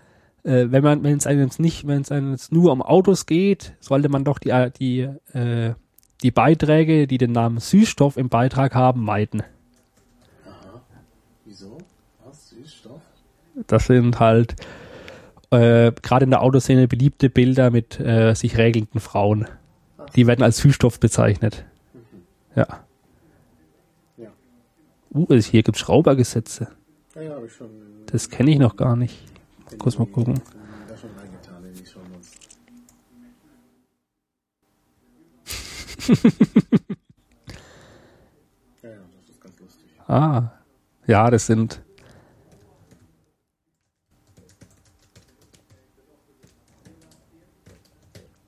Speaker 2: äh, wenn man, wenn es einem jetzt nicht, wenn es einem jetzt nur um Autos geht, sollte man doch die, äh, die, äh, die Beiträge, die den Namen Süßstoff im Beitrag haben, meiden.
Speaker 1: Aha. Wieso? Was? Süßstoff?
Speaker 2: Das sind halt äh, gerade in der Autoszene beliebte Bilder mit äh, sich regelnden Frauen. Die werden als Süßstoff bezeichnet. Ja.
Speaker 1: Ja.
Speaker 2: Uh, also hier gibt's Schraubergesetze.
Speaker 1: Ja, ja, schon.
Speaker 2: Das kenne ich noch gar nicht. kurz mal gucken.
Speaker 1: ja, ja, das ist ganz lustig.
Speaker 2: Ah. Ja, das sind.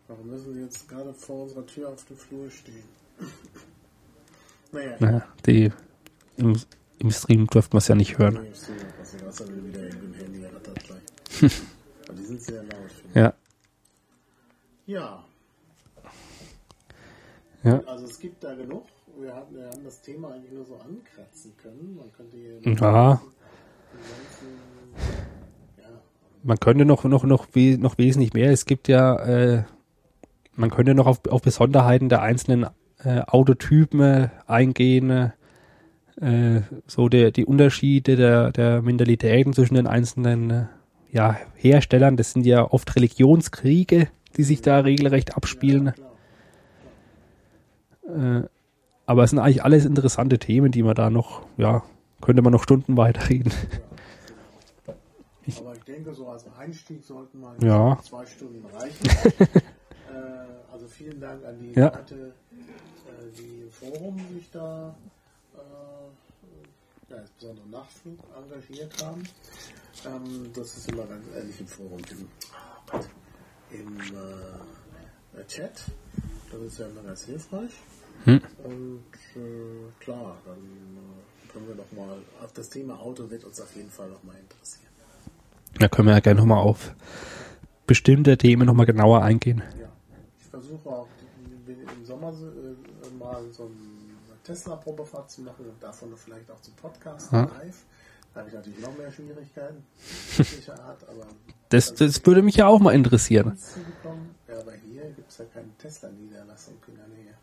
Speaker 1: Warum müssen wir jetzt gerade vor unserer Tür auf dem Flur stehen? naja,
Speaker 2: Naja, die im, im Stream dürften wir es ja nicht hören.
Speaker 1: Nee, die wieder Handy gleich. Aber sind sehr laut.
Speaker 2: Ja.
Speaker 1: Ja,
Speaker 2: Ja.
Speaker 1: also es gibt da genug. Wir haben, wir haben das Thema eigentlich nur so ankratzen können. Man könnte hier
Speaker 2: Ja.
Speaker 1: ansonsten, ja,
Speaker 2: Man könnte noch, noch, noch, noch wesentlich mehr. Es gibt ja, äh, man könnte noch auf, auf Besonderheiten der einzelnen äh, Autotypen äh, eingehen. Äh, so der, die Unterschiede der, der Mentalitäten zwischen den einzelnen äh, ja, Herstellern. Das sind ja oft Religionskriege, die sich da regelrecht abspielen. Äh, aber es sind eigentlich alles interessante Themen, die man da noch, ja, könnte man noch Stunden weiterreden. Ich-
Speaker 1: Aber ich denke, so als Einstieg sollten wir
Speaker 2: Ja.
Speaker 1: zwei Stunden reichen. äh, also vielen Dank an die
Speaker 2: Ja.
Speaker 1: Leute, äh, die im Forum sich da äh, ja, insbesondere im Nachflug engagiert haben. Ähm, das ist immer ganz ehrlich im Forum, im, im äh, Chat. Das ist ja immer ganz hilfreich.
Speaker 2: Hm.
Speaker 1: Und äh, klar, dann äh, können wir noch mal, auf das Thema Auto wird uns auf jeden Fall noch mal interessieren.
Speaker 2: Da können wir ja gerne nochmal auf bestimmte Themen nochmal genauer eingehen.
Speaker 1: Ja, versuche auch im Sommer so, äh, mal so eine Tesla-Probefahrt zu machen und davon vielleicht auch zum Podcast
Speaker 2: Ja.
Speaker 1: live. Da habe ich natürlich noch mehr Schwierigkeiten, Art, aber
Speaker 2: Das, das würde mich ja auch mal interessieren.
Speaker 1: zu. Ja, aber hier gibt es ja keine Tesla-Niederlassung in der Nähe.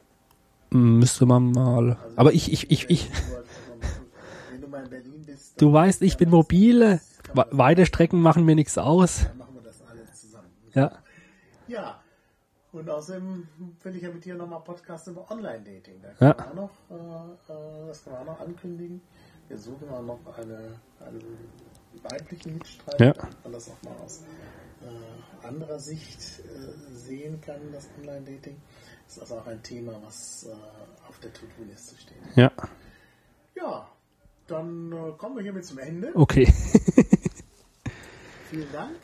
Speaker 2: Müsste man mal.
Speaker 1: Also,
Speaker 2: Aber ich, ich, ich, ich,
Speaker 1: Wenn du mal in Berlin bist,
Speaker 2: du weißt, ich bin mobile. We- Weite Strecken machen mir nichts aus.
Speaker 1: dann machen wir das alles zusammen.
Speaker 2: Ja.
Speaker 1: Ja, und außerdem will ich ja mit dir nochmal Podcast über Online-Dating. Da
Speaker 2: Ja.
Speaker 1: kann man auch noch, äh, äh, das kann man auch noch ankündigen. Wir suchen auch noch eine, einen weiblichen Mitstreiter,
Speaker 2: Ja.
Speaker 1: man das auch mal aus äh, anderer Sicht äh, sehen kann, das Online-Dating. Das ist also auch ein Thema, was äh, auf der To-Do-Liste steht.
Speaker 2: Ja.
Speaker 1: Ja, dann äh, kommen wir hiermit zum Ende.
Speaker 2: Okay.
Speaker 1: Vielen Dank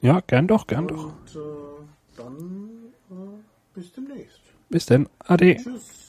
Speaker 2: Ja, gern doch, gern doch.
Speaker 1: und äh, dann bis demnächst.
Speaker 2: Bis denn. Ade.
Speaker 1: Tschüss.